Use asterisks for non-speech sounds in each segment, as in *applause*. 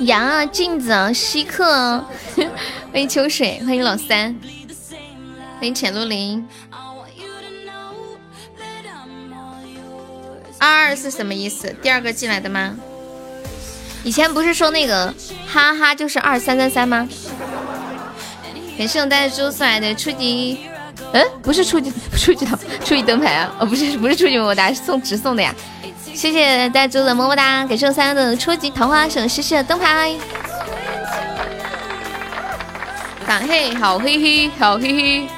杨镜子啊稀客啊，*laughs* 欢迎秋水，欢迎老三，欢迎浅露林。二二是什么意思？第二个进来的吗？以前不是说那个哈哈就是二三三三吗？感谢我带猪送来的初级，嗯，不是初级初级的初级灯牌啊，哦不是不是初级么么哒，是送直送的呀。谢谢带猪的么么哒，感谢我三的初级桃花省西西的灯牌。感谢好嘿嘿好嘿嘿，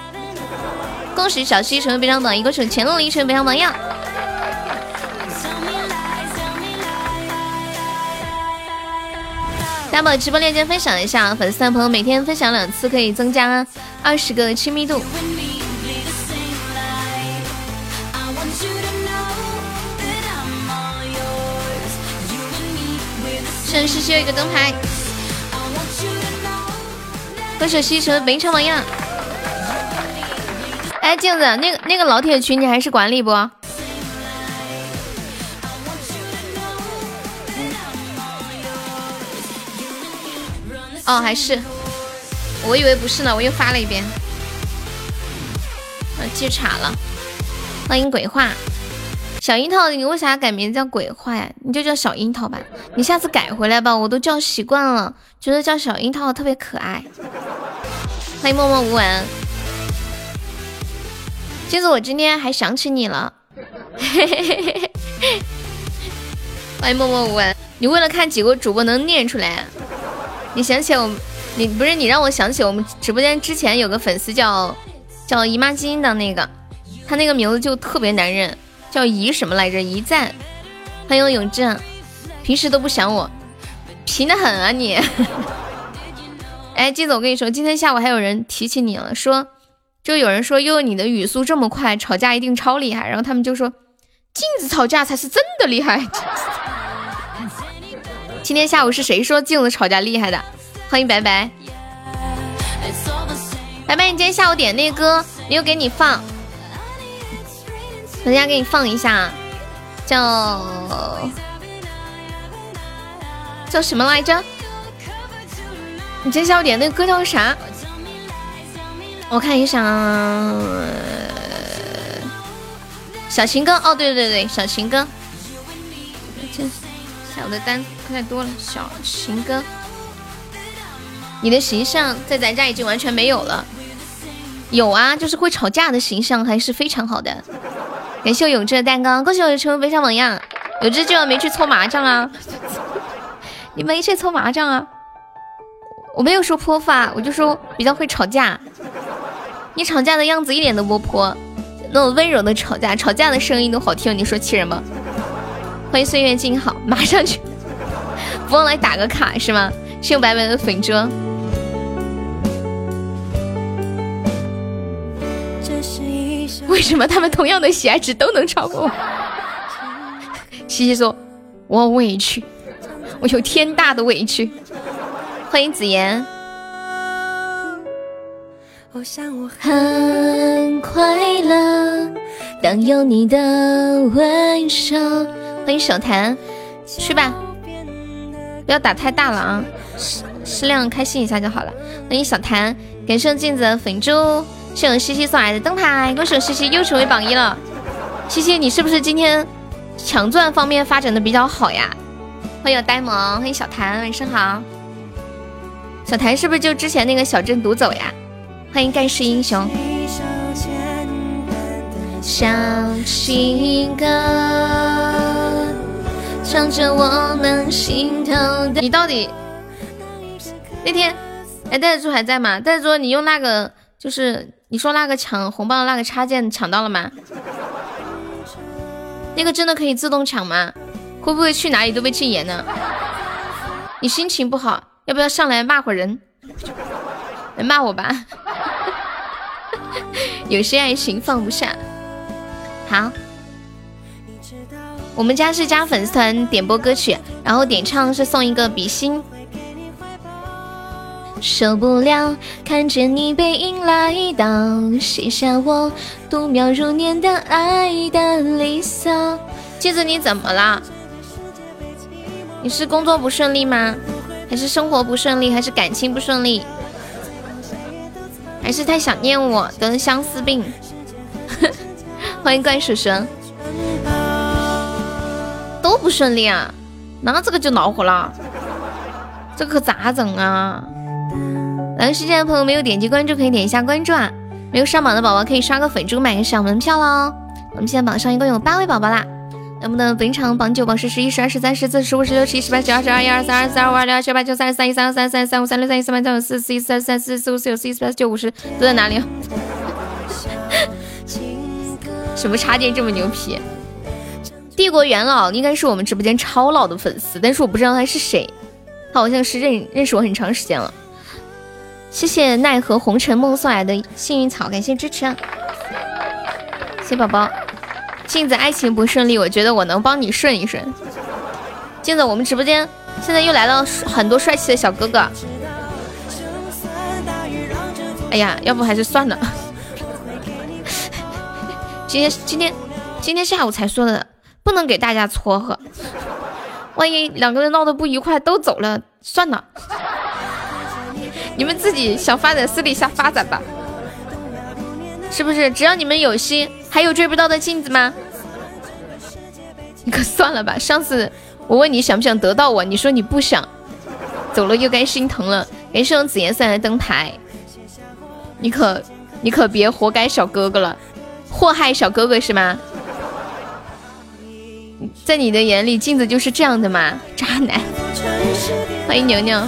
恭喜小西成为边上榜一，恭喜乾隆林成为边上榜样。大家把直播链接分享一下，粉丝朋友每天分享两次，可以增加二十个亲密度。谢谢西西一个灯牌，恭喜西城本场榜样。哎，镜子，那个那个老铁群你还是管理不？哦，还是，我以为不是呢，我又发了一遍，啊，记岔了。欢迎鬼话，小樱桃，你为啥改名叫鬼话呀？你就叫小樱桃吧，你下次改回来吧，我都叫习惯了，觉得叫小樱桃特别可爱。欢迎默默无闻，金子，我今天还想起你了。*laughs* 欢迎默默无闻，你为了看几个主播能念出来。你想起我，你不是你让我想起我们直播间之前有个粉丝叫叫姨妈巾的那个，他那个名字就特别难认，叫姨什么来着？姨赞，欢迎永正，平时都不想我，贫的很啊你。*laughs* 哎，金子，我跟你说，今天下午还有人提起你了，说就有人说悠悠你的语速这么快，吵架一定超厉害，然后他们就说镜子吵架才是真的厉害。*laughs* 今天下午是谁说镜子吵架厉害的？欢迎白白，白白，你今天下午点那歌，没有给你放，等下给你放一下，叫叫什么来着？你今天下午点那个歌叫啥？我看一下啊，小情歌。哦，对对对，小情歌。小的单太多了，小情歌，你的形象在咱家已经完全没有了。有啊，就是会吵架的形象还是非常好的。感谢我永志的蛋糕，恭喜我成为悲伤榜样。永志今晚没去搓麻将啊？*laughs* 你没去搓麻将啊？我没有说泼妇啊，我就说比较会吵架。你吵架的样子一点都不泼，那种温柔的吵架，吵架的声音都好听，你说气人吗？欢迎岁月静好，马上去，不忘来打个卡是吗？谢我白白的粉遮。为什么他们同样的喜爱值都能超过我？*laughs* 西西说：“我委屈，我有天大的委屈。”欢迎紫妍。很快乐，当有你的温柔。欢迎小谭，去吧，不要打太大了啊，适适量开心一下就好了。欢迎小谭，感谢镜子粉猪，谢我西西送来的灯牌，恭喜我西西又成为榜一了。西西，你是不是今天抢钻方面发展的比较好呀？欢迎呆萌，欢迎小谭，晚上好。小谭是不是就之前那个小镇独走呀？欢迎盖世英雄。小情歌，唱着我们心头的。你到底那天，哎，袋子猪还在吗？袋子猪，你用那个，就是你说那个抢红包的那个插件抢到了吗？那个真的可以自动抢吗？会不会去哪里都被禁言呢？你心情不好，要不要上来骂会人？来骂我吧，*laughs* 有些爱情放不下。好，我们家是加粉丝团点播歌曲，然后点唱是送一个比心。受不了看见你背影来到，写下我度秒如年的爱的离骚。镜子你怎么了？你是工作不顺利吗？还是生活不顺利，还是感情不顺利，还是太想念我得了相思病？*laughs* 欢迎怪叔叔，都不顺利啊，那这个就恼火了，这可咋整啊？来世界的朋友没有点击关注可以点一下关注啊，没有上榜的宝宝可以刷个粉猪买个小门票喽。我们现在榜上一共有八位宝宝啦，能不能本场榜九、榜十、十一、十二、十三、十四、十五、十六、十七、十八、十九二、十二、一二、三二、四二、五二、六二、七二八、九三十、三一、三二、三三、三五、三六、三七、三八、三九、四四一、三三、四四五、四六、四七、四八四、九五十都在哪里？什么插件这么牛皮？帝国元老应该是我们直播间超老的粉丝，但是我不知道他是谁，他好像是认认识我很长时间了。谢谢奈何红尘梦送来的幸运草，感谢支持，谢宝宝。镜子爱情不顺利，我觉得我能帮你顺一顺。镜子，我们直播间现在又来了很多帅气的小哥哥。哎呀，要不还是算了。今天今天今天下午才说的，不能给大家撮合，万一两个人闹得不愉快都走了，算了，你们自己想发展私底下发展吧，是不是？只要你们有心，还有追不到的镜子吗？你 *laughs* 可算了吧，上次我问你想不想得到我，你说你不想，走了又该心疼了。感谢我紫颜色的灯牌，你可你可别活该小哥哥了。祸害小哥哥是吗？在你的眼里，镜子就是这样的吗？渣男！欢迎牛牛。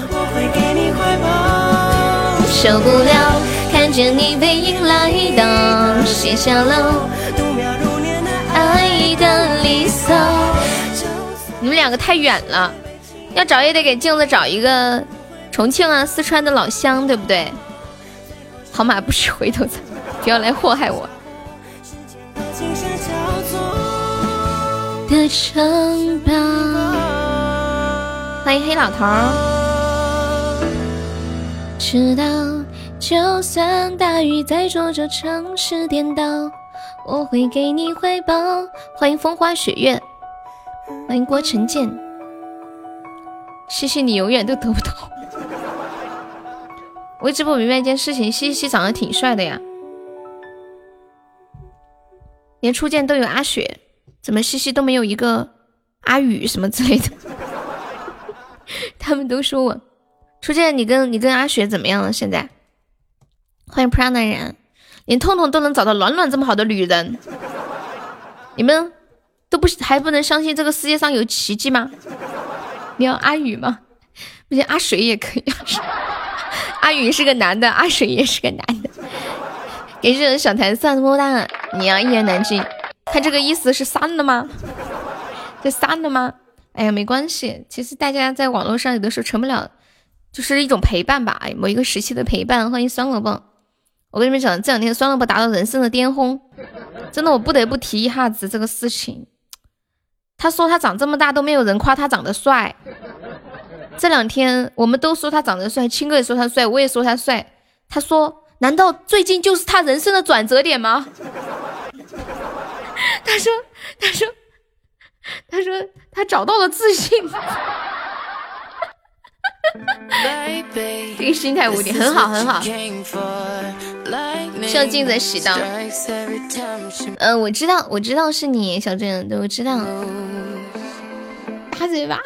受不了看见你背影来到，写下了爱的离骚。你们两个太远了，要找也得给镜子找一个重庆啊、四川的老乡，对不对？好马不吃回头草，不要来祸害我。的城堡。欢迎黑老头。知道，就算大雨在这座城市颠倒，我会给你怀抱。欢迎风花雪月，欢迎郭晨建。西西，你永远都得不到。*laughs* 我一直不明白一件事情，西西长得挺帅的呀，连初见都有阿雪。怎么西西都没有一个阿宇什么之类的？*laughs* 他们都说我初见，你跟你跟阿雪怎么样了？现在欢迎 prana 人，连痛痛都能找到暖暖这么好的女人，你们都不还不能相信这个世界上有奇迹吗？你要阿宇吗？不行，阿水也可以。阿宇是个男的，阿水也是个男的。给这人小台算么么哒，你要一言难尽。他这个意思是删了吗？这删了吗？哎呀，没关系。其实大家在网络上有的时候成不了，就是一种陪伴吧。哎，某一个时期的陪伴。欢迎酸萝卜。我跟你们讲，这两天酸萝卜达到人生的巅峰，真的，我不得不提一下子这个事情。他说他长这么大都没有人夸他长得帅。这两天我们都说他长得帅，亲哥也说他帅，我也说他帅。他说，难道最近就是他人生的转折点吗？*laughs* 他说：“他说，他说他找到了自信，*laughs* 这个心态无敌，很好很好。需要镜子洗到。嗯，我知道，我知道是你，小郑，对，我知道。*laughs* 大嘴巴，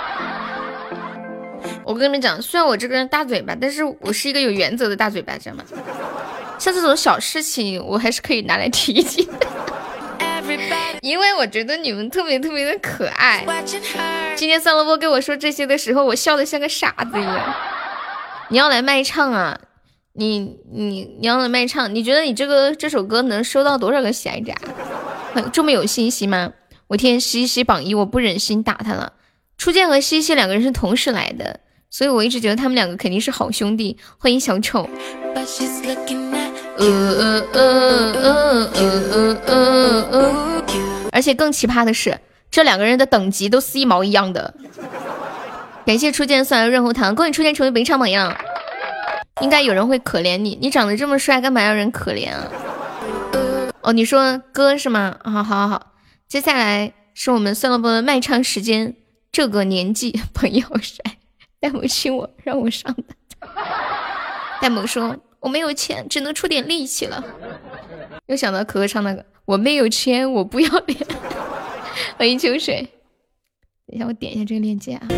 *laughs* 我跟你们讲，虽然我这个人大嘴巴，但是我是一个有原则的大嘴巴，知道吗？像这种小事情，我还是可以拿来提起。”因为我觉得你们特别特别的可爱。今天三萝卜跟我说这些的时候，我笑的像个傻子一样。你要来卖唱啊？你你你要来卖唱？你觉得你这个这首歌能收到多少个喜爱值？这么有信心吗？我天，西西榜一，我不忍心打他了。初见和西西两个人是同时来的，所以我一直觉得他们两个肯定是好兄弟。欢迎小丑。呃呃呃呃呃呃呃而且更奇葩的是，这两个人的等级都是一毛一样的。感谢初见送来润喉糖，恭喜初见成为本场榜样。应该有人会可怜你，你长得这么帅，干嘛要人可怜啊？哦，你说哥是吗？好好好，好接下来是我们算了波的卖唱时间。这个年纪朋友帅，戴某亲我，让我上的。戴某说我没有钱，只能出点力气了。又想到可可唱那个，我没有钱，我不要脸。欢迎秋水，等一下我点一下这个链接啊。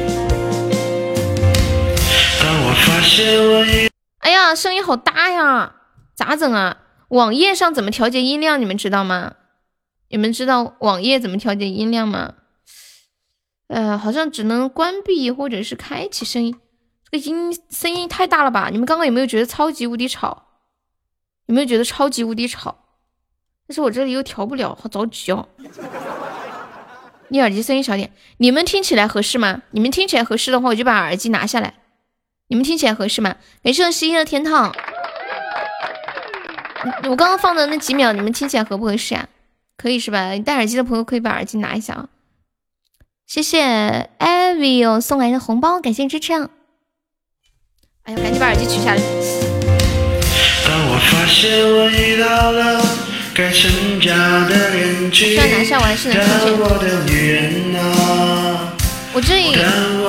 哎呀，声音好大呀，咋整啊？网页上怎么调节音量？你们知道吗？你们知道网页怎么调节音量吗？呃，好像只能关闭或者是开启声音。这音声音太大了吧？你们刚刚有没有觉得超级无敌吵？有没有觉得超级无敌吵？但是我这里又调不了，好着急哦。你耳机声音小点，你们听起来合适吗？你们听起来合适的话，我就把耳机拿下来。你们听起来合适吗？没事，十一的天堂。我刚刚放的那几秒，你们听起来合不合适呀？可以是吧？戴耳机的朋友可以把耳机拿一下啊。谢谢 Avio 送来的红包，感谢支持。哎呀，赶紧把耳机取下来。需要拿下，我还是能听见。我这里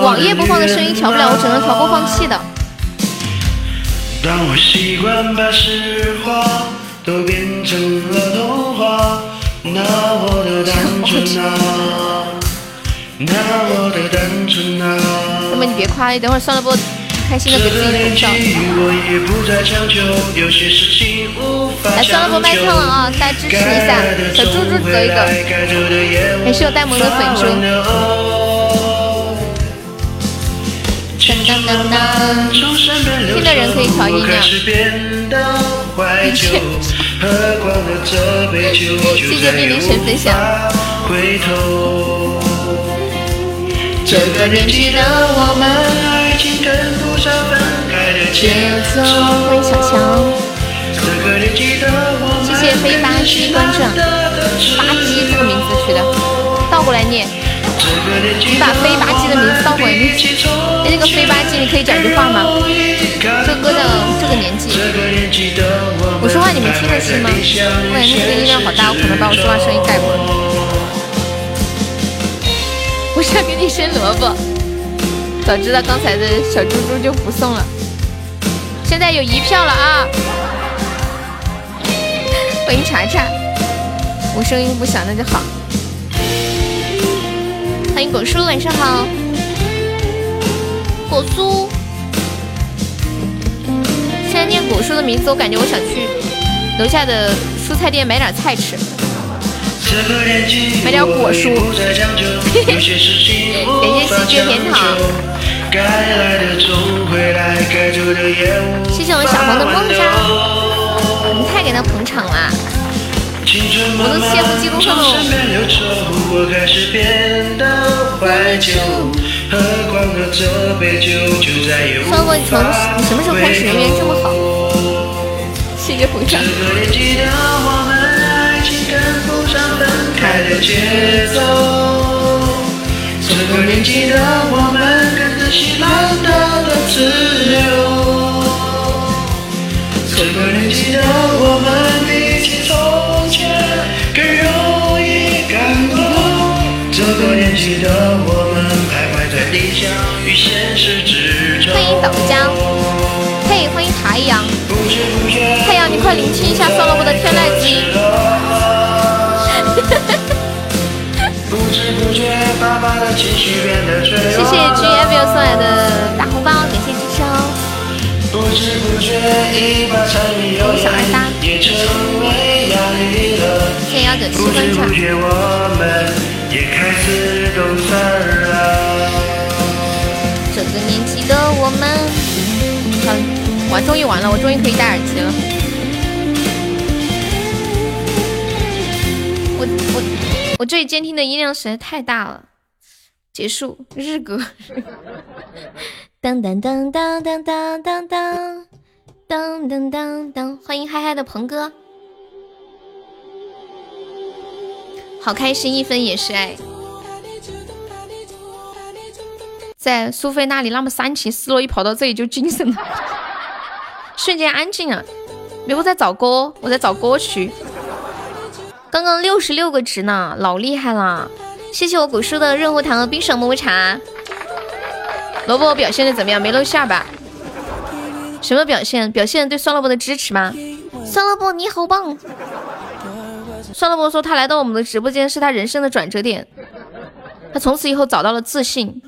网页播放的声音调不了，我只能调播放器的。当我习惯把实话都变成了童话，那我的单纯啊，*laughs* 那我的单纯啊。哥们，你别夸了，等会儿算了不？开心的给自己拍照。来，算了不卖唱了啊！大家支持一下，小猪猪得一个，还是有呆萌的粉猪。听的人可以调音量。谢谢命令神分享。这个年纪的我们，爱情。欢迎小强。谢谢飞吧唧关注。吧唧这个名字取的，倒过来念。你把飞吧唧的名字倒过来念。哎，那个飞吧唧，你可以讲句话吗？这哥的这个年纪，我说话你们听得清吗？我感觉这个音量好大，我可能把我说话声音盖过了。我想给你生萝卜，早知道刚才的小猪猪就不送了。现在有一票了啊！*laughs* 欢迎查查，我声音不响那就好。欢迎果叔，晚上好。果酥，现在念果叔的名字，我感觉我想去楼下的蔬菜店买点菜吃。买点果蔬，感谢喜鹊甜糖，谢谢我们小红的么么哒，你太给他捧场了，我都羡慕嫉妒恨了。双哥，你从你什么时候开始人缘这么好？谢谢捧场。开的节奏，这个年纪的我们跟着喜欢的的自由。这个年纪的我们比起从前更容易感动。这个年纪的我们徘徊在理想与现实之中。欢迎岛江，嘿，欢迎太阳，太阳你快聆听一下算了我的天籁 *laughs* 谢谢 G M U 送来的大红包，感谢支持哦。不知不觉已把柴米油盐也成为压力了。谢谢幺九七分叉。不知不觉我们也开始懂事了。这个年纪的我们，好，我终于完了，我终于可以戴耳机了。我我这里监听的音量实在太大了。结束日歌，*laughs* 当当当当当当当当当当当当，欢迎嗨嗨的鹏哥，好开心，一分也是爱，在苏菲那里那么煽情失落，一跑到这里就精神了，*laughs* 瞬间安静了。没，我在找歌，我在找歌曲，刚刚六十六个值呢，老厉害了。谢谢我古叔的润喉糖和冰爽么么茶，萝卜表现的怎么样？没露馅吧？什么表现？表现对酸萝卜的支持吗？酸萝卜你好棒！酸萝卜说他来到我们的直播间是他人生的转折点，他从此以后找到了自信。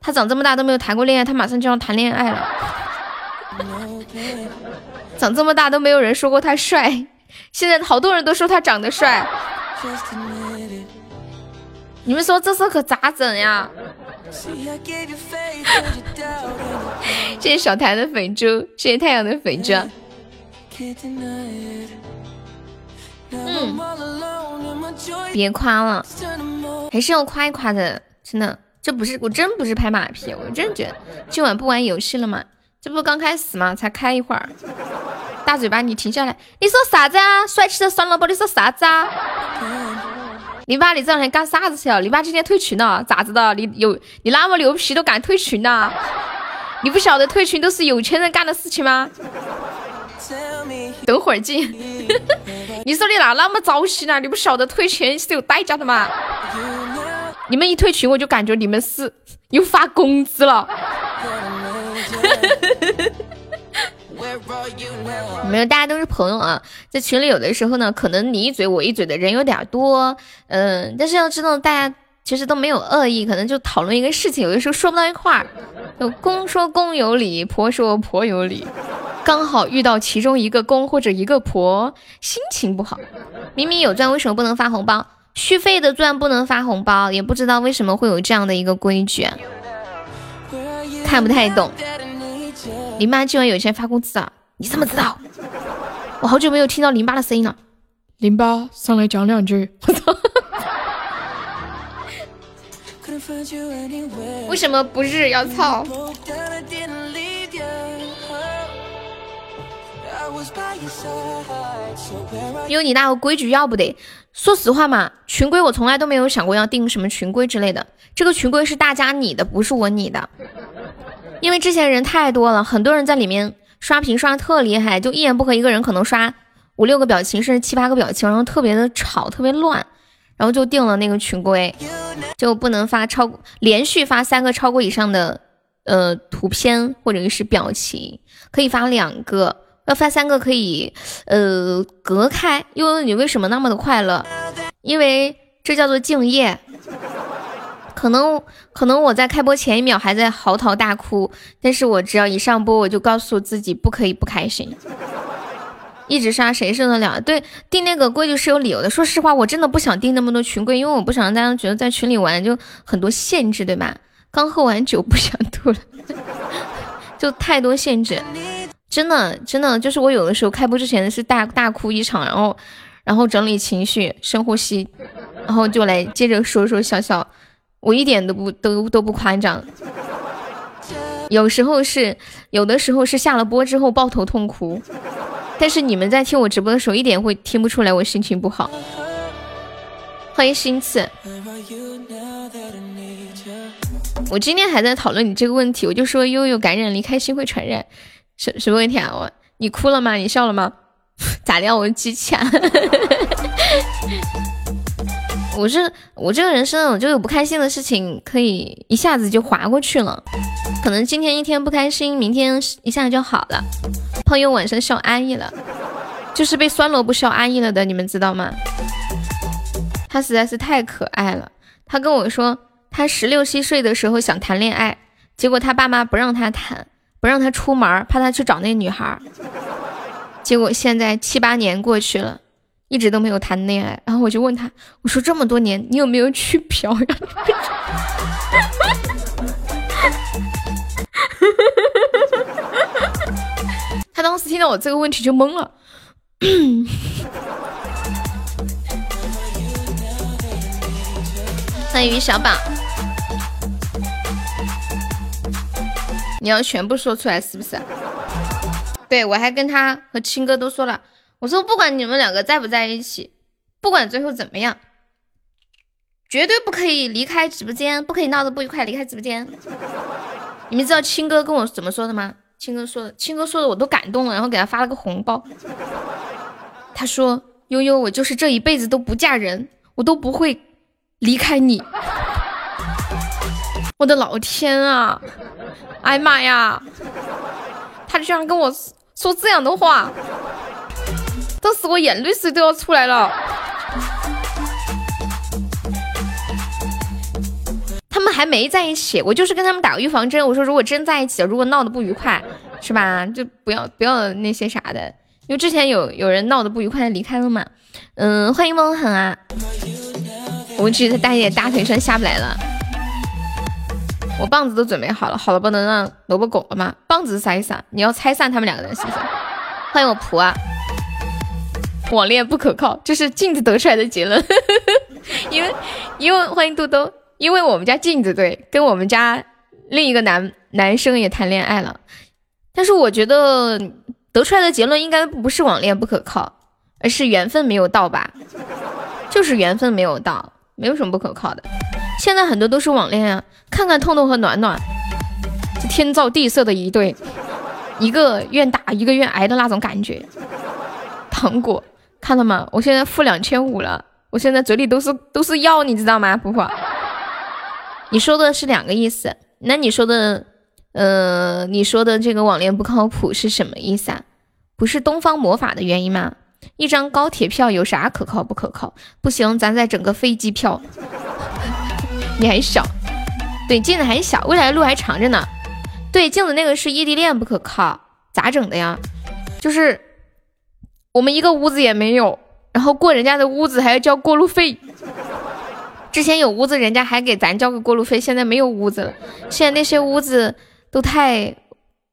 他长这么大都没有谈过恋爱，他马上就要谈恋爱了。长这么大都没有人说过他帅，现在好多人都说他长得帅。你们说这事可咋整呀？谢谢小谭的粉猪，谢谢太阳的粉猪。嗯，别夸了，还是要夸一夸的，真的，这不是我真不是拍马屁，我真觉得今晚不玩游戏了吗？这不刚开始吗？才开一会儿。大嘴巴，你停下来！你说啥子啊？帅气的酸萝卜，你说啥子啊？你爸，你这两天干啥子去了？你爸今天退群了，咋子的？你有你那么牛皮都敢退群呐？你不晓得退群都是有钱人干的事情吗？等会儿进。*laughs* 你说你那那么早起呢？你不晓得退群是有代价的吗？你们一退群，我就感觉你们是又发工资了。*laughs* 没有，大家都是朋友啊。在群里有的时候呢，可能你一嘴我一嘴的人有点多，嗯，但是要知道大家其实都没有恶意，可能就讨论一个事情，有的时候说不到一块儿。有公说公有理，婆说婆有理，刚好遇到其中一个公或者一个婆，心情不好。明明有钻，为什么不能发红包？续费的钻不能发红包，也不知道为什么会有这样的一个规矩，看不太懂。林妈今晚有钱发工资啊？你怎么知道？我好久没有听到林爸的声音了。林爸上来讲两句。我操！为什么不是要操？有你那个规矩要不得。说实话嘛，群规我从来都没有想过要定什么群规之类的。这个群规是大家拟的，不是我拟的。因为之前人太多了，很多人在里面刷屏刷的特厉害，就一言不合一个人可能刷五六个表情，甚至七八个表情，然后特别的吵，特别乱，然后就定了那个群规，就不能发超连续发三个超过以上的呃图片或者是表情，可以发两个，要发三个可以呃隔开。因为你为什么那么的快乐？因为这叫做敬业。可能可能我在开播前一秒还在嚎啕大哭，但是我只要一上播，我就告诉自己不可以不开心。一直刷谁受得了？对，定那个规矩是有理由的。说实话，我真的不想定那么多群规，因为我不想让大家觉得在群里玩就很多限制，对吧？刚喝完酒不想吐了，*laughs* 就太多限制。真的真的，就是我有的时候开播之前是大大哭一场，然后然后整理情绪，深呼吸，然后就来接着说说笑笑。我一点都不都都不夸张，有时候是有的时候是下了播之后抱头痛哭，但是你们在听我直播的时候一点会听不出来我心情不好。欢迎心次，我今天还在讨论你这个问题，我就说悠悠感染离开心会传染，什什么问题啊？我你哭了吗？你笑了吗？咋的？我机器啊？*laughs* 我是我这个人生就有不开心的事情可以一下子就划过去了，可能今天一天不开心，明天一下就好了。朋友晚上笑安逸了，就是被酸萝卜笑安逸了的，你们知道吗？他实在是太可爱了。他跟我说，他十六七岁的时候想谈恋爱，结果他爸妈不让他谈，不让他出门，怕他去找那女孩。结果现在七八年过去了。一直都没有谈恋爱，然后我就问他，我说这么多年你有没有去嫖呀？*laughs* 他当时听到我这个问题就懵了。欢迎于小宝，你要全部说出来是不是？对我还跟他和青哥都说了。我说不管你们两个在不在一起，不管最后怎么样，绝对不可以离开直播间，不可以闹得不愉快离开直播间。你们知道青哥跟我怎么说的吗？青哥说的，青哥说的我都感动了，然后给他发了个红包。他说：“悠悠，我就是这一辈子都不嫁人，我都不会离开你。”我的老天啊！哎妈呀！他居然跟我说这样的话，当时我眼泪水都要出来了。他们还没在一起，我就是跟他们打个预防针。我说如果真在一起了，如果闹得不愉快，是吧？就不要不要那些啥的。因为之前有有人闹得不愉快离开了嘛。嗯，欢迎梦恒啊！我只是大爷大腿上下不来了。我棒子都准备好了，好了不能让萝卜拱了吗？棒子是啥意思？你要拆散他们两个人是不是？欢迎我仆啊！网恋不可靠，这是镜子得出来的结论。*laughs* 因为因为欢迎豆豆，因为我们家镜子对跟我们家另一个男男生也谈恋爱了，但是我觉得得出来的结论应该不是网恋不可靠，而是缘分没有到吧？就是缘分没有到，没有什么不可靠的。现在很多都是网恋啊，看看痛痛和暖暖，这天造地设的一对，一个愿打一个愿挨的那种感觉。糖果看到吗？我现在付两千五了，我现在嘴里都是都是药，你知道吗？婆婆，你说的是两个意思。那你说的，呃，你说的这个网恋不靠谱是什么意思啊？不是东方魔法的原因吗？一张高铁票有啥可靠不可靠？不行，咱再整个飞机票。你还小，对镜子还小，未来的路还长着呢。对镜子那个是异地恋不可靠，咋整的呀？就是我们一个屋子也没有，然后过人家的屋子还要交过路费。之前有屋子，人家还给咱交个过路费，现在没有屋子了。现在那些屋子都太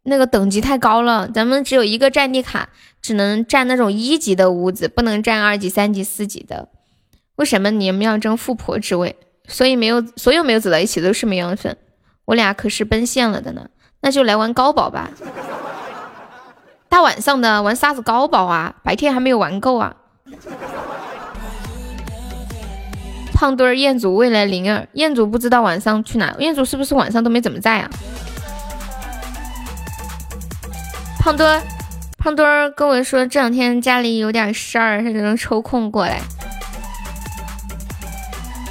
那个等级太高了，咱们只有一个占地卡，只能占那种一级的屋子，不能占二级、三级、四级的。为什么你们要争富婆之位？所以没有，所有没有走到一起都是没缘分。我俩可是奔现了的呢，那就来玩高保吧。*laughs* 大晚上的玩啥子高保啊？白天还没有玩够啊。胖墩儿、彦祖、未来灵儿，彦祖不知道晚上去哪？彦祖是不是晚上都没怎么在啊？胖墩儿，胖墩儿跟我说这两天家里有点事儿，他就能抽空过来。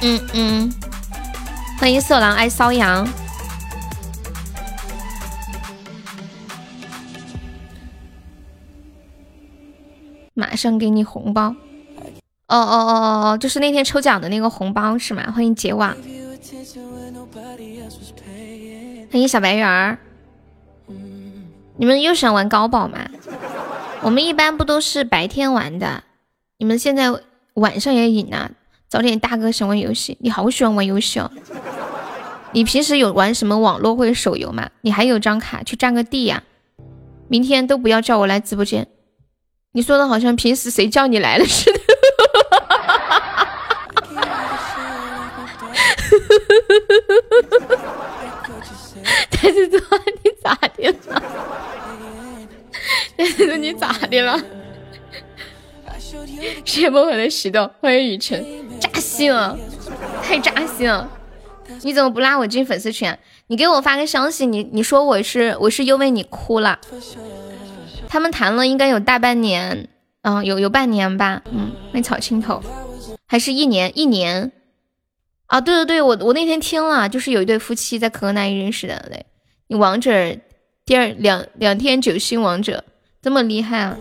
嗯嗯，欢迎色狼爱搔痒，马上给你红包。哦哦哦哦哦，就是那天抽奖的那个红包是吗？欢迎结网，欢迎小白圆儿。你们又想玩高保吗？我们一般不都是白天玩的？你们现在晚上也瘾啊？早点大哥想玩游戏，你好喜欢玩游戏哦。你平时有玩什么网络或者手游吗？你还有张卡去占个地呀？明天都不要叫我来直播间。你说的好像平时谁叫你来了似的。但是说你咋的了？但是你咋的了？谢梦恒的石头，欢迎雨辰，扎心了，太扎心了！你怎么不拉我进粉丝群？你给我发个消息，你你说我是我是又为你哭了。他们谈了应该有大半年，嗯，有有半年吧，嗯，没草青头，还是一年一年？啊，对对对，我我那天听了，就是有一对夫妻在可可那里认识的，嘞，你王者第二两两天九星王者这么厉害啊！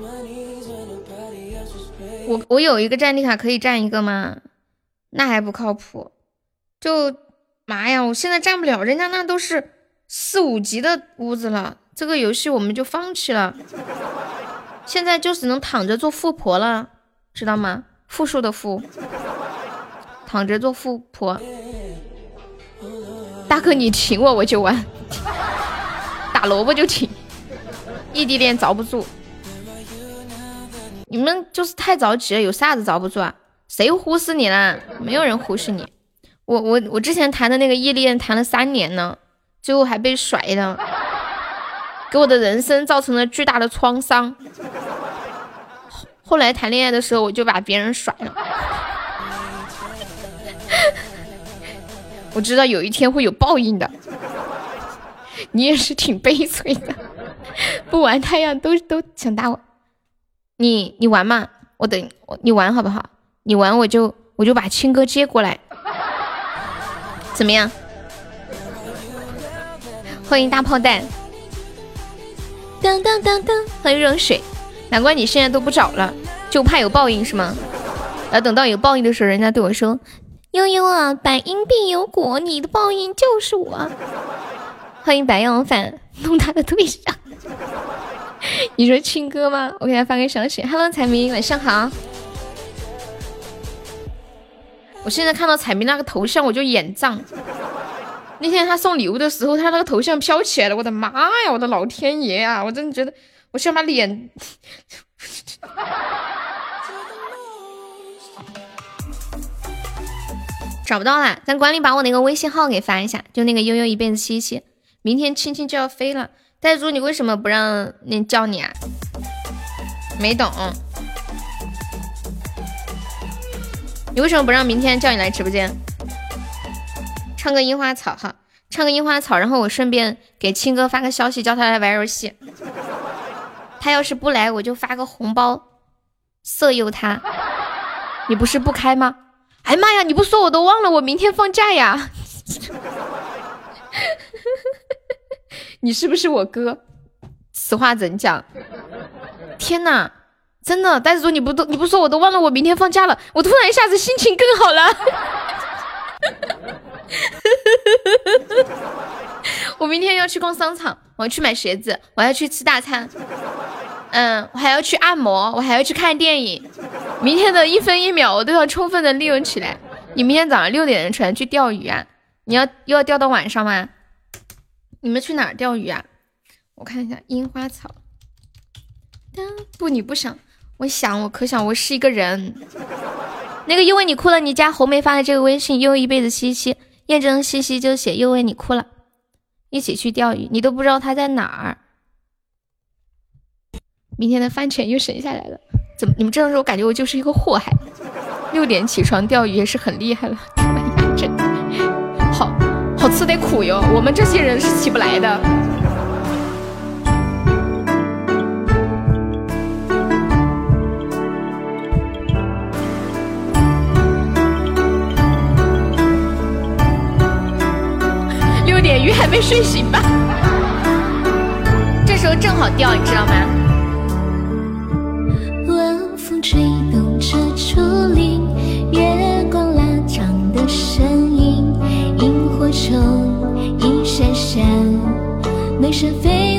我我有一个战地卡可以占一个吗？那还不靠谱。就妈呀，我现在占不了，人家那都是四五级的屋子了。这个游戏我们就放弃了。现在就只能躺着做富婆了，知道吗？富庶的富，躺着做富婆。大哥，你请我我就玩，*laughs* 打萝卜就请。*laughs* 异地恋遭不住。你们就是太着急了，有啥子遭不住啊？谁忽视你了？没有人忽视你。我我我之前谈的那个异地恋谈了三年呢，最后还被甩了，给我的人生造成了巨大的创伤。后来谈恋爱的时候，我就把别人甩了。*laughs* 我知道有一天会有报应的。你也是挺悲催的，不玩太阳都都想打我。你你玩嘛，我等你玩好不好？你玩我就我就把青哥接过来，怎么样？欢迎大炮弹。当当当当，欢迎热水。难怪你现在都不找了，就怕有报应是吗？要等到有报应的时候，人家对我说：“悠悠啊，百因必有果，你的报应就是我。”欢迎白羊饭弄他的对象。*laughs* 你说亲哥吗？我给他发个消息。Hello，彩明，晚上好。我现在看到彩明那个头像，我就眼胀。那天他送礼物的时候，他那个头像飘起来了，我的妈呀，我的老天爷啊！我真的觉得，我想把脸 *laughs* 找不到了。咱管理把我那个微信号给发一下，就那个悠悠一辈子七七，明天青青就要飞了。呆猪，你为什么不让那叫你啊？没懂，你为什么不让明天叫你来直播间唱个樱花草？哈，唱个樱花草，然后我顺便给青哥发个消息，叫他来玩游戏。他要是不来，我就发个红包色诱他。你不是不开吗？哎妈呀，你不说我都忘了，我明天放假呀。你是不是我哥？此话怎讲？天哪，真的，袋子猪，你不都你不说我都忘了，我明天放假了，我突然一下子心情更好了。*laughs* 我明天要去逛商场，我要去买鞋子，我要去吃大餐，嗯，我还要去按摩，我还要去看电影。明天的一分一秒我都要充分的利用起来。你明天早上六点出来去钓鱼啊？你要又要钓到晚上吗？你们去哪儿钓鱼啊？我看一下樱花草。不，你不想，我想，我可想，我是一个人。那个，因为你哭了，你加红梅发的这个微信，又一辈子嘻嘻验证西西就写，因为你哭了，一起去钓鱼，你都不知道他在哪儿。明天的饭钱又省下来了。怎么？你们这样说，我感觉我就是一个祸害。六点起床钓鱼也是很厉害了。好。好吃得苦哟，我们这些人是起不来的。六点鱼还没睡醒吧？这时候正好钓，你知道吗？风吹动着竹林，月光拉长的身。中一闪闪，满山飞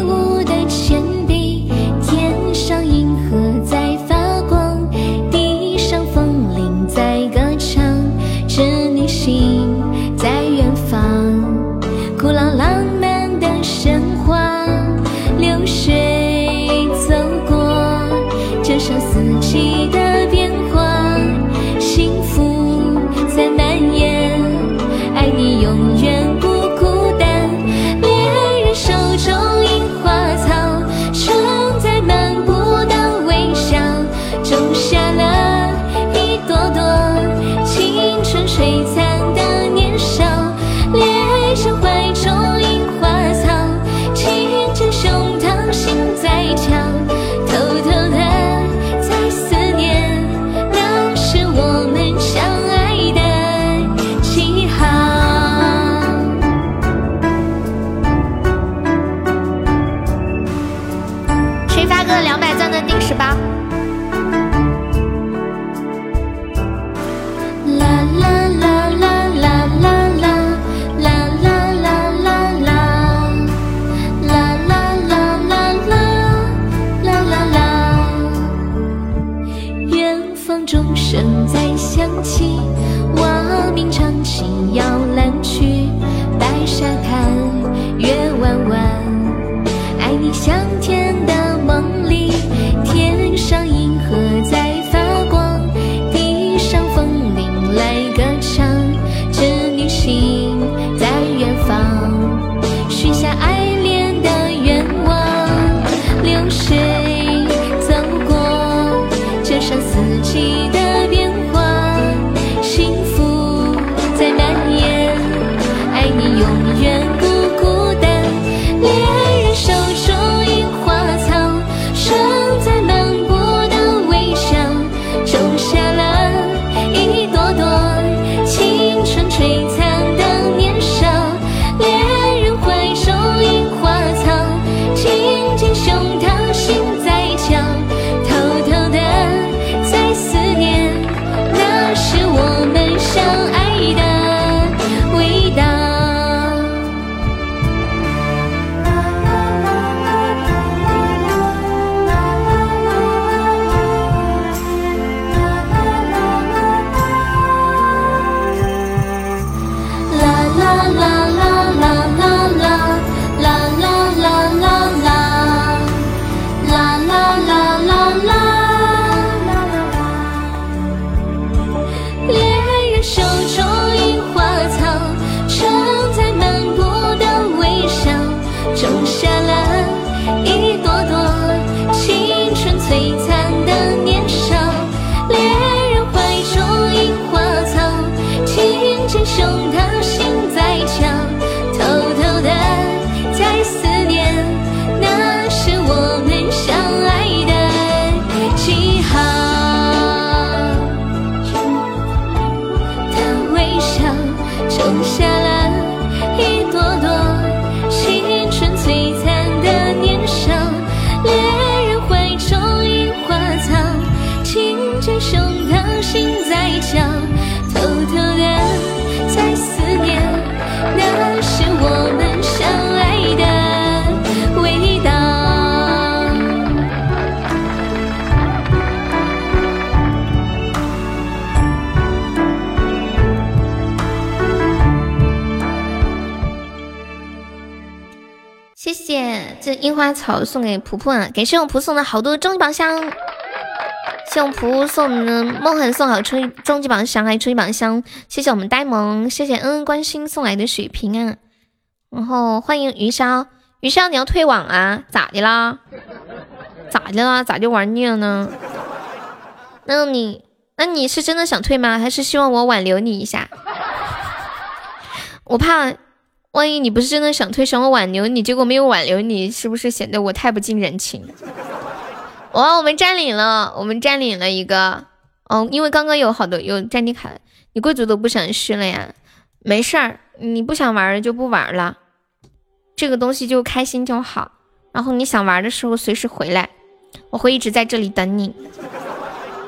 婆婆啊！感谢我婆送的好多终极宝箱。谢我仆送的梦痕送好终极宝箱，还有终极宝箱。谢谢我们呆萌，谢谢恩恩关心送来的水瓶啊。然后欢迎余潇，余潇你要退网啊？咋的啦？咋的啦？咋就玩腻了呢？那你那你是真的想退吗？还是希望我挽留你一下？我怕万一你不是真的想退，想我挽留你，结果没有挽留你，是不是显得我太不近人情？哇，我们占领了，我们占领了一个，哦，因为刚刚有好多有占领卡，你贵族都不想续了呀？没事儿，你不想玩就不玩了，这个东西就开心就好。然后你想玩的时候随时回来，我会一直在这里等你。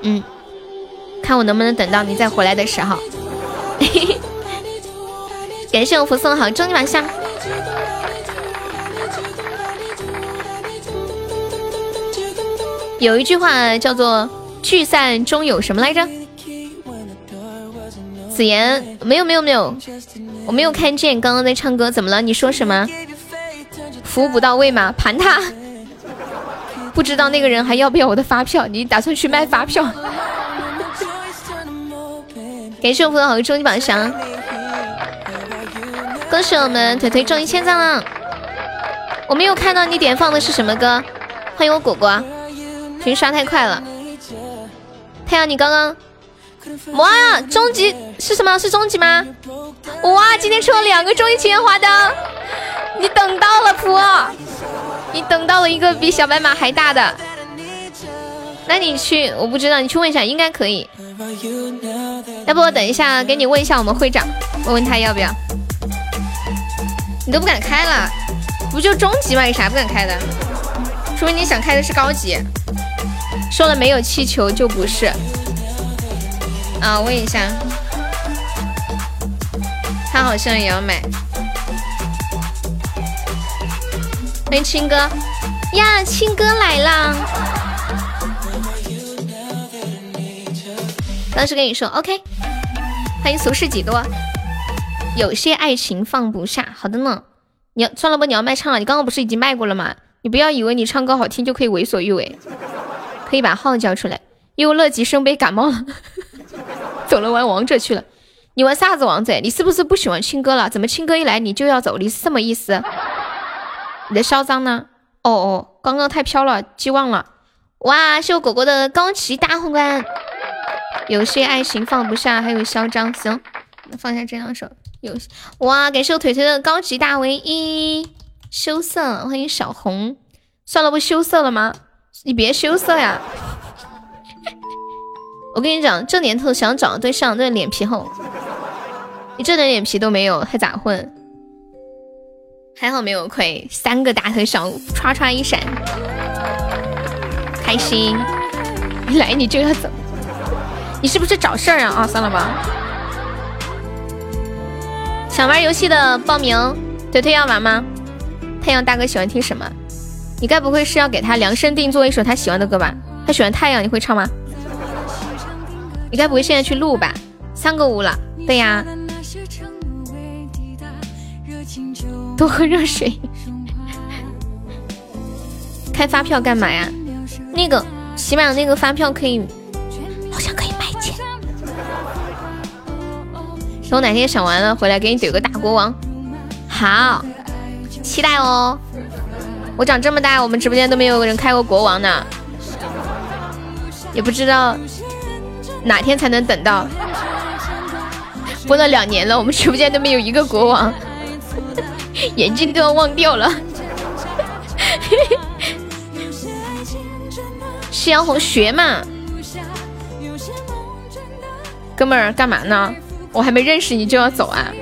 嗯，看我能不能等到你再回来的时候。*laughs* 感谢我福送好终极晚上。有一句话叫做“聚散终有什么来着”？子言没有没有没有，我没有看见刚刚在唱歌，怎么了？你说什么？服务不到位吗？盘他！不知道那个人还要不要我的发票？你打算去卖发票？感谢我福的好终极宝箱，恭喜我们腿腿中一千赞了！我没有看到你点放的是什么歌？欢迎我果果。群刷太快了，太阳，你刚刚哇，终极是什么？是终极吗？哇，今天出了两个终极情缘花灯，你等到了普，你等到了一个比小白马还大的，那你去，我不知道，你去问一下，应该可以。要不我等一下给你问一下我们会长，问问他要不要。你都不敢开了，不就中级吗？有啥不敢开的？除非你想开的是高级。说了没有气球就不是啊！问一下，他好像也要买。欢迎青哥呀，青哥来啦！当时跟你说 OK。欢迎俗世几多？有些爱情放不下。好的呢，你要算了吧，你要卖唱了。你刚刚不是已经卖过了吗？你不要以为你唱歌好听就可以为所欲为。可以把号叫出来。因为乐极生悲，感冒了，*laughs* 走了玩王者去了。你玩啥子王者？你是不是不喜欢青哥了？怎么青哥一来你就要走？你是什么意思？你的嚣张呢？哦哦，刚刚太飘了，记忘了。哇，是我果果的高级大皇冠。有些爱情放不下，还有嚣张。行，放下这两首。有哇，感谢我腿腿的高级大唯一。羞涩，欢迎小红。算了，不羞涩了吗？你别羞涩呀！我跟你讲，这年头想找对象，这脸皮厚。你这点脸皮都没有，还咋混？还好没有亏，三个大特效，唰唰一闪，开心。一来你就要走，你是不是找事儿啊？啊，算了吧。想玩游戏的报名，腿腿要玩吗？太阳大哥喜欢听什么？你该不会是要给他量身定做一首他喜欢的歌吧？他喜欢太阳，你会唱吗？你该不会现在去录吧？三个五了，对呀。多喝热水。*laughs* 开发票干嘛呀？那个起码那个发票可以，好像可以等我哪天想完了回来给你怼个大国王。好，期待哦。我长这么大，我们直播间都没有人开过国王呢，也不知道哪天才能等到。播了两年了，我们直播间都没有一个国王，*laughs* 眼睛都要忘掉了。*laughs* 夕阳红学嘛，哥们儿干嘛呢？我还没认识你就要走啊？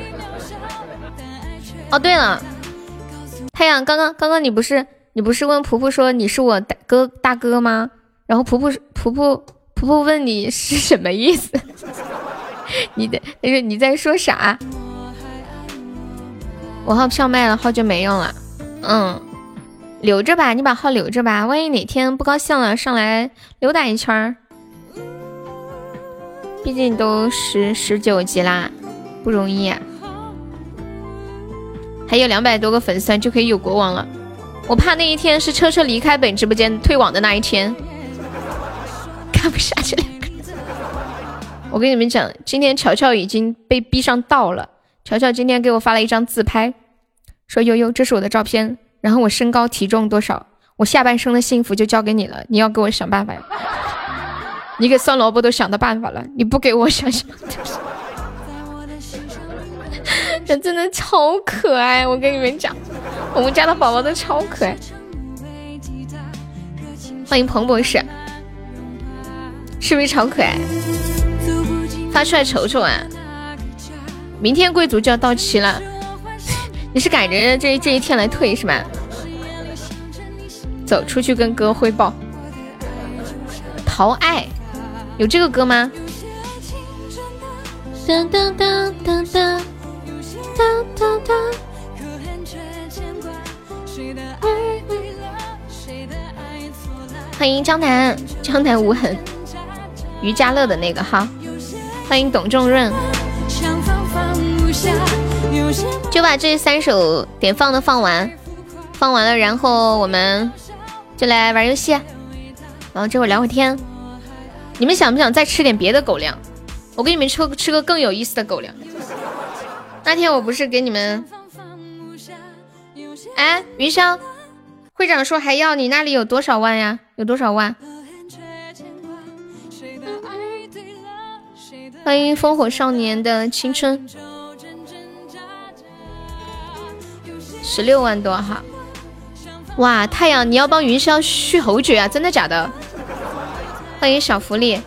哦，对了。太阳，刚刚刚刚你不是你不是问婆婆说你是我大哥大哥吗？然后婆婆婆婆婆婆问你是什么意思？*laughs* 你的那个你在说啥？我号票卖了，号就没用了。嗯，留着吧，你把号留着吧，万一哪天不高兴了，上来溜达一圈儿。毕竟都十十九级啦，不容易。还有两百多个粉丝就可以有国王了。我怕那一天是车车离开本直播间退网的那一天，看不下去了。我跟你们讲，今天乔乔已经被逼上道了。乔乔今天给我发了一张自拍，说悠悠，这是我的照片，然后我身高体重多少，我下半生的幸福就交给你了，你要给我想办法呀。你给酸萝卜都想到办法了，你不给我想想。*laughs* 这真的超可爱，我跟你们讲，我们家的宝宝都超可爱。欢迎彭博士，是不是超可爱？发出来瞅瞅啊！明天贵族就要到期了，你是赶着这这一天来退是吧？走出去跟哥汇报。陶爱，有这个歌吗？当当当当当。欢迎江南，江南无痕，于家乐的那个哈。欢迎董仲润，就把这三首点放的放完，放完了，然后我们就来玩游戏，然后这会聊会天。你们想不想再吃点别的狗粮？我给你们吃吃个更有意思的狗粮。那天我不是给你们，哎，云霄，会长说还要你那里有多少万呀？有多少万？欢迎烽火少年的青春，十六万多哈！哇，太阳，你要帮云霄续侯爵啊？真的假的？欢迎小福利。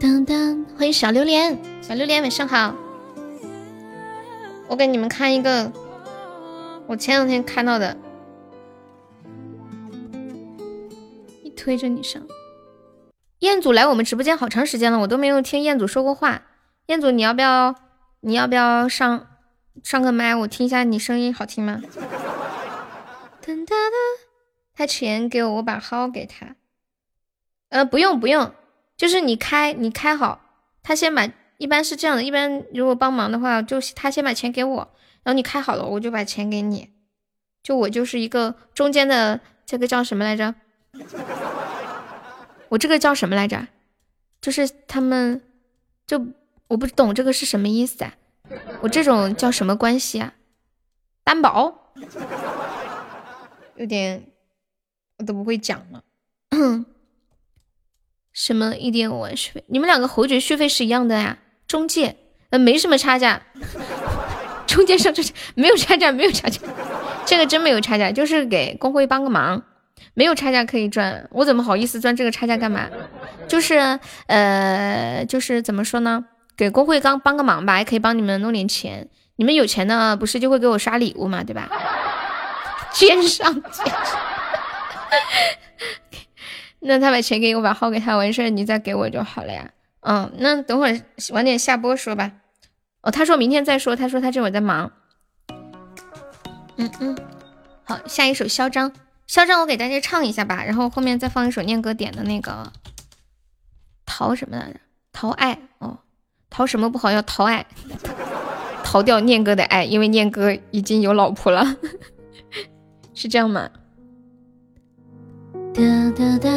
当当，欢迎小榴莲，小榴莲晚上好。我给你们看一个，我前两天看到的。一推着你上，彦祖来我们直播间好长时间了，我都没有听彦祖说过话。彦祖，你要不要？你要不要上上个麦？我听一下你声音好听吗？他钱给我，我把号给他。呃，不用不用。就是你开，你开好，他先把，一般是这样的，一般如果帮忙的话，就他先把钱给我，然后你开好了，我就把钱给你，就我就是一个中间的，这个叫什么来着？我这个叫什么来着？就是他们，就我不懂这个是什么意思啊？我这种叫什么关系啊？担保？有点，我都不会讲了。*coughs* 什么一点五万续费？你们两个侯爵续费是一样的呀？中介呃没什么差价，*laughs* 中介上这没有差价，没有差价，这个真没有差价，就是给工会帮个忙，没有差价可以赚。我怎么好意思赚这个差价干嘛？就是呃就是怎么说呢？给工会刚帮个忙吧，也可以帮你们弄点钱。你们有钱的不是就会给我刷礼物嘛，对吧？奸商奸商。那他把钱给我，把号给他，完事你再给我就好了呀。嗯，那等会儿晚点下播说吧。哦，他说明天再说，他说他这会儿在忙。嗯嗯，好，下一首嚣张，嚣张我给大家唱一下吧，然后后面再放一首念哥点的那个逃什么来着？逃爱哦，逃什么不好？要逃爱，逃掉念哥的爱，因为念哥已经有老婆了，*laughs* 是这样吗？哒哒哒！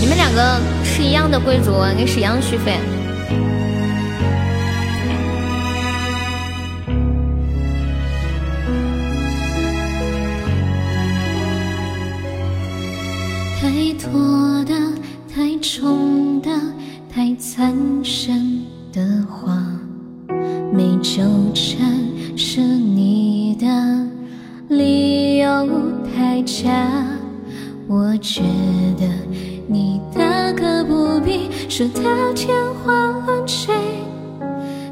你们两个是一样的贵族，应该是一样续费。错的太重的太残忍的话没纠缠是你的理由太假我觉得你大可不必说的天花乱坠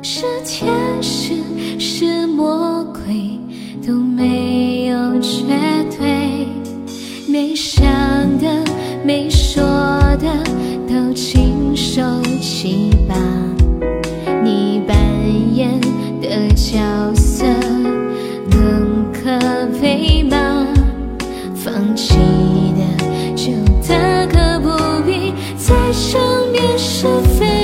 是天使是魔鬼都没有绝对没想的没说的都亲手去吧。你扮演的角色更可悲吗？放弃的就大可不必再争辩是非，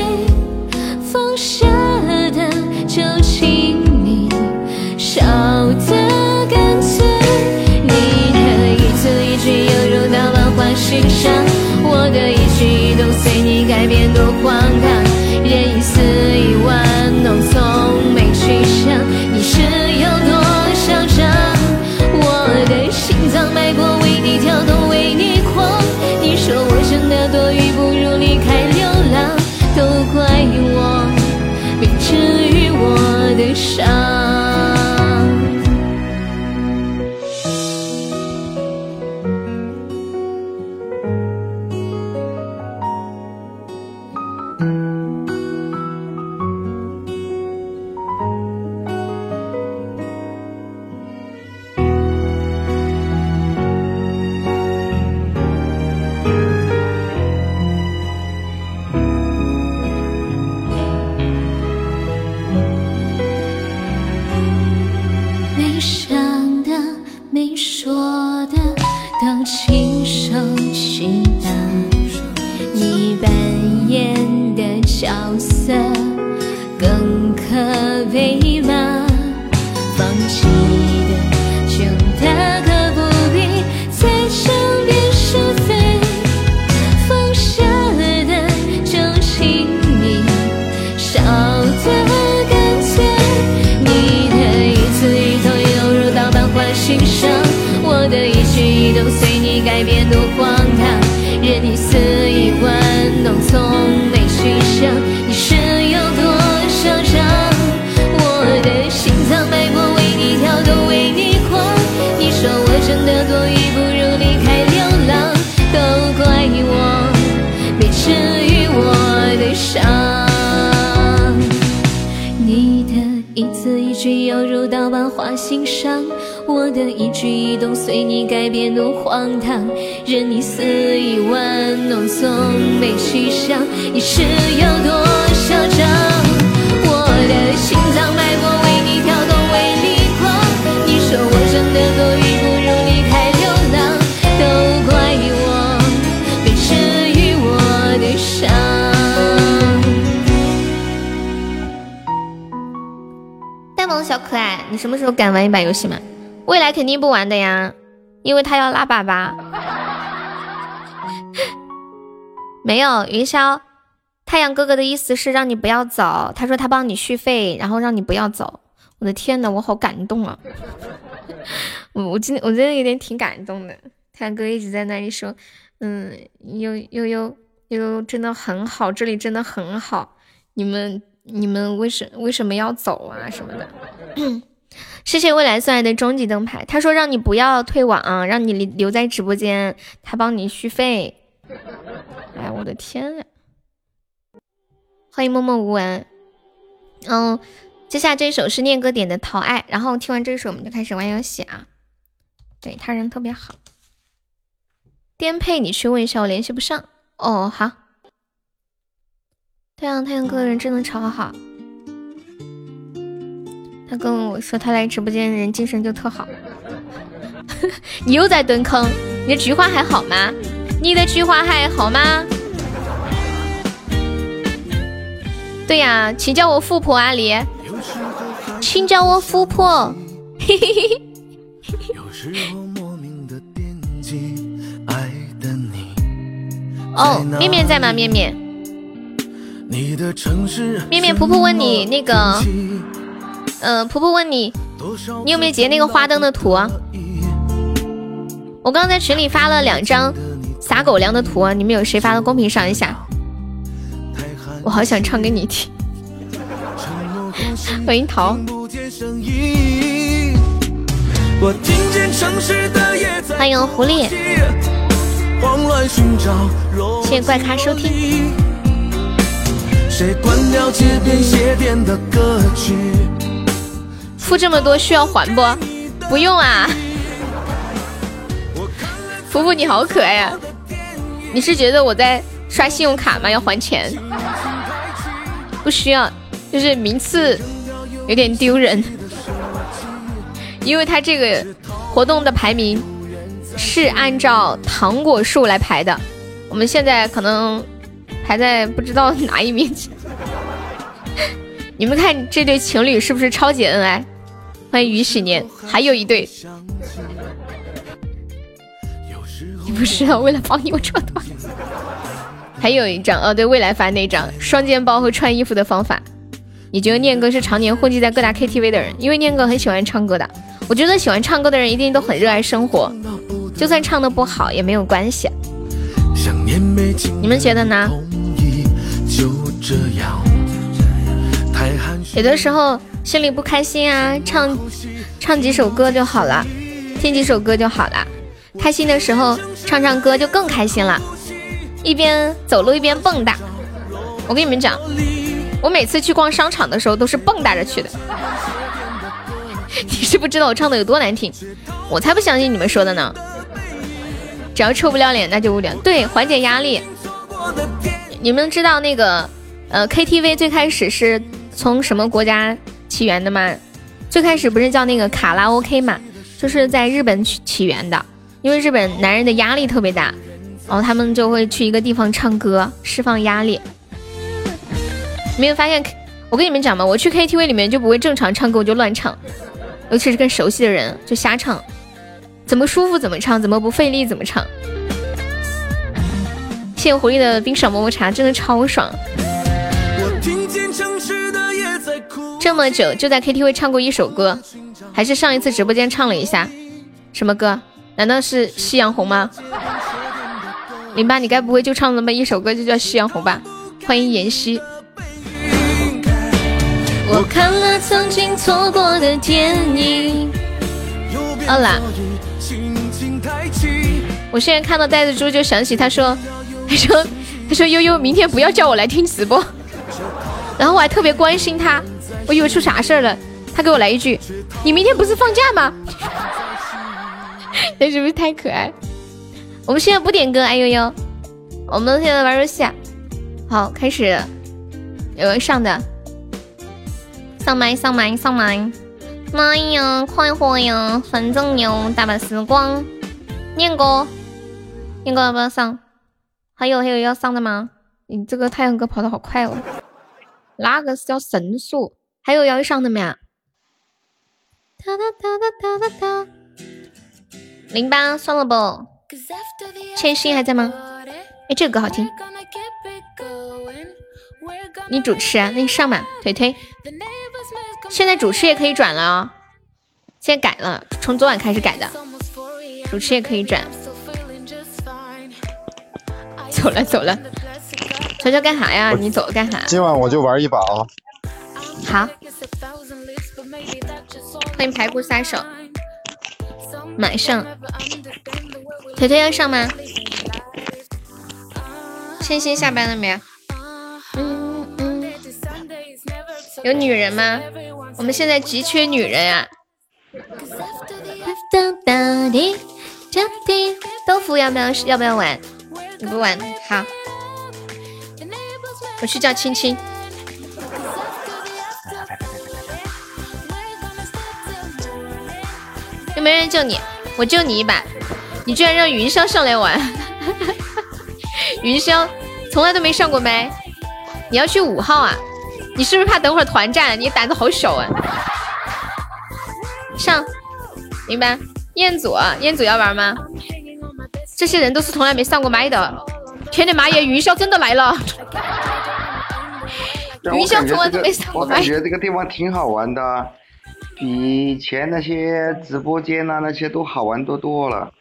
我你治愈我的伤。定不玩的呀，因为他要拉粑粑。*laughs* 没有云霄，太阳哥哥的意思是让你不要走，他说他帮你续费，然后让你不要走。我的天呐，我好感动啊！*laughs* 我我今天我真的有点挺感动的。太阳哥一直在那里说，嗯，悠悠悠悠悠真的很好，这里真的很好，你们你们为什为什么要走啊什么的？*coughs* 谢谢未来送来的终极灯牌，他说让你不要退网，让你留留在直播间，他帮你续费。哎，我的天呀！欢迎默默无闻。嗯，接下来这首是念哥点的《淘爱》，然后听完这首我们就开始玩游戏啊。对他人特别好，颠沛你去问一下，我联系不上。哦，好。太阳，太阳哥人真的超好。他跟我说他来直播间人精神就特好。*laughs* 你又在蹲坑，你的菊花还好吗？你的菊花还好吗？对呀、请叫我富婆阿狸，请叫我富婆。嘿嘿嘿嘿。哦，面面在吗？面面，面面，婆婆问你那个，呃，婆婆问你，你有没有截那个花灯的图啊？我刚刚在群里发了两张撒狗粮的图啊，你们有谁发到公屏上一下？我好想唱给你听。欢迎桃，欢迎狐狸，谢谢怪咖收听。付这么多需要还不？不用啊。福福你好可爱呀！你是觉得我在刷信用卡吗？要还钱？不需要，就是名次有点丢人，因为他这个活动的排名是按照糖果数来排的，我们现在可能排在不知道哪一名。*laughs* 你们看这对情侣是不是超级恩爱？欢迎于喜年，还有一对。你不是为了帮你我穿短？还有一张哦，对，未来发那张双肩包和穿衣服的方法。你觉得念哥是常年混迹在各大 KTV 的人？因为念哥很喜欢唱歌的。我觉得喜欢唱歌的人一定都很热爱生活，就算唱的不好也没有关系。你们觉得呢？有的时候心里不开心啊，唱唱几首歌就好了，听几首歌就好了。开心的时候唱唱歌就更开心了，一边走路一边蹦跶。我跟你们讲，我每次去逛商场的时候都是蹦跶着去的。*laughs* 你是不知道我唱的有多难听，我才不相信你们说的呢。只要臭不要脸那就无聊。对，缓解压力。你们知道那个呃 KTV 最开始是从什么国家起源的吗？最开始不是叫那个卡拉 OK 嘛，就是在日本起起源的。因为日本男人的压力特别大，然后他们就会去一个地方唱歌释放压力。没有发现？我跟你们讲嘛，我去 KTV 里面就不会正常唱歌，我就乱唱，尤其是跟熟悉的人就瞎唱，怎么舒服怎么唱，怎么不费力怎么唱。谢谢狐狸的冰爽么么茶，真的超爽。我听见城市这么久就在 KTV 唱过一首歌，还是上一次直播间唱了一下，什么歌？难道是夕阳红吗？零八，你该不会就唱那么一首歌就叫夕阳红吧？欢迎妍希。我看了曾经错过的电影。好啦，我现在看到袋子猪就想起他说，他说他说悠悠明天不要叫我来听直播，然后我还特别关心他，我以为出啥事儿了，他给我来一句，你明天不是放假吗？*laughs* 那是不是太可爱？我们现在不点歌，哎呦呦！我们现在玩游戏，啊好，开始。有人上的，上麦上麦上麦！妈呀，快活呀，反正有大把时光。念哥，念哥要不要上？还有还有要上的吗？你这个太阳哥跑的好快哦！那个是叫神速？还有要上的没？哒哒哒哒哒哒哒。零八算了不，千心还在吗？哎，这个歌好听。你主持啊？那你上吧，腿腿。现在主持也可以转了哦，现在改了，从昨晚开始改的，主持也可以转。走了走了，乔乔干啥呀？你走了干啥？今晚我就玩一把啊。好，欢迎排骨杀手。马上，腿腿要上吗？千心下班了没有？嗯嗯，有女人吗？我们现在急缺女人啊！豆腐要不要要不要玩？你不玩好，我去叫青青。有没人救你？我救你一把！你居然让云霄上来玩，*laughs* 云霄从来都没上过麦。你要去五号啊？你是不是怕等会儿团战？你胆子好小啊！上，明白？彦祖，彦祖要玩吗？这些人都是从来没上过麦的。天的妈耶！云霄真的来了！云霄从来都没上过麦。我感觉这个地方挺好玩的。比以前那些直播间呐，那些都好玩多多了。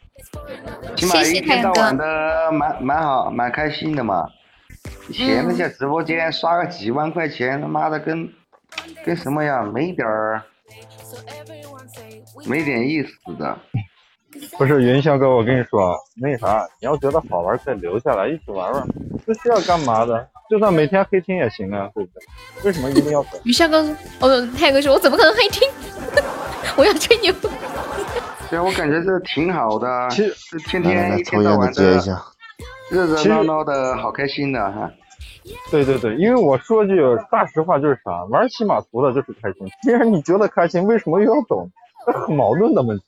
起码一天到晚的蛮蛮好，蛮开心的嘛。以前那些直播间刷个几万块钱，他妈的跟跟什么呀，没点儿，没点意思的。不是云霄哥，我跟你说，那啥，你要觉得好玩，再留下来一起玩玩，不需要干嘛的。就算每天黑听也行啊，对不对？为什么一定要走？云霄哥，哦，泰哥说，我怎么可能黑听？*laughs* 我要吹牛。对啊，我感觉这挺好的，其实天天一天到晚的热热闹闹的，好开心的哈。对对对，因为我说句大实话，就是啥，玩骑马图的就是开心。既然你觉得开心，为什么又要走？这很矛盾的问题。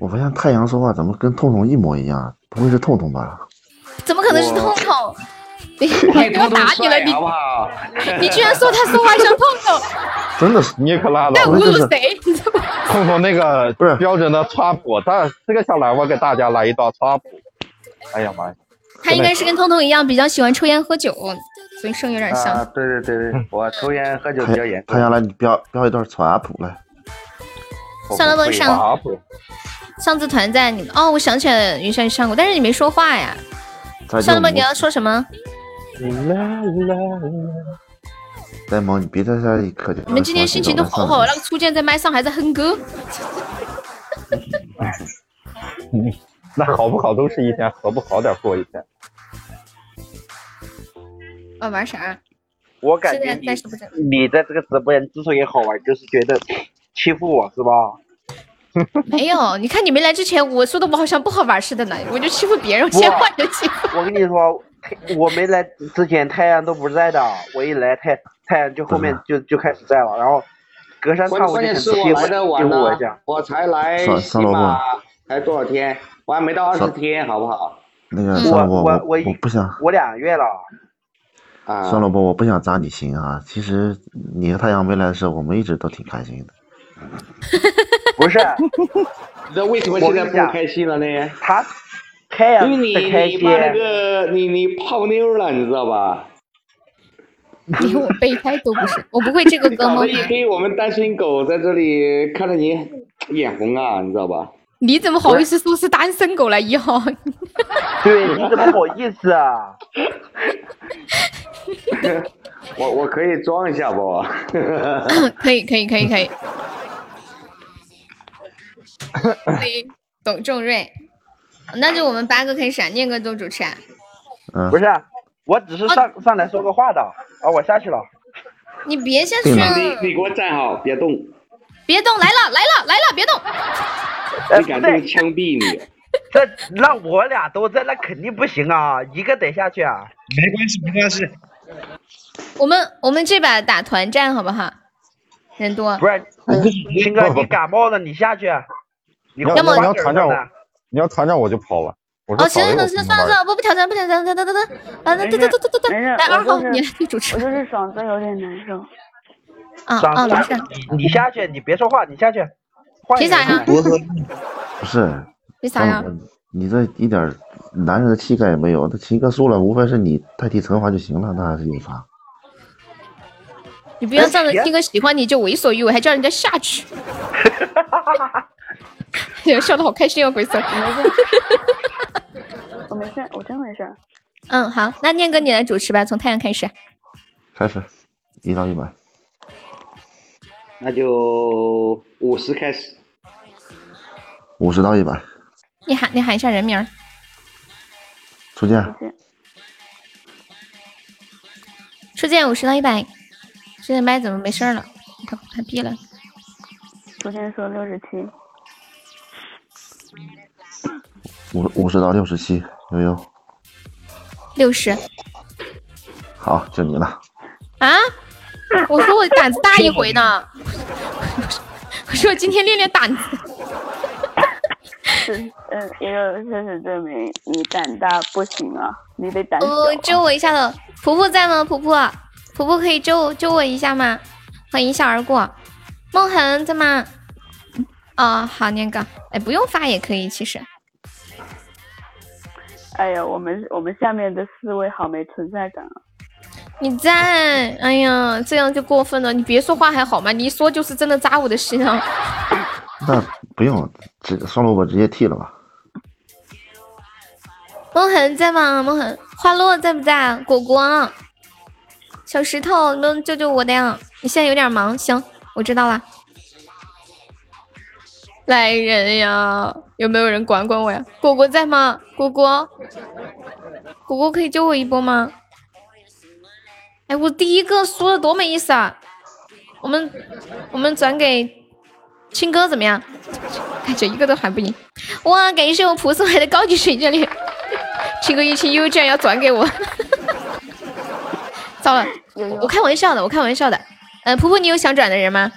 我发现太阳说话怎么跟痛痛一模一样？不会是痛痛吧？怎么可能是痛痛？你 *laughs* 我打你了，你？你居然说他说话像痛痛？真的是，你可拉倒！在侮辱谁？*laughs* 痛痛那个不是标准的川普，他这个下来我给大家来一道川普。哎呀妈呀！他应该是跟痛痛一样，比较喜欢抽烟喝酒，所以声有点像。啊，对对对对，我抽烟喝酒比较严。太阳来，你标标一段川普来。算了吧，上上次团战你哦，我想起来云山上过，但是你没说话呀。上了吧，你要说什么？呆萌，你别在这里可你们今天心情都好好，那个初见在麦上还在哼歌。那好不好都是一天，好不好点过一天。啊，玩啥？我感觉你你在这个直播间之所以好玩，就是觉得欺负我是吧？*laughs* 没有，你看你没来之前，我说的我好像不好玩似的呢，我就欺负别人，先换着欺负。我跟你说，*laughs* 我没来之前太阳都不在的，我一来太太阳就后面就就开始在了，然后隔三差五就欺负我一下。我才来起码才多少天，我还没到二十天，好不好？那个我我我我不想，我两个月了。啊，算了吧，我不想扎你心啊。其实你和太阳没来的时候，我们一直都挺开心的。*laughs* 不是，*laughs* 那为什么现在不开心了呢？他太阳因为你你把那个你你泡妞了，你知道吧？连我备胎都不是，我不会这个歌吗？一堆我们单身狗在这里看着你眼红啊，你知道吧？你怎么好意思说是单身狗了？一号？对，你怎么好意思啊？*laughs* 我我可以装一下不？可以可以可以可以。可以，董仲瑞，那就我们八个可以闪，念哥做主持啊。嗯，不是，我只是上上来说个话的啊，我下去了。你别下去。你你给我站好，别动。别动，来了来了来了，别动。你敢动，枪毙你！这让我俩都在，那肯定不行啊，一个得下去啊。没关系，没关系。我们我们这把打团战好不好？人多。不是，青哥，你感冒了，你下去。你要你要团战我，你要团战我就跑了。哦，行行行，算了算了，不不挑战不挑战，等等等等，啊，等等等等等等，来二号你来主持。我就是嗓子有点难受。啊啊，没事。你下去，你别说话，你下去。凭啥呀？不 *laughs* 是。凭啥呀？你这一点男人的气概也没有，那秦哥输了，无非是你代替惩罚就行了，那还是有啥？你不要仗着听哥喜欢你就为所欲为，还叫人家下去。*laughs* *laughs* 笑的好开心哦，鬼子。我没事，我真没事。嗯，好，那念哥你来主持吧，从太阳开始。开始，一到一百。那就五十开始。五十到一百。你喊你喊一下人名。初见。初见五十到一百。现在麦怎么没声了？他他闭了。昨天说六十七。五五十到六十七，悠悠。六十。好，就你了。啊！我说我胆子大一回呢。*laughs* 我说我今天练练胆子。是，嗯，一个事实证明你胆大不行啊，你得胆小。哦，救我一下的，婆婆在吗？婆婆，婆婆可以救救我一下吗？好，一笑而过。梦恒在吗？哦，好，念哥，哎，不用发也可以，其实。哎呀，我们我们下面的四位好没存在感啊！你在？哎呀，这样就过分了。你别说话还好吗？你一说就是真的扎我的心啊！*laughs* 那不用，直双萝卜直接剃了吧。梦痕在吗？梦痕，花落在不在？果果，小石头，能救救我的呀！你现在有点忙，行，我知道了。来人呀！有没有人管管我呀？果果在吗？果果，果果可以救我一波吗？哎，我第一个输的多没意思啊！我们我们转给青哥怎么样？感觉一个都还不赢。哇，感谢我蒲送来的高级水晶链，青哥一听又居然要转给我，*laughs* 糟了！我开玩笑的，我开玩笑的。嗯，婆婆，你有想转的人吗？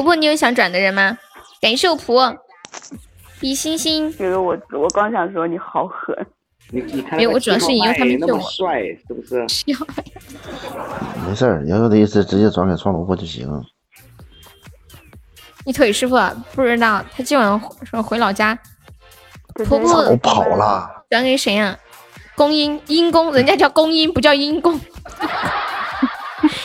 婆婆，你有想转的人吗？感谢我婆，比心心。这个我我刚想说你好狠。你你看，没有，我主要是因为他们救我。帅是不是？没事儿，瑶瑶的意思直接转给双萝卜就行。你腿师傅不知道，他今晚说回老家。婆婆我跑了。转给谁呀？公阴阴公，人家叫公阴，不叫阴公。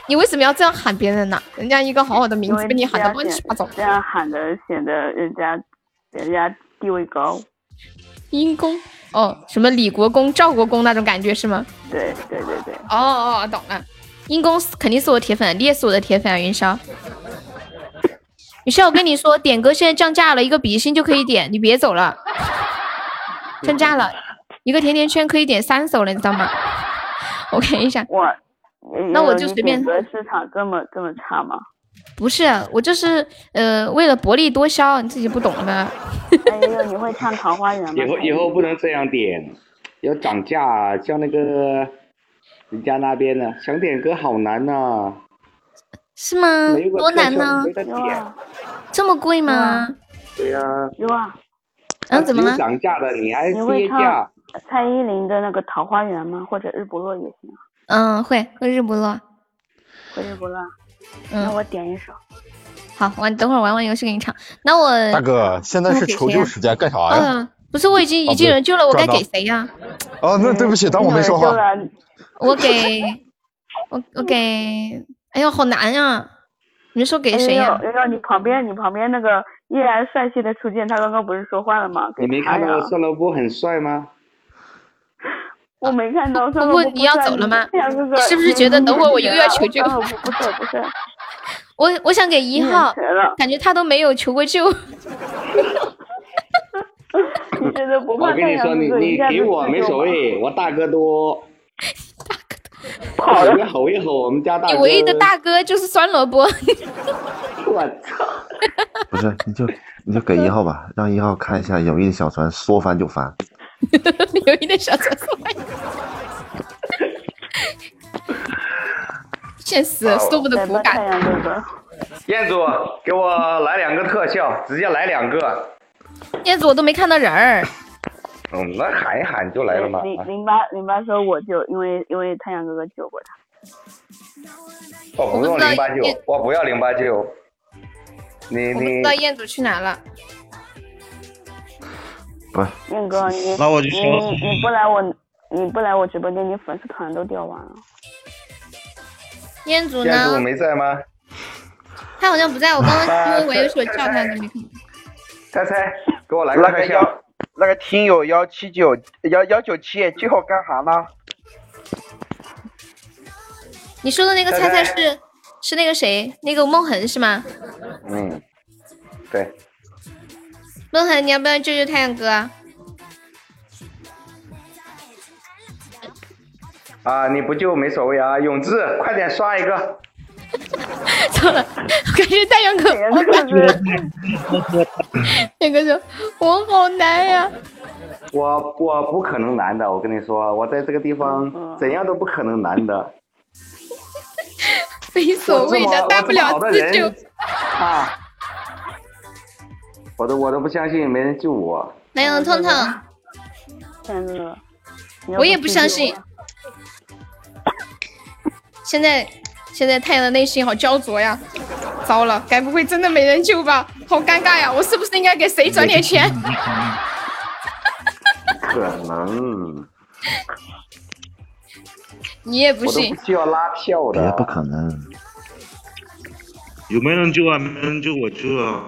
你为什么要这样喊别人呢？人家一个好好的名字被你喊的乱七八糟。这样喊的显得人家人家地位高。阴公。哦，什么李国公、赵国公那种感觉是吗？对对对对。哦哦，懂了。阴公肯定是我铁粉，你也是我的铁粉啊，云霄。云霄，我跟你说，点歌现在降价了，一个比心就可以点，你别走了。降价了，一个甜甜圈可以点三首了，你知道吗？我看一下。哇，那我就随便。歌市场这么这么差吗？不是，我就是呃，为了薄利多销，你自己不懂的？哎 *laughs* 呦，你会唱《桃花源》吗？以后以后不能这样点，要涨价，像那个人家那边的想点歌好难呐。是吗？多难呢？这么贵吗？对呀。有啊。嗯，怎么了？涨价的你还跌价？蔡依林的那个《桃花源》吗？或者日不落也行。嗯，会会日不落。会日不落。嗯那我点一首，好，我等会儿玩完游戏给你唱。那我大哥，现在是求救时间，干啥呀？嗯，不是，我已经已经有人救了，我该给谁呀？哦，那对不起，当我没说话。*laughs* 我给，我我给，哎呦，好难呀！你说给谁呀？瑶瑶，你旁边，你旁边那个依然帅气的初见，他刚刚不是说话了吗？你没看到孙萝卜很帅吗？*laughs* 我没看到。不不，你要走了吗？你是不是觉得等会我又要求救？不是不是，*laughs* 我我想给一号，感觉他都没有求过救。你真的不怕？我跟你说，你你给我没所谓，我大哥多。*laughs* 大哥多。*laughs* 你吼一吼，我们家大哥。你唯一的大哥就是酸萝卜。我操！不是，你就你就给一号吧，让一号看一下友谊的小船说翻就翻。*laughs* 有一点小厕所，*laughs* 现实受不得骨感。彦祖，给我来两个特效，直接来两个。彦祖，我都没看到人儿。嗯，那喊一喊就来了嘛。零零八零八说我就，因为因为太阳哥哥救过他。我不用零八九，我不要零八九。你你。不知道彦祖去哪了。燕哥，你那我就你你不来我你不来我直播间，你粉丝团都掉完了。彦祖呢？彦祖没在吗？他好像不在，我刚刚因为我有说叫他都没看。猜猜，给我来个特效。那个听友幺七九幺幺九七，最后干啥呢？你说的那个猜猜是是那个谁？那个梦恒是吗？嗯，对。梦恒，你要不要救救太阳哥？啊，你不救没所谓啊，永志，快点刷一个。*laughs* 错了，感觉太阳哥，*laughs* 太阳哥说，我好难呀。*laughs* 我我不可能难的，我跟你说，我在这个地方怎样都不可能难的。非所谓的，大不了自救。啊。我都我都不相信没人救我。没有痛痛，真的，我也不相信。*coughs* 现在现在太阳的内心好焦灼呀！糟了，该不会真的没人救吧？好尴尬呀！我是不是应该给谁转点钱？*laughs* 可能。你也不信？需要拉票的。别不可能。有没人救啊？没人救我救啊！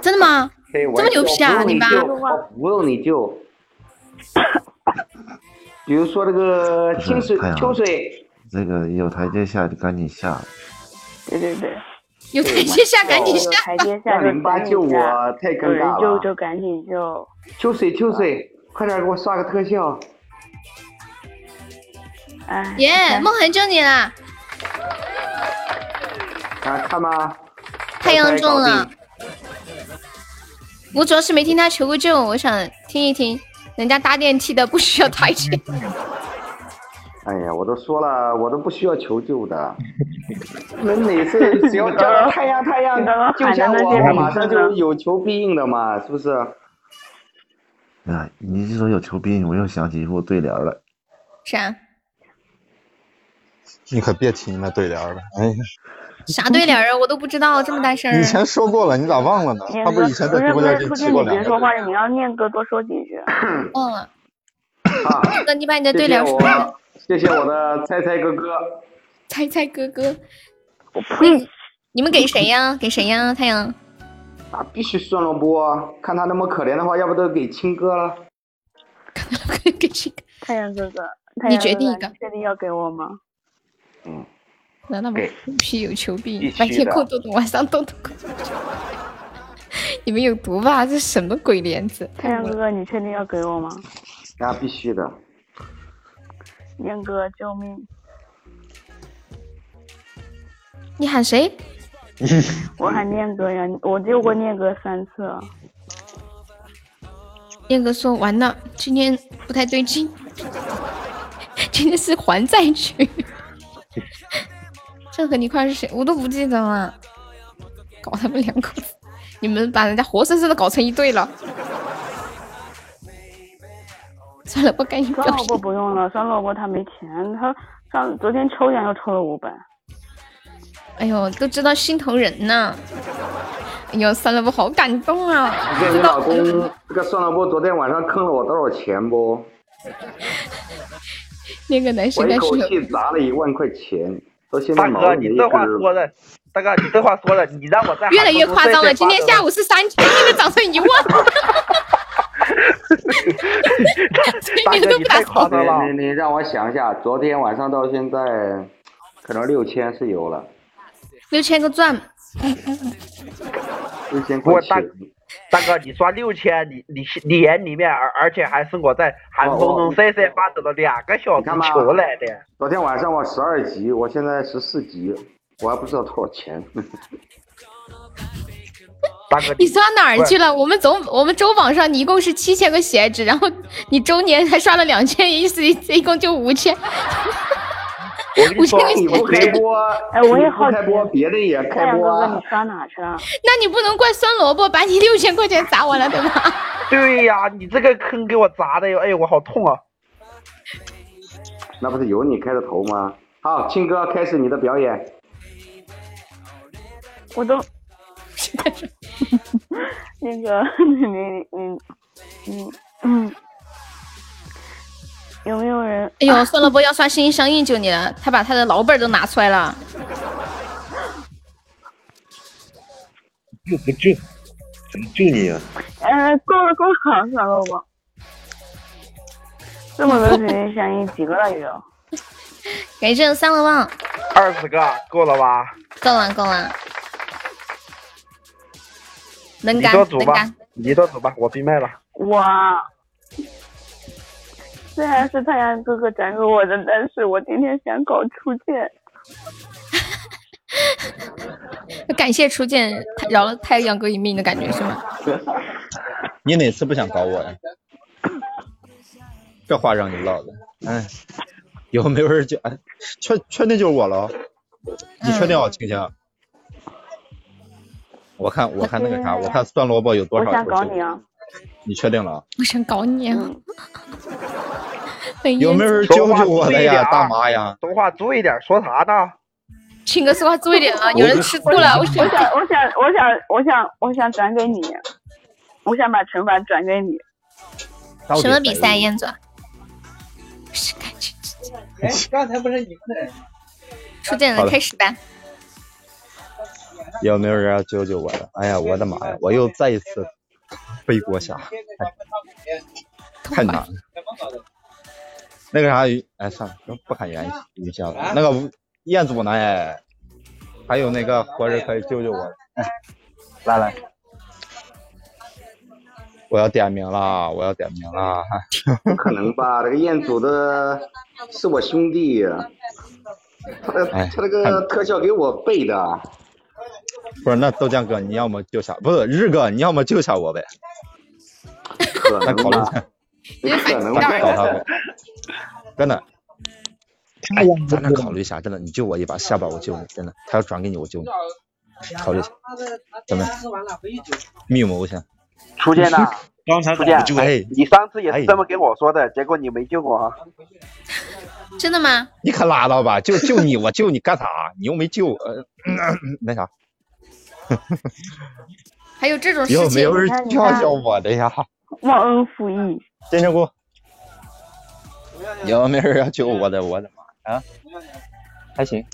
真的吗？这么牛皮啊，你爸！不用你救。*laughs* 比如说那个清水、秋水，这个有台阶下就赶紧下。对对对，有台阶下赶紧下。台阶下零八救我，太尴尬了。救就赶紧救。秋水秋水，快点给我刷个特效。哎，耶，梦痕救你啦！啊看吧？太阳中了。我主要是没听他求过救，我想听一听，人家搭电梯的不需要台阶。*laughs* 哎呀，我都说了，我都不需要求救的。*laughs* 那每次只要叫到太阳太阳 *laughs* 救下我，我马上就有求必应的嘛，是不是？啊，你一说有求必应，我又想起一副对联了。啥？你可别提那对联了，哎呀。*laughs* 啥对联啊？我都不知道，这么大声。以前说过了，你咋忘了呢？他不是以前在直播间里提过两你别说话，你要念哥多说几句。*laughs* 忘了。那你把你的对联说。谢谢我的猜猜哥哥。*laughs* 猜猜哥哥。我呸！你们给谁呀？给谁呀？太阳。啊必须算萝卜，看他那么可怜的话，要不都给亲哥了。给亲哥。太阳哥哥，你决定一个。确定要给我吗？嗯。那他们虎皮有求必应，白天扣洞洞，晚上洞洞扣。*laughs* 你们有毒吧？这什么鬼帘子？太阳哥哥，你确定要给我吗？那必须的。念哥，救命！你喊谁？*laughs* 我喊念哥呀，我救过念哥三次了。念哥说完了，今天不太对劲，*laughs* 今天是还债区。这和你一块是谁？我都不记得了。搞他们两口子，你们把人家活生生的搞成一对了。算了，不干酸萝卜不用了，酸萝卜他没钱，他上昨天抽奖又抽了五百。哎呦，都知道心疼人呐！哎呦，酸萝卜好感动啊！你你老公这个酸萝卜昨天晚上坑了我多少钱不？*laughs* 那个男生我一口气砸了一万块钱。大哥，你这话说的，大哥，你这话说的，你让我在越来越夸张了。今天下午是三千，现在涨成一万。大哥，*laughs* 你太夸张了。你你让我想一下，昨天晚上到现在，可能六千是有了。六千个钻。六千块钱。大哥，你刷六千，你你连里面，而而且还是我在寒风中瑟瑟发抖了两个小时求来的。昨天晚上我十二级，我现在十四级，我还不知道多少钱。*laughs* 大哥，你刷哪儿去了？我们总我们周榜上你一共是七千个血值，然后你周年还刷了两千，意思一共就五千。我跟你说，你不开播，哎，我也好开播，别的也开播。哥哥，你刷哪去了？*laughs* 那你不能怪酸萝卜把你六千块钱砸完了，对吧？*laughs* 对呀，你这个坑给我砸的哟，哎呦，我好痛啊！那不是有你开的头吗？好，庆哥，开始你的表演。我都，*laughs* 那个，你你你嗯。有没有人？哎呦，算了，不要刷心相印救你了，他把他的老本都拿出来了。救不救？怎么救你啊？呃，够了够了，算了吧。这么多心相印，几个了有？*laughs* 感谢三个棒。二十个，够了吧？够了够了。能干能干。你做主吧，我闭麦了。哇。虽然是太阳哥哥转给我的，但是我今天想搞初见。*laughs* 感谢初见饶了太阳哥一命的感觉是吗？*laughs* 你哪次不想搞我呀？这话让你唠的，哎，以后没人就哎，确确定就是我了？你确定啊，青青？我看我看那个啥，我看酸萝卜有多少？我想搞你啊！你确定了？我想搞你啊！*laughs* 有没有人救救我的呀，大妈呀？说话注意点，说啥呢？请哥说话注意点啊！有人吃醋了，我想，我想，我想，我想，我想，我想转给你，我想把惩罚转给你。什么比赛，燕子？是感情。哎，刚才不是你们？初见了，开始吧。有没有人要救救我的？哎呀，我的妈呀！我又再一次背锅侠，太难了。那个啥，哎，算了，不喊言语笑了。那个彦祖呢？哎，还有那个活人可以救救我？哎，来来，我要点名了，我要点名了。不可能吧？这个彦祖的是我兄弟，他的他那个特效给我背的。不是，那豆浆哥，你要么救下，不是日哥，你要么救下我呗。可能吧？可能吧？找他，*laughs* 真的。哎，咱俩考虑一下，真的，你救我一把，下把我救你，真的。他要转给你，我救你。考虑一下，怎么样？密谋一下。初见呐，初见，哎，你上次也是这么跟我说的，结果你没救我哈。真的吗？你可拉倒吧，就救你，我救你干啥？你又没救，呃，那啥。*laughs* 还有这种事情？有没有人教教我的呀？*laughs* 忘恩负义。金针菇，有没有人要救我的？我的妈啊！还行。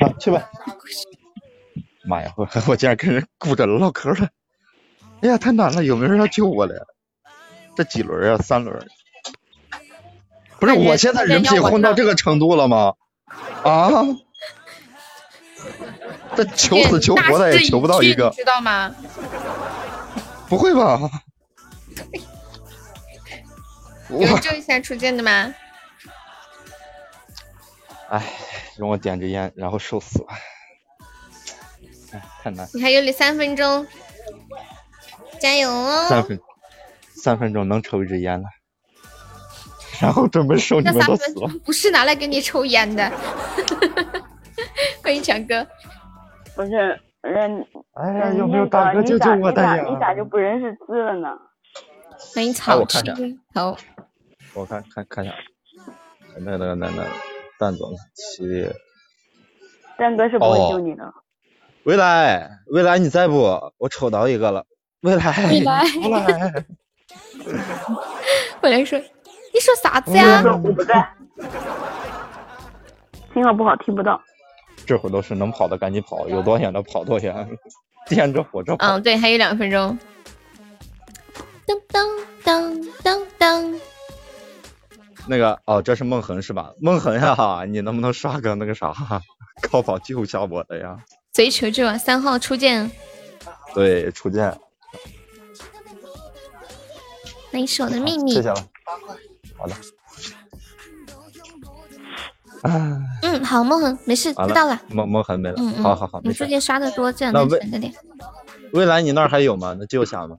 啊，去吧。妈呀，我我竟然跟人顾着唠嗑了。哎呀，太难了，有没有人要救我的？这几轮啊？三轮。不是，我现在人品混到这个程度了吗？啊？*laughs* 这求死求活的也求不到一个，知道吗？不会吧？*laughs* 有救一下初见的吗？哎，容我点支烟，然后受死吧。哎，太难。你还有三分钟，加油哦！三分，三分钟能抽一支烟了，然后准备受你们的死。不是拿来给你抽烟的。欢迎强哥。不是，人，哎呀，有没有大哥救救我的呀？你咋就不认识字了呢？欢迎草青，好。我看看看一下，那那个那那蛋总七。蛋哥是不会救你的。未来，未来你在不？我抽到一个了。未来，未来，未来。*laughs* 未来说，你说啥子呀？我不在。信号不好，听不到。这会都是能跑的赶紧跑，有多远的跑多远，*laughs* 电着火车跑。嗯，对，还有两分钟。噔噔噔噔噔。那个哦，这是梦恒是吧？梦恒呀，你能不能刷个那个啥，*laughs* 高跑救一下我的呀？贼求救啊！三号初见。对，初见。那是我的秘密。谢谢了。好的。嗯，好，梦恒，没事，知道了。梦梦恒没了。嗯嗯。好好好，你最近刷的多，这样能省着点。未来你那儿还有吗？那救下吗？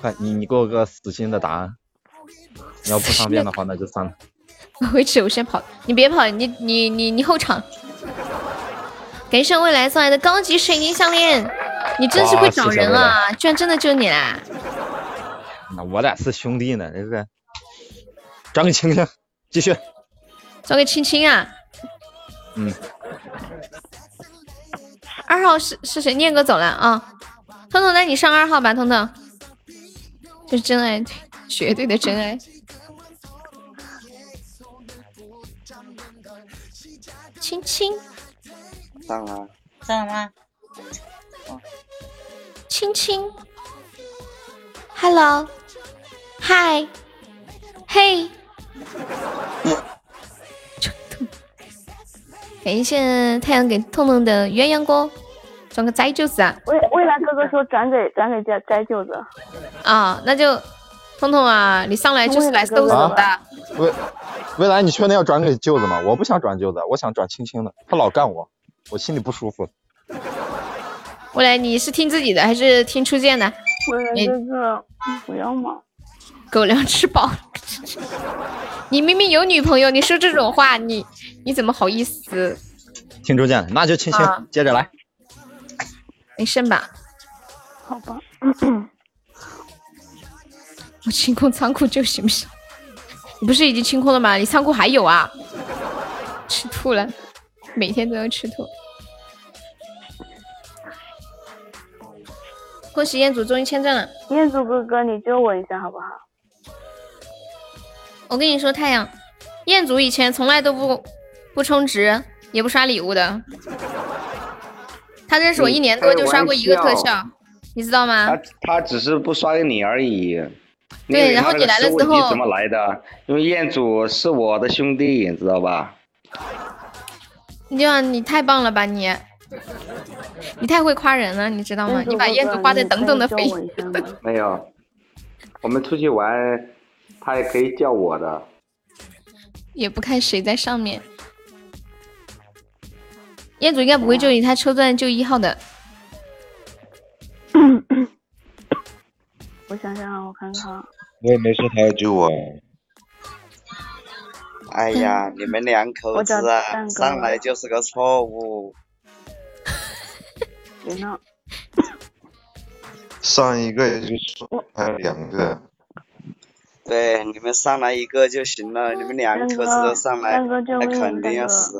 快，你你给我个死心的答案。你要不方便的话，那就算了。*laughs* 我回去，我先跑。你别跑，你你你你后场。感谢未来送来的高级水晶项链，你真是会找人啊！居然真的救你啦！那我俩是兄弟呢，这是。转给青青，继续。交给青青啊，嗯，二号是是谁？念哥走了啊，彤彤，那你上二号吧，彤彤，这是真爱，绝对的真爱。青青。上了，上了。吗？青青，Hello，嗨，嘿。感谢太阳给痛痛的鸳鸯锅，装个摘舅子啊！未未来哥哥说转给转给摘摘舅子啊，那就痛痛啊，你上来就是来搜索的。未未来，你确定要转给舅子吗？我不想转舅子，我想转青青的，他老干我，我心里不舒服。未来，你是听自己的还是听初见的？未来哥哥，不要嘛！狗粮吃饱，*laughs* 你明明有女朋友，你说这种话，你你怎么好意思？听初见，那就青青接着来，没事吧？好吧，*coughs* 我清空仓库就行不行？你不是已经清空了吗？你仓库还有啊？吃吐了，每天都要吃吐。恭喜彦祖终于签证了，彦祖哥哥，你救我一下好不好？我跟你说，太阳，彦祖以前从来都不不充值，也不刷礼物的。他认识我一年多，就刷过一个特效，你知道吗？他他只是不刷给你而已。对，然后你来了之后怎么来的？因为彦祖是我的兄弟，你知道吧？你这样你太棒了吧你！你太会夸人了，你知道吗？你把燕子挂在等等的飞。*laughs* 没有，我们出去玩，他也可以叫我的。也不看谁在上面。业主应该不会救你，他抽钻救一号的。*coughs* 我想想，我看看。我也没说他要救我。哎呀，你们两口子啊，上来就是个错误。别闹。上一个也就说还有两个。对，你们上来一个就行了，你们两个车子都上来，那肯定要死。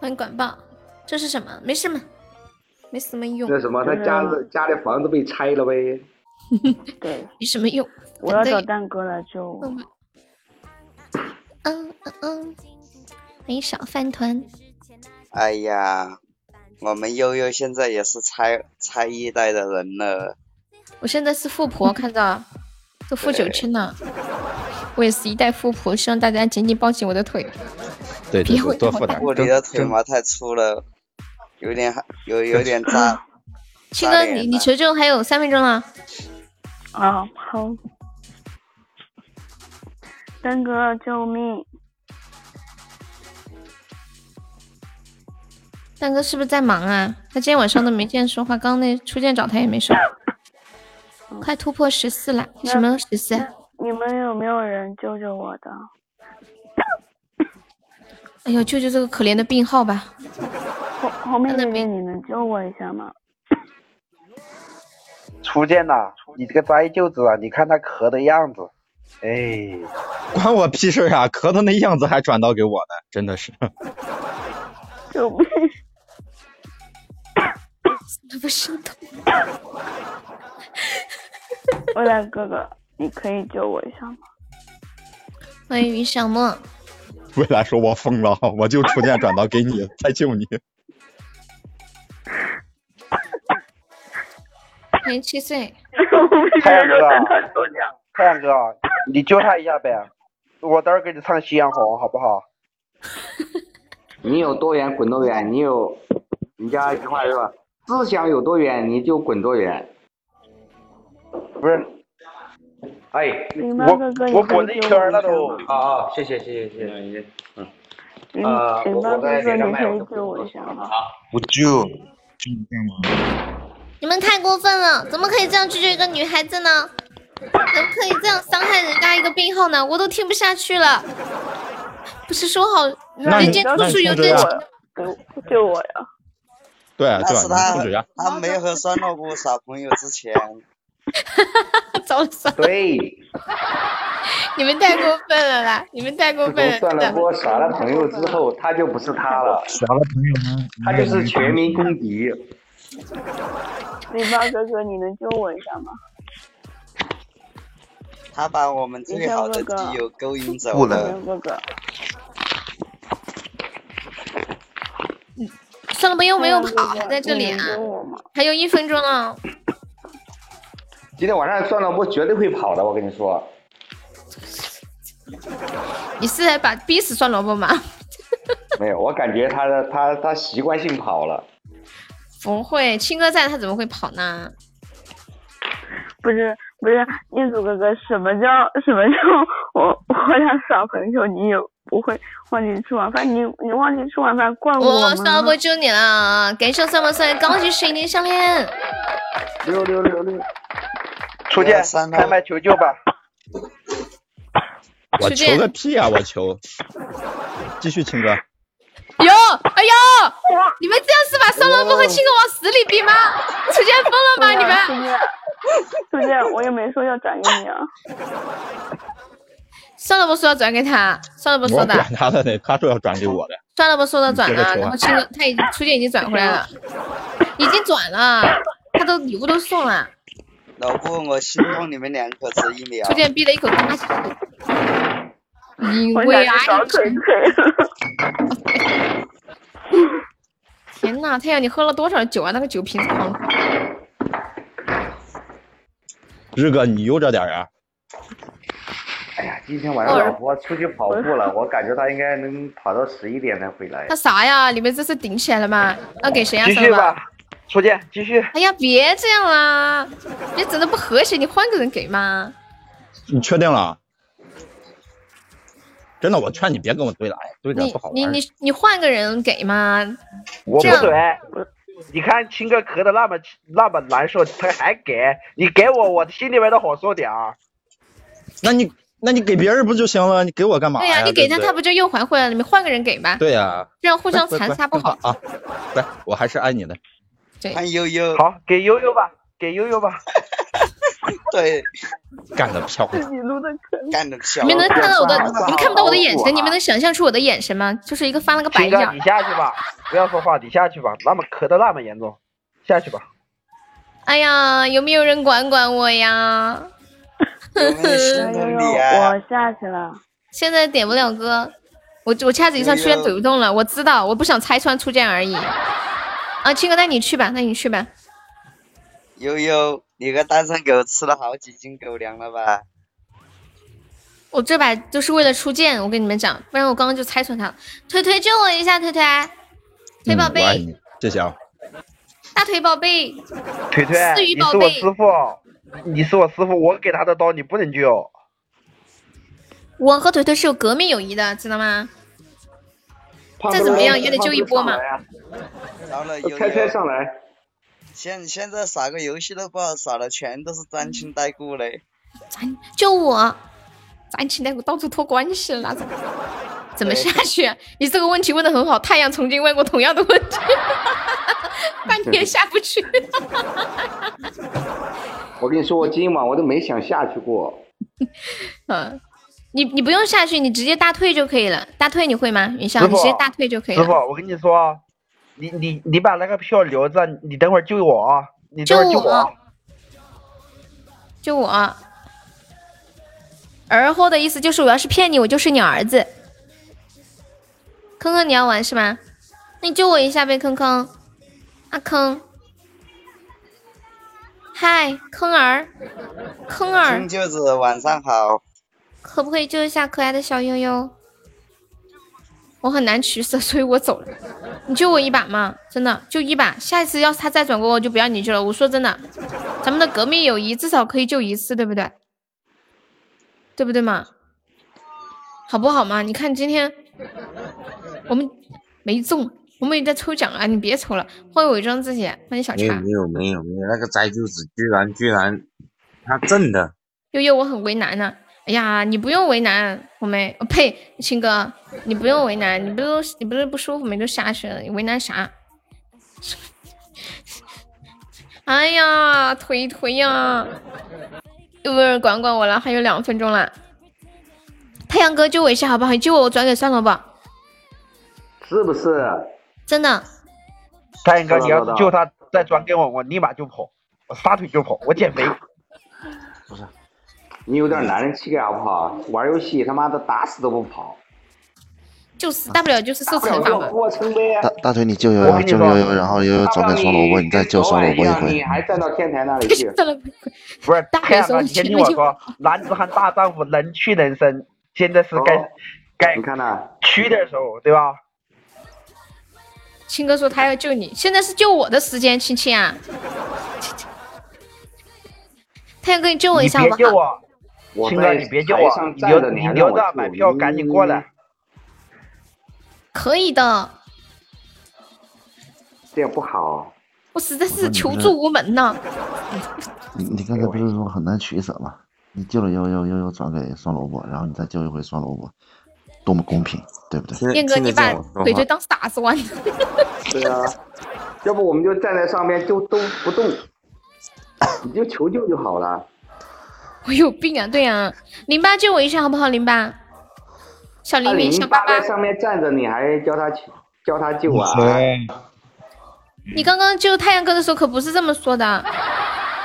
欢迎管爆，这是什么？没事嘛，没什么用。那什么，他家的家里房子被拆了呗？*laughs* 对，没什么用。我要找蛋哥来救我。嗯嗯嗯，欢迎小饭团。哎呀，我们悠悠现在也是拆拆一代的人了。我现在是富婆，*laughs* 看着都富九千了。我也是一代富婆，希望大家紧紧抱紧我的腿。对对对，多富点。你的腿毛太粗了，有点有有点扎。七哥，你你求救还有三分钟了。啊，好。三哥，救命！蛋哥是不是在忙啊？他今天晚上都没见说话，刚刚那初见找他也没说。*laughs* 快突破十四了，什么十四？你们有没有人救救我的？*coughs* 哎呦，救救这个可怜的病号吧！后后面那边你能救我一下吗？初见呐，你这个灾舅子啊！你看他咳的样子，哎，关我屁事啊！咳的那样子还转到给我呢，真的是。救命！*coughs* 那不心疼。*laughs* 未来哥哥，你可以救我一下吗？欢迎于小莫。*laughs* 未来说：“我疯了，我就出剑转到给你，再救你。*laughs* ”欢迎七岁。太阳哥，太阳哥，你救他一下呗，我待会儿给你唱《夕阳红》，好不好？你有多远滚多远，你有，你家一句话是吧？思想有多远，你就滚多远。不是。哎，我我滚了一圈了都。啊啊，谢谢谢谢谢谢，嗯。啊，我我在给他卖。我救，救干嘛？你们太过分了，怎么可以这样拒绝一个女孩子呢？怎么可以这样伤害人家一个病号呢？我都听不下去了。不是说好人间处处有真情？救我呀！对啊，是他，他没和酸萝卜耍朋友之前。哈哈哈！早上对，*laughs* 你们太过分了啦！你们太过分了。算了，我耍了朋友之后，他就不是他了。耍了朋友吗？他就是全民公敌。礼包哥哥，你能救我一下吗？他把我们最好的基友勾引走了。哥哥。算了，不用，没有跑，还在这里啊！还有一分钟了。今天晚上算了，我绝对会跑的，我跟你说。你是把逼死酸萝卜吗？*laughs* 没有，我感觉他的他他习惯性跑了。不会，青哥在，他怎么会跑呢？不是不是，彦祖哥哥，什么叫什么叫我我俩耍朋友，你也不会忘记吃晚饭，你你忘记吃晚饭怪我吗？我酸萝卜救你了，感谢三毛三高级水晶项链。六六六六。初见，开麦求救吧！*laughs* 我求个屁啊！我求，继续青哥。哟，哎呦，你们这样是把酸萝卜和青哥往死里逼吗？初见疯了吗？你们？初见，我也没说要转给你啊。酸萝卜说要转给他，酸萝卜说的。管他的呢，他说要转给我的。酸萝卜说的转了，然后青哥他已经初见已经转回来了，已经转了，他都礼物都送了。老布，我心痛你们两口子一秒。初见逼了一口大血，因为爱情。天呐，太阳，你喝了多少酒啊？那个酒瓶子狂。日哥，你悠着点啊！哎呀，今天晚上老婆出去跑步了，我感觉她应该能跑到十一点才回来。她啥呀？你们这是顶起来了吗？那给谁呀？继续吧，初见，继续。哎呀，别这样啦，别整的不和谐，你换个人给嘛。你确定了？真的，我劝你别跟我对了，哎，对着不好玩。你你你你换个人给吗。我不怼，你看青哥咳的那么那么难受，他还给你给我，我心里面都好受点儿。那你那你给别人不就行了？你给我干嘛对呀？你给他，他不就又还回来了？你们换个人给吧。对呀。这样互相残杀不好啊！来，我还是爱你的。对，欢悠悠。好，给悠悠吧，给悠悠吧。*laughs* 对，干得漂亮！干得漂亮！你们能看到我的？你们看不到我的眼神？你们能想象出我的眼神吗？就是一个翻了个白眼。你下去吧，不要说话，你下去吧。那么咳的那么严重，下去吧。哎呀，有没有人管管我呀？我下去了。现在点不了歌，我我掐指一算，出现怼不动了。我知道，我不想拆穿初见而已。啊，青哥，那你去吧，那你去吧。悠悠，你个单身狗吃了好几斤狗粮了吧？我这把就是为了出剑，我跟你们讲，不然我刚刚就拆穿他了。腿腿救我一下，腿腿，腿宝贝，谢谢啊。大腿宝贝，腿腿，你是我师傅，你是我师傅，我给他的刀你不能救。我和腿腿是有革命友谊的，知道吗？再怎么样也得救一波嘛。糟了，开车上来。现现在耍个游戏都不好耍了，全都是沾亲带故嘞。沾救我，沾亲带故到处托关系了那种。怎么下去？你这个问题问的很好。太阳曾经问过同样的问题，*laughs* 半天下不去。*laughs* 我跟你说，我今晚我都没想下去过。*laughs* 嗯，你你不用下去，你直接大退就可以了。大退你会吗？云霄，你直接大退就可以了。师傅，我跟你说，你你你把那个票留着，你等会儿救我啊！你等会儿救我。救我。儿豁的意思就是我要是骗你，我就是你儿子。坑坑，你要玩是吗？那你救我一下呗，坑坑。阿坑。嗨，坑儿，坑儿。坑舅子晚上好。可不可以救一下可爱的小悠悠？我很难取舍，所以我走了。你救我一把嘛，真的就一把。下一次要是他再转过，我就不要你救了。我说真的，咱们的革命友谊至少可以救一次，对不对？对不对嘛？好不好嘛？你看今天。我们没中，我们也在抽奖啊！你别抽了，欢迎伪装自己，欢迎小叉。没有没有没有，那个摘九子居然居然他挣的。悠悠，我很为难呢。哎呀，你不用为难，我们呸，青哥，你不用为难，你不是你不是不舒服没就下去了，你为难啥？*laughs* 哎呀，腿腿呀！有没有人管管我了？还有两分钟了。太阳哥救我一下好不好？你救我，我转给酸萝卜。是不是？真的。太阳哥，你要是救他，再转给我，我立马就跑，我撒腿就跑，我减肥。不是，你有点男人气概好不好？玩游戏他妈的打死都不跑。就是大不了就是受惩罚嘛。大大腿，你救悠悠，救悠悠，然后悠悠转给双萝卜，你再救双萝卜一回。你还站到天台那里去？*laughs* 不是，太阳哥，你先听我说，男子汉大丈夫，能屈能伸。现在是该该你看呐，屈的时候，对吧？青哥说他要救你，现在是救我的时间，青青啊！太阳哥，你救我一下好不好？别救我，青哥，你别叫我，你留你留着买票，赶紧过来。*laughs* 可以的。这样不好。我实在是求助无门呐。*laughs* 你你刚才不是说很难取舍吗？你救了悠悠悠悠转给双萝卜，然后你再救一回双萝卜，多么公平，对不对？燕哥，你把腿腿当傻子玩。对啊，要不我们就站在上面就都不动，你就求救就好了。*laughs* 我有病啊！对呀，零八救我一下好不好？零八，小零零小八八在上面站着，你还教他教他救啊？你刚刚救太阳哥的时候可不是这么说的，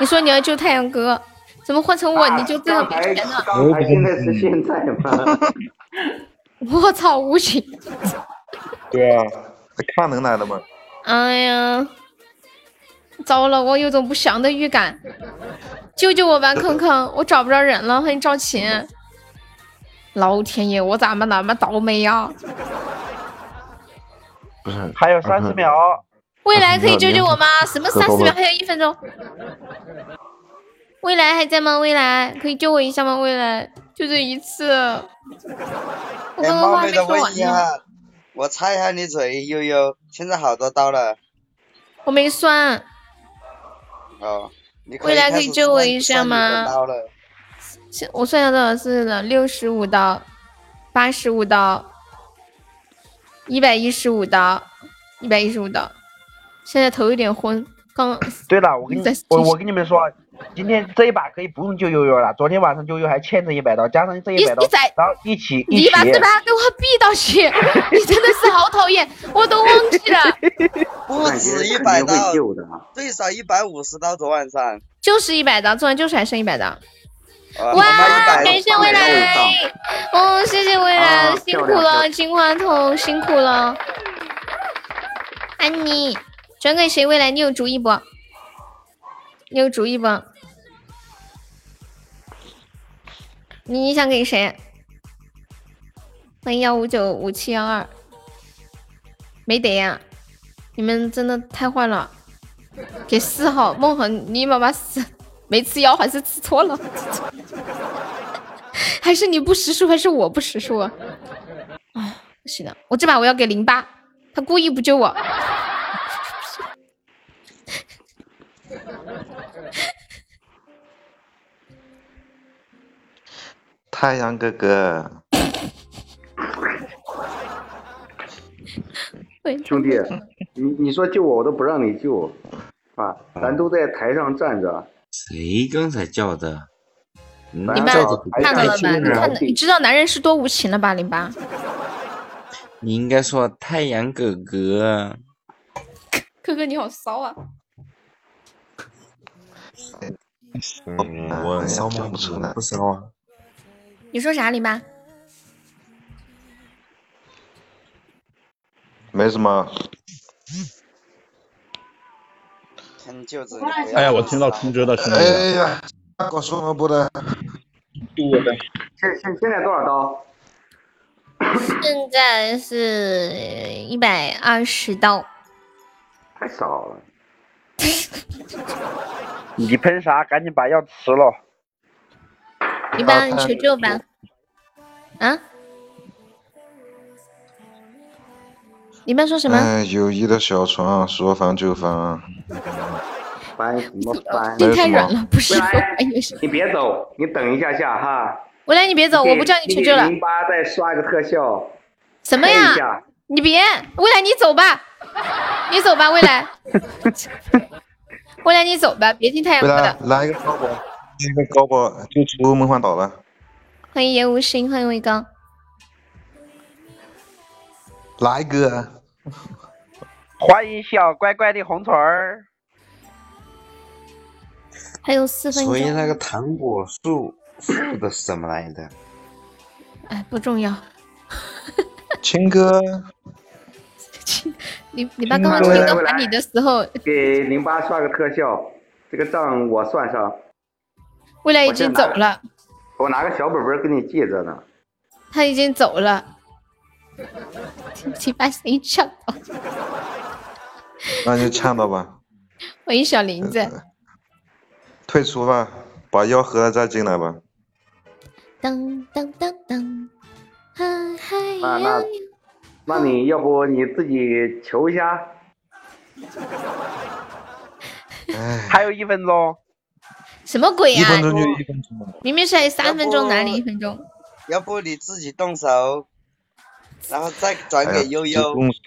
你说你要救太阳哥，怎么换成我你就这样没钱了？刚才现在是现在吗？*laughs* 我操，无情！对啊，看能来的吗？哎呀，糟了，我有种不祥的预感。救救我吧，坑坑，*laughs* 我找不着人了。欢迎赵琴。老天爷，我咋么那么倒霉呀？不是，还有三十秒。未来可以救救我吗？什么三十秒？还有一分钟。未来还在吗？未来可以救我一下吗？未来就这一次。我刚刚话没说完呢。我擦一下你嘴，悠悠，现在好多刀了。我没算。哦。未来可以救我一下吗？我算下多少次了？六十五刀，八十五刀，一百一十五刀，一百一十五刀。现在头有点昏。刚。对了，我跟你我我跟你们说。今天这一把可以不用救悠悠了，昨天晚上悠悠还欠着一百刀，加上这一百刀，然后一起一起。你把这把给我闭到去！你真的是好讨厌，我都忘记了。*laughs* 不止一百刀，最少一百五十刀。昨晚上就是一百刀，昨晚就是还剩一百刀。哇！感谢未来，哦，谢谢未来，辛苦了，金话筒辛苦了。安妮，转给谁？未来，你有主意不？你有主意不？你想给谁？欢迎幺五九五七幺二，没得呀！你们真的太坏了，给四号梦恒，你妈妈死没吃药还是吃错了？*laughs* 还是你不识数，还是我不识数？*sighs* 啊，不行了，我这把我要给零八，他故意不救我。太阳哥哥，兄弟，你你说救我，我都不让你救，啊，咱都在台上站着。谁刚才叫的？你们看到了吧？你你知道男人是多无情了吧？零八，你应该说太阳哥哥。哥哥你好骚啊！我骚吗？不骚啊。你说啥，零八？没什么。哎呀，我听到空哥的声音了。哎呀，搞双了不的。对的。现现现在多少刀？现在是一百二十刀。太少了。*laughs* 你喷啥？赶紧把药吃了。一般求救吧。啊？你们说什么？哎，友谊的小船说翻就翻。翻什么翻？*laughs* 心太软了，不是。你别走，你等一下下哈。未来你别走，我不叫你求救了。零八再刷个特效。什么呀？你别，未来你走吧，你走吧，未来。*laughs* 未来你走吧，别听太阳哥的。来一个高保，一个高保就出梦幻岛了。欢迎言无心，欢迎魏刚。来一个。欢迎小乖乖的红腿儿。还有四分钟。所以那个糖果树树的是什么来的？哎，不重要。青哥。亲，你你把刚刚青哥喊你的时候，给零八刷个特效，这个账我算上。未来已经走了。我拿个小本本给你记着呢。他已经走了。请把声音抢到。那就唱到吧。欢迎小林子。退出吧，把药喝了再进来吧。当当当当，嗨嗨那那，那你要不你自己求一下？还有一分钟。什么鬼呀？一分钟就一分钟。明明是还有三分钟，哪里一分钟？要不你自己动手，然后再转给悠悠。动手。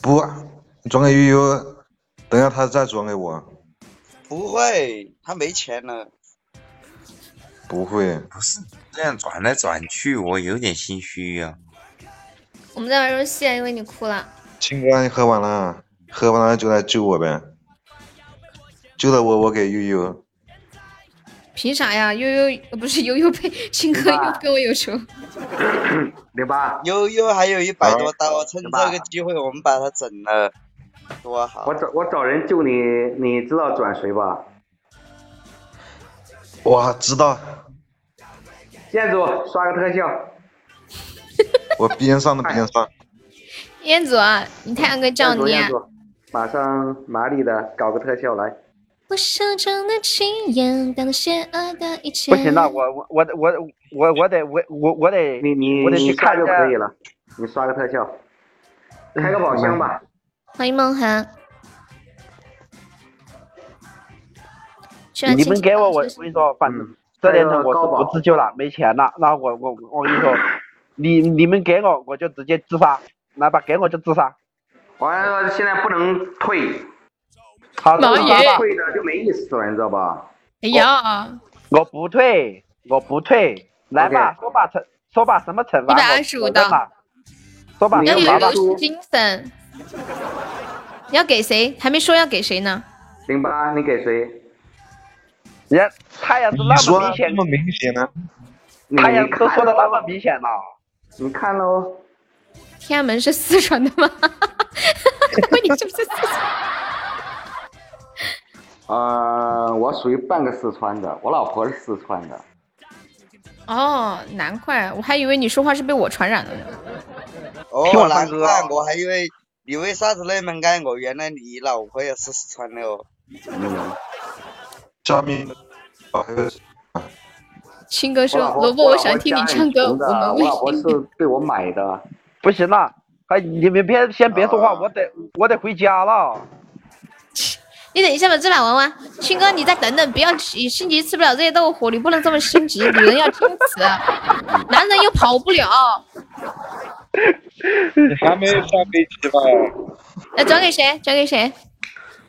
不，转给悠悠，等下他再转给我。不会，他没钱了。不会，不是这样转来转去，我有点心虚呀。我们在玩游戏，因为你哭了。青哥，你喝完了，喝完了就来救我呗。救了我，我给悠悠。凭啥呀？悠悠不是悠悠呸 *laughs* 青哥又跟我有仇。*coughs* 零八，悠悠还有一百多刀，趁这个机会我们把他整了，多好。我找我找人救你，你知道转谁吧？我知道。彦祖刷个特效。*laughs* 我边上的边上。彦祖，你太阳哥叫你。马上麻利的搞个特效来。我手中的情眼，当邪恶的一切。不行了，我我我我我我得我我我得你你我得去看就可以了。你刷个特效，开个宝箱吧。欢迎梦涵。你们给我，我我跟你说，反正这点我是不自救了，没钱了。然后我我我跟你说，*coughs* 你你们给我，我就直接自杀，来吧，给我就自杀。我说现在不能退，老爷退的就没意思了，你知道吧？哎呀，我不退，我不退，来吧，说吧惩，说吧什么惩罚？一百二十五刀。说吧，要有游戏精神。要给谁？还没说要给谁呢。零八，你给谁？人家太阳都那么明显，那么明显呢？太阳都说的那么明显了，你看喽。天安门是四川的吗？问你是不是四川？呃，我属于半个四川的，我老婆是四川的。哦，难怪，我还以为你说话是被我传染了呢。*laughs* 哦，难怪，我还以为你为啥子那么爱我？原来你老婆也是四川的哦。嗯。下面，青哥说：“萝卜，我想听你唱歌。”我们我老婆是被我买的。不行了，还，你们别先别说话，我得我得回家了。你等一下吧，这把玩玩。青哥，你再等等，不要急，心急吃不了热豆腐，你不能这么心急，女人要矜持，男人又跑不了。你还没上飞机吧？那转给谁？转给谁？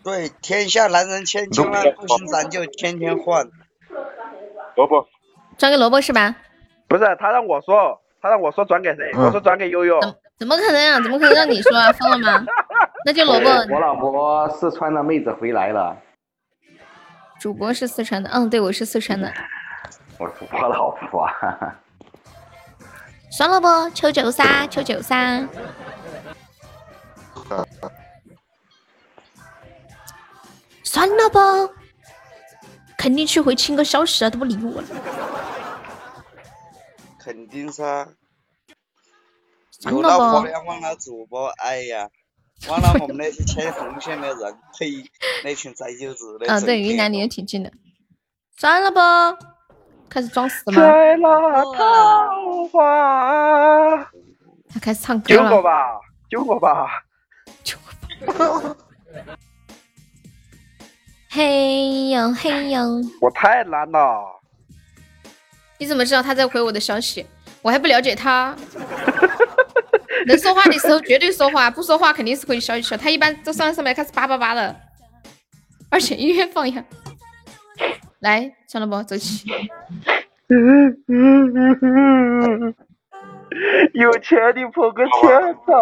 对，天下男人千千万，不行咱就天天换。萝卜。转给萝卜是吧？不是，他让我说。他让我说转给谁？我说转给悠悠。怎么可能啊？怎么可能让你说啊？疯了吗？那就萝卜。我老婆四川的妹子回来了。主播是四川的，嗯，对，我是四川的。*laughs* 我我老婆。算了不，求救噻，求救噻。算了不，肯定去回亲个消息了，都不理我了。肯定噻，有老婆的忘了主播，哎呀，忘了我们那些牵红线的人，呸，那群摘柚子的。啊，对，云南离得挺近的。算了不，开始装死吗？在那桃花。他开始唱歌了。救我吧！救我吧！救我吧！嘿呦嘿呦！我太难了。你怎么知道他在回我的消息？我还不了解他。*laughs* *laughs* 能说话的时候绝对说话，不说话肯定是回消息去。他一般都上上面开始叭叭叭了，而且音乐放一下。来，算了不，走起。*laughs* 有钱的捧个钱场，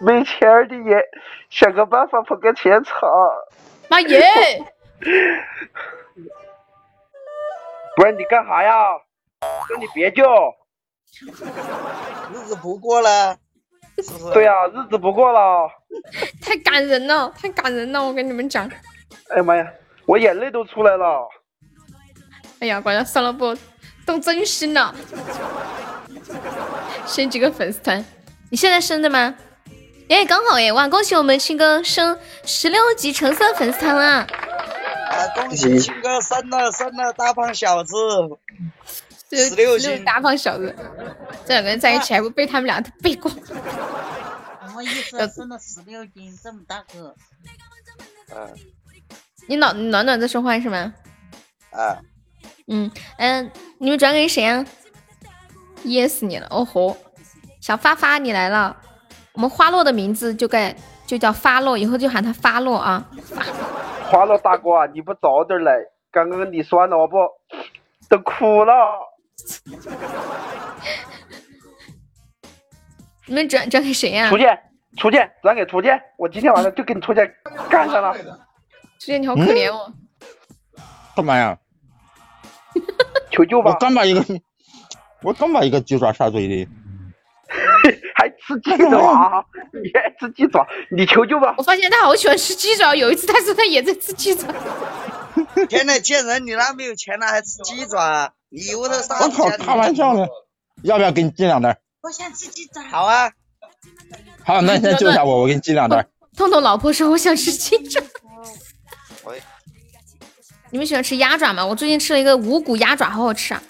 没钱的也想个办法捧个钱场。妈耶！*laughs* 不是你干啥呀？说你别救，*laughs* 日子不过了，对呀，日子不过了。*laughs* 太感人了，太感人了！我跟你们讲。哎呀妈呀，我眼泪都出来了。哎呀，关键算了不，动真心了。升几个粉丝团？你现在升的吗？哎，刚好哎，哇！恭喜我们青哥升十六级橙色粉丝团了。啊！恭喜青哥升了，升了！大胖小子，*laughs* 十六斤大胖小子，这两个人在一起还不被他们俩背过？*laughs* 什么意思？升了十六斤，这么大个？嗯。你暖暖暖在说话是吗？啊。嗯嗯，你们转给谁啊？噎死你了！哦吼，小发发你来了，我们花落的名字就该就叫发落，以后就喊他发落啊。花落大哥啊，你不早点来，刚刚你说了我不都哭了。*laughs* 你们转转给谁呀？初见，初见，转给初见，我今天晚上就跟你初见干上了。初见你好可怜哦。干嘛呀？*laughs* 求救吧！我刚把一个，我刚把一个鸡爪杀嘴里。*laughs* 还吃鸡爪？你还吃鸡爪？你求救吧！我发现他好喜欢吃鸡爪。有一次他说他也在吃鸡爪。*laughs* 天呐，贱人！你那没有钱了还吃鸡爪？你屋头啥我靠，开玩笑呢，要不要给你寄两袋？我想吃鸡爪。好啊，好，那你先救一下我，我给你寄两袋。痛痛老婆说我想吃鸡爪。喂，你们喜欢吃鸭爪吗？我最近吃了一个无骨鸭爪，好好吃啊！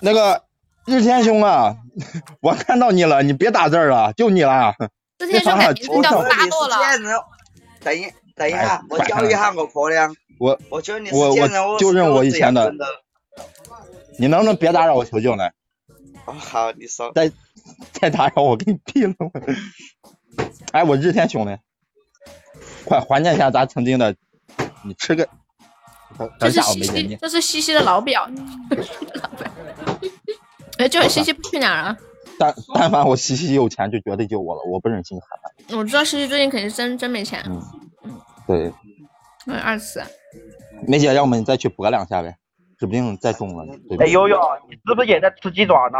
那个日天兄啊，*laughs* 我看到你了，你别打字了，就你了。日天兄感觉听到发落了。等一等一下，我教一下我婆娘。我我觉得你我我就认我以前的。你能不能别打扰我求救呢？哦，好，你说。再再打扰我，给你毙了我！哎，我日天兄弟，快怀念一下咱曾经的，你吃个。这是西西，这是西西的老表。哎，这西西去哪儿了？但但凡我西西有钱，就绝对救我了，我不忍心喊。我知道西西最近肯定真真没钱。嗯嗯，对。嗯，二次。梅姐，要么你再去搏两下呗，指不定再中了。哎，悠悠，你是不是也在吃鸡爪呢？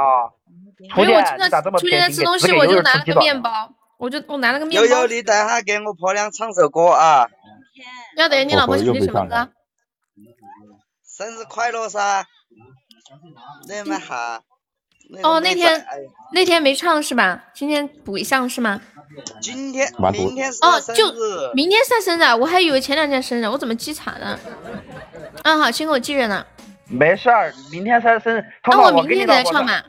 没有，我正在出现在吃东西，我就拿了个面包，我就我拿了个面包。悠悠，你等下给我婆娘唱首歌啊！要等你老婆听什么歌？生日快乐噻！那么好。哦，那天那天没唱是吧？今天补一项是吗？今天明天哦，就明天算生日，我还以为前两天生日，我怎么记惨了？嗯，好，辛苦我记着呢。没事儿，明天才生日。那我明天给他唱嘛？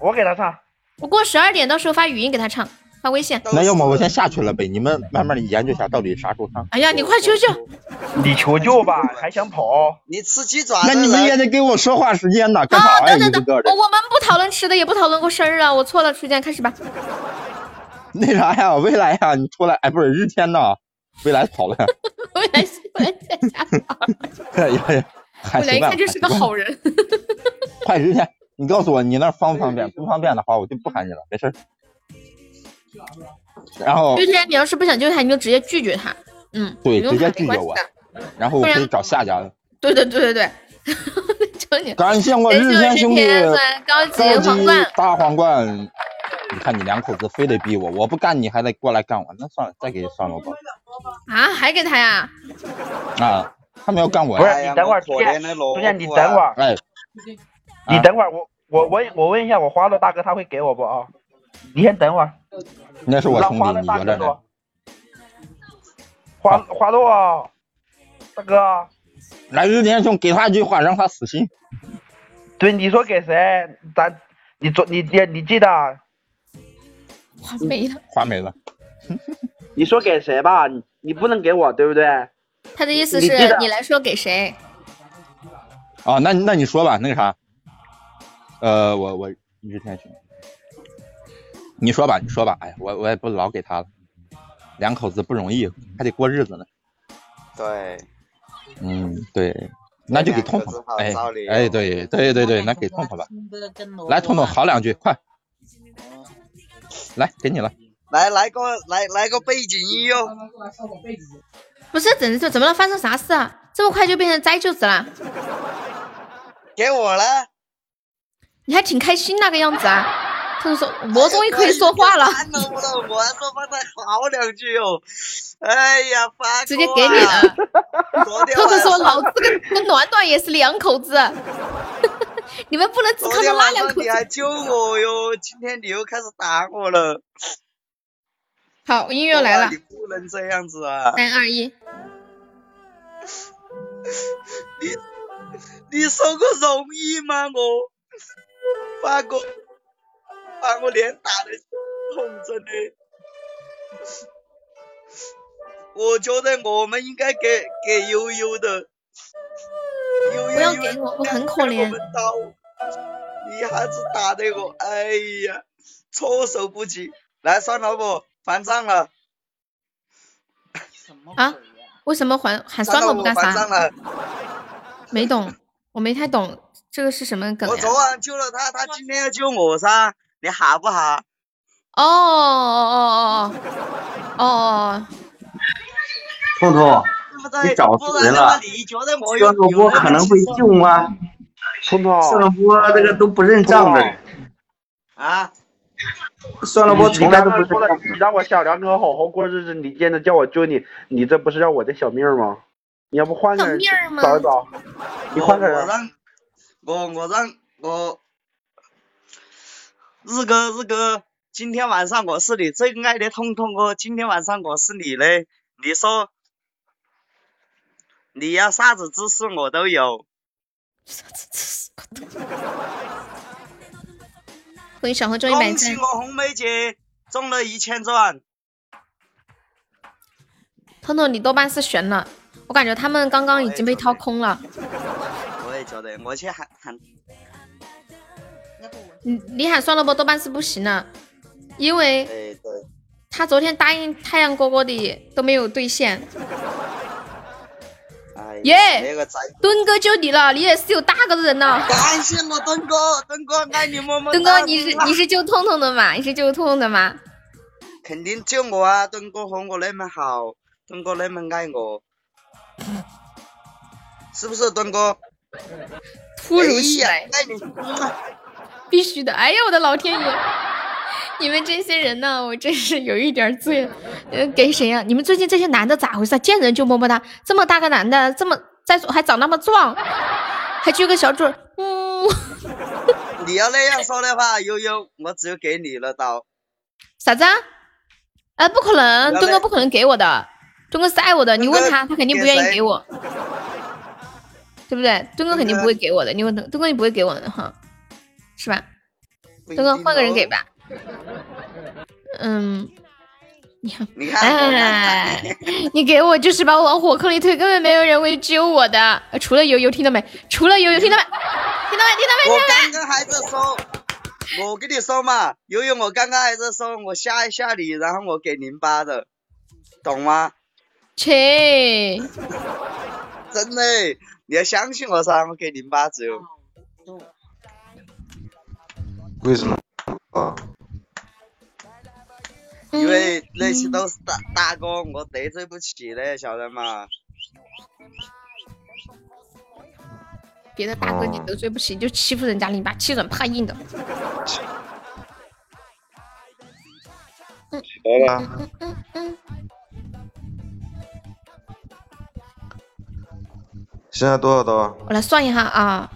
我给他唱。我过十二点，到时候发语音给他唱，发微信。那要么我先下去了呗，你们慢慢的研究一下到底啥时候唱。哎呀，你快求救！你求救吧，*laughs* 还想跑？你吃鸡爪？那你们也得给我说话时间呢，干啥呀？等等等，我我们不讨论吃的，也不讨论过生日了，我错了，初见开始吧。*laughs* 那啥呀，未来呀，你出来，哎，不是日天呐，未来跑了。*laughs* 未来未来在家跑。*laughs* 哎呀呀，未来一看就是个好人。快日天，你告诉我你那方不方便？不方便的话，我就不喊你了，没事。然后日天，你要是不想救他，你就直接拒绝他。嗯，对，直接拒绝我。然后我可以找下家的。对对对对对。*laughs* 感谢我日天兄弟高级皇冠大皇冠。你看你两口子非得逼我，我不干你还得过来干我，那算了，再给算了吧。啊，还给他呀？啊，他们要干我。不是，你等会儿，出现，出现，你等会儿。哎，你等会儿，我我我我问一下我花落大哥他会给我不啊？你先等会儿。那是我兄弟，你觉得呢？花花落，大哥。来日天兄给他一句话，让他死心。对，你说给谁？咱，你做，你你你记得。花没了，花没了。*laughs* 你说给谁吧？你你不能给我，对不对？他的意思是你来说给谁？哦，那那你说吧，那个啥，呃，我我日天兄，你说吧，你说吧。哎呀，我我也不老给他了，两口子不容易，还得过日子呢。对。嗯，对，那就给痛痛。哎哎，对对对对，那给痛痛吧。来，痛痛好两句，快。来，给你了。来来个来来个背景音乐。不是，怎怎怎么了？发生啥事啊？这么快就变成灾舅子了？给我了。你还挺开心那个样子啊？他就说，我终于可以说话了。我还说帮他嚎两句哦。哎呀，发直接给你了。他就说，老子跟跟暖暖也是两口子。*laughs* 你们不能只看到那两口子。你还救我哟！今天你又开始打我了。好，音乐来了。你不能这样子啊！三二一。你你说个容易吗？我发哥把我脸打的红着的。我觉得我们应该给给悠悠的。不要给我，我很可怜。一下子打的我，哎呀，措手不及。来，算老婆还账了。啊？为什么还喊酸萝卜干啥？没懂，我没太懂，这个是什么梗我昨晚救了他，他今天要救我噻，你好不好？哦哦哦哦哦。彤彤。你找死人了，酸萝卜可能会救吗？彤彤，酸萝卜这个都不认账的。啊？算了，我从来都不认账。你让我小两口好好过日子，你现在叫我救你，你这不是要我的小命吗？你要不换个人找一找？你换个人。我我让我日哥日哥，今天晚上我是你最爱的痛痛哥，今天晚上我是你嘞，你说你要啥子姿势我都有。啥子姿势我都有。欢迎小红中一百恭喜我红梅姐中了一千钻。彤彤，你多半是悬了，我感觉他们刚刚已经被掏空了。我也觉得，我去喊喊。你你喊算了不？多半是不行了，因为他昨天答应太阳哥哥的都没有兑现。耶，墩哥就你了，你也是有大哥的人呐。感谢我墩哥，墩哥爱你么么墩哥，你是你是救痛痛的吗？你是救痛痛的吗？肯定救我啊！墩哥和我那么好。墩哥那么爱我，是不是墩哥？突如其来，必须的！哎呀，我的老天爷！*laughs* 你们这些人呢，我真是有一点醉。呃，给谁呀？你们最近这些男的咋回事？见人就么么哒，这么大个男的，这么再说还长那么壮，还撅个小嘴，嗯。*laughs* 你要那样说的话，悠悠，我只有给你了刀。啥子？啊，不可能，东哥不可能给我的。东哥是爱我的，你问他，他肯定不愿意给我，对不对？东哥肯定不会给我的，你问他，东哥，你不会给我的哈，是吧？墩哥换个人给吧。嗯，你看，你看，你给我就是把我往火坑里推，根本没有人会救我的，除了悠悠，听到没？除了悠悠，听到没？听到没？听到没？我刚刚还在说，我跟你说嘛，悠悠，我刚刚还在说，我吓一吓你，然后我给零八的，懂吗？切！真的，你要相信我噻，我给零八折。为什么啊？因为那些都是大大哥，我得罪不起的，晓得吗？别的大哥你得罪不起，就欺负人家你把，欺软怕硬的。来了。现在多少刀？我来算一下啊，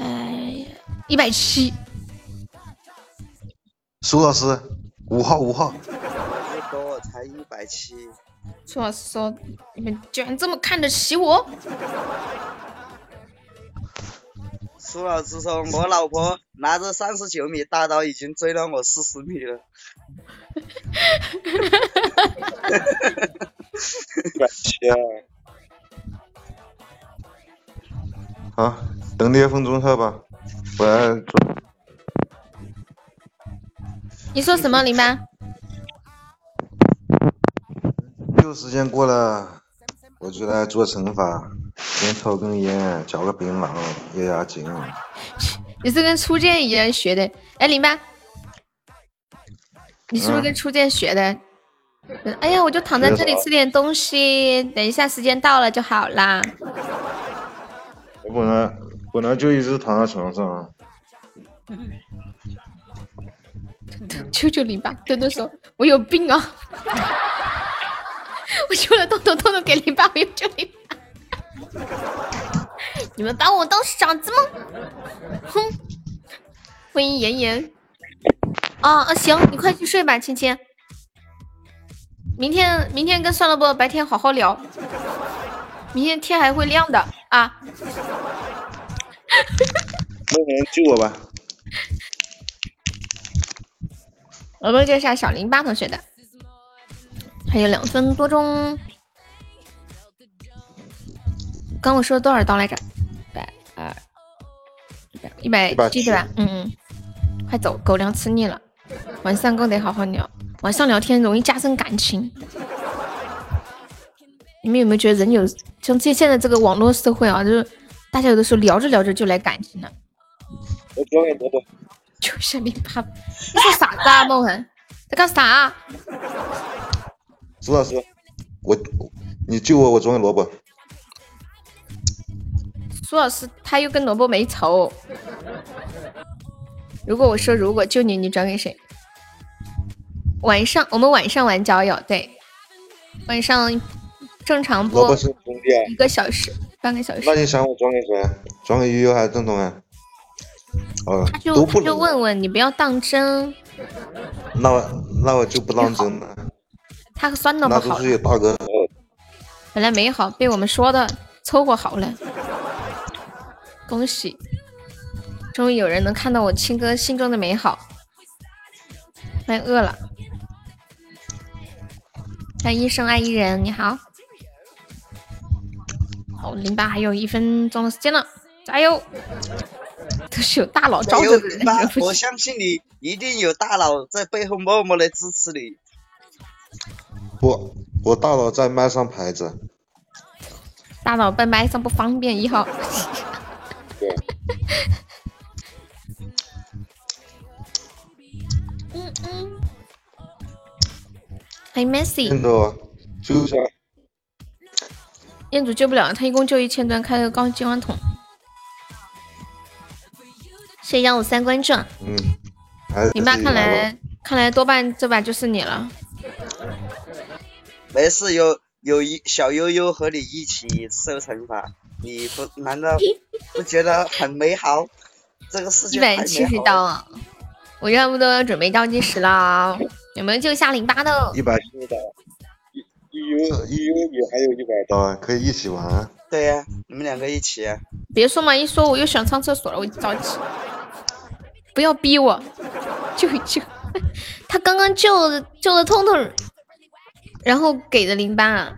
哎呀，一百七。苏老师，五号五号。不多，才一百七。苏老师说：“你们居然这么看得起我？”苏老师说：“我老婆拿着三十九米大刀，已经追了我四十米了。*laughs* ”一百啊！好，等你一分钟后吧，我来做。你说什么，林妈？有时间过了，我就来做惩罚，先抽根烟，嚼个槟榔，压压惊。你是跟初见一样学的？哎，林妈，你是不是跟初见学的？哎呀，我就躺在这里吃点东西，等一下时间到了就好啦。本来本来就一直躺在床上。*laughs* 求求你吧，墩墩说：“我有病啊！” *laughs* 我求了豆豆，豆豆给零八，我又救零八。*laughs* 你们把我当傻子吗？哼！欢迎妍妍。啊啊，行，你快去睡吧，芊芊。明天明天跟算了不？白天好好聊。明天天还会亮的啊！没人救我吧？我们介绍小零八同学的，还有两分多钟。刚我说多少刀来着？一百二，一百七对吧？嗯嗯，快走，狗粮吃腻了。晚上更得好好聊，晚上聊天容易加深感情。你们有没有觉得人有像这现在这个网络社会啊，就是大家有的时候聊着聊着就来感情了。我装个萝卜。就是你怕，你说啥子啊，梦恒？在干啥？苏老师，我你救我，我装个萝卜。苏老师他又跟萝卜没仇。如果我说如果救你，你转给谁？晚上我们晚上玩交友，对，晚上。正常播一个小时，半个小时。那你想我装给谁？装给悠悠还是东东啊？哦，他就他就问问你不要当真。那我那我就不当真了。他酸的不好。那都是有大哥。本来没好，被我们说的凑合好了。恭喜，终于有人能看到我亲哥心中的美好。快饿了。欢迎一生爱一人，你好。好，零八还有一分钟的时间了，加油！都是有大佬罩着的人，*laughs* 我相信你一定有大佬在背后默默的支持你。不，我大佬在麦上排着。大佬在麦上不方便，一号。对。嗯 *laughs* 嗯。欢迎 Messi。燕子，救一下。彦祖救不了，他一共就一千吨，开个高激光筒。谢谢幺五三关注。嗯。你爸看来看来多半这把就是你了。没事，有有一小悠悠和你一起受惩罚，你不难道不觉得很美好？这个世界一百七十刀，我差不多要准备倒计时了，有没有救下零八的？一百七十刀。悠悠悠悠，你还有一百刀，可以一起玩。对呀，你们两个一起。别说嘛，一说我又想上厕所了，我就着急。不要逼我，救一救。他刚刚救救了痛痛，然后给的零八。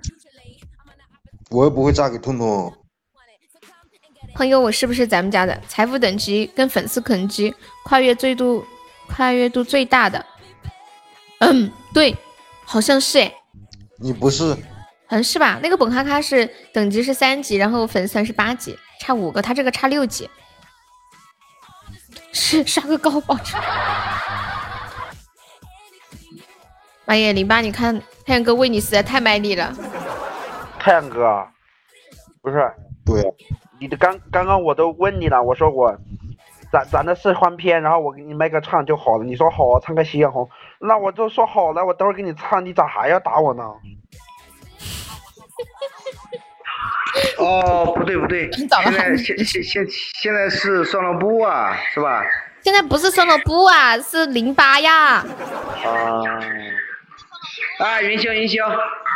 我又不会嫁给痛痛。朋友，我是不是咱们家的财富等级跟粉丝等级跨越最度跨越度最大的？嗯，对，好像是哎。你不是，好像是吧？那个本哈卡是等级是三级，然后粉丝是八级，差五个，他这个差六级。是刷个高保。妈耶，零八，你看太阳哥为你实在太卖力了。太阳哥，不是，对，你的刚刚刚我都问你了，我说我咱咱的是欢片，然后我给你卖个唱就好了，你说好，唱个夕阳红。那我就说好了，我等会儿给你唱，你咋还要打我呢？哦，不 *laughs* 对不对，现在现现现现在是算了不啊，是吧？现在不是算了不啊，是零八呀。啊！啊，云霄云霄，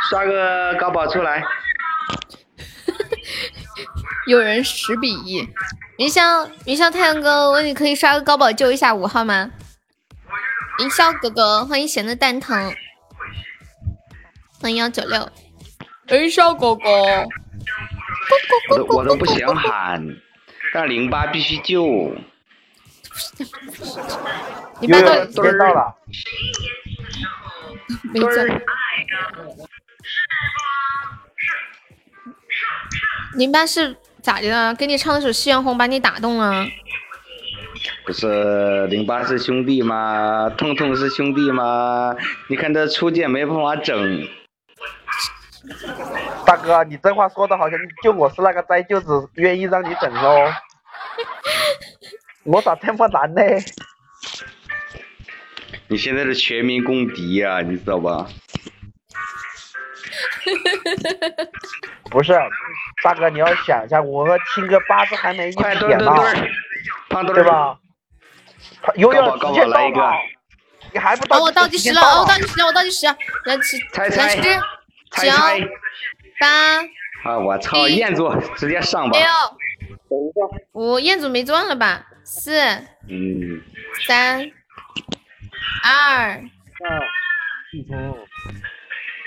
刷个高宝出来。*laughs* 有人十比一，云霄云霄太阳哥，问你可以刷个高宝救一下五号吗？云霄哥哥，欢迎闲的蛋疼，欢迎幺九六，云霄哥哥，我都我都不想喊，但零八必须救。零八到到了，*laughs* 没救。零八是咋的了？给你唱了首《夕阳红》，把你打动了？不是零八是兄弟吗？痛痛是兄弟吗？你看这初见没办法整。大哥，你这话说的好像就我是那个灾舅子，愿意让你整哦。我咋这么难呢？你现在是全民公敌呀，你知道吧？*laughs* 不是，大哥你要想一下，我和青哥八字还没一撇呢，对吧？有点直接来一个，你还不到？我倒计时了，我倒计时了，我倒计时，来七，来十，九，八。啊！我操，彦祖直接上吧。六，五，彦祖没钻了吧？四，嗯，三，二，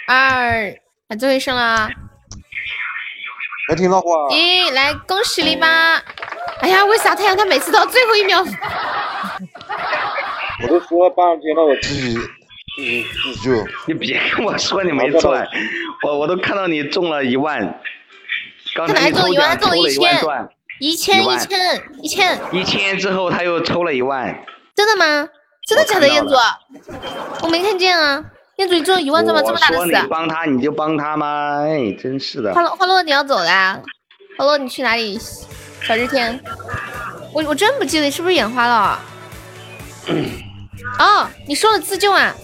二，还最后一声了。没听到话。咦，来恭喜你吧！哎呀，为啥太阳他每次到最后一秒？*laughs* 我都说了半天了，我自己自己自救。你别跟我说你没赚，*laughs* 我我都看到你中了一万。刚才中了一万，中了一千，一千一千一千。一千之后他又抽了一万。真的吗？真的假的，彦祖？我没看见啊，彦祖你中了一万，这么这么大的事？你帮他你就帮他吗？哎，真是的。花落花落，你要走啦？花落，你去哪里？小日天，我我真不记得你是不是眼花了。*coughs* 哦，你说了自救啊？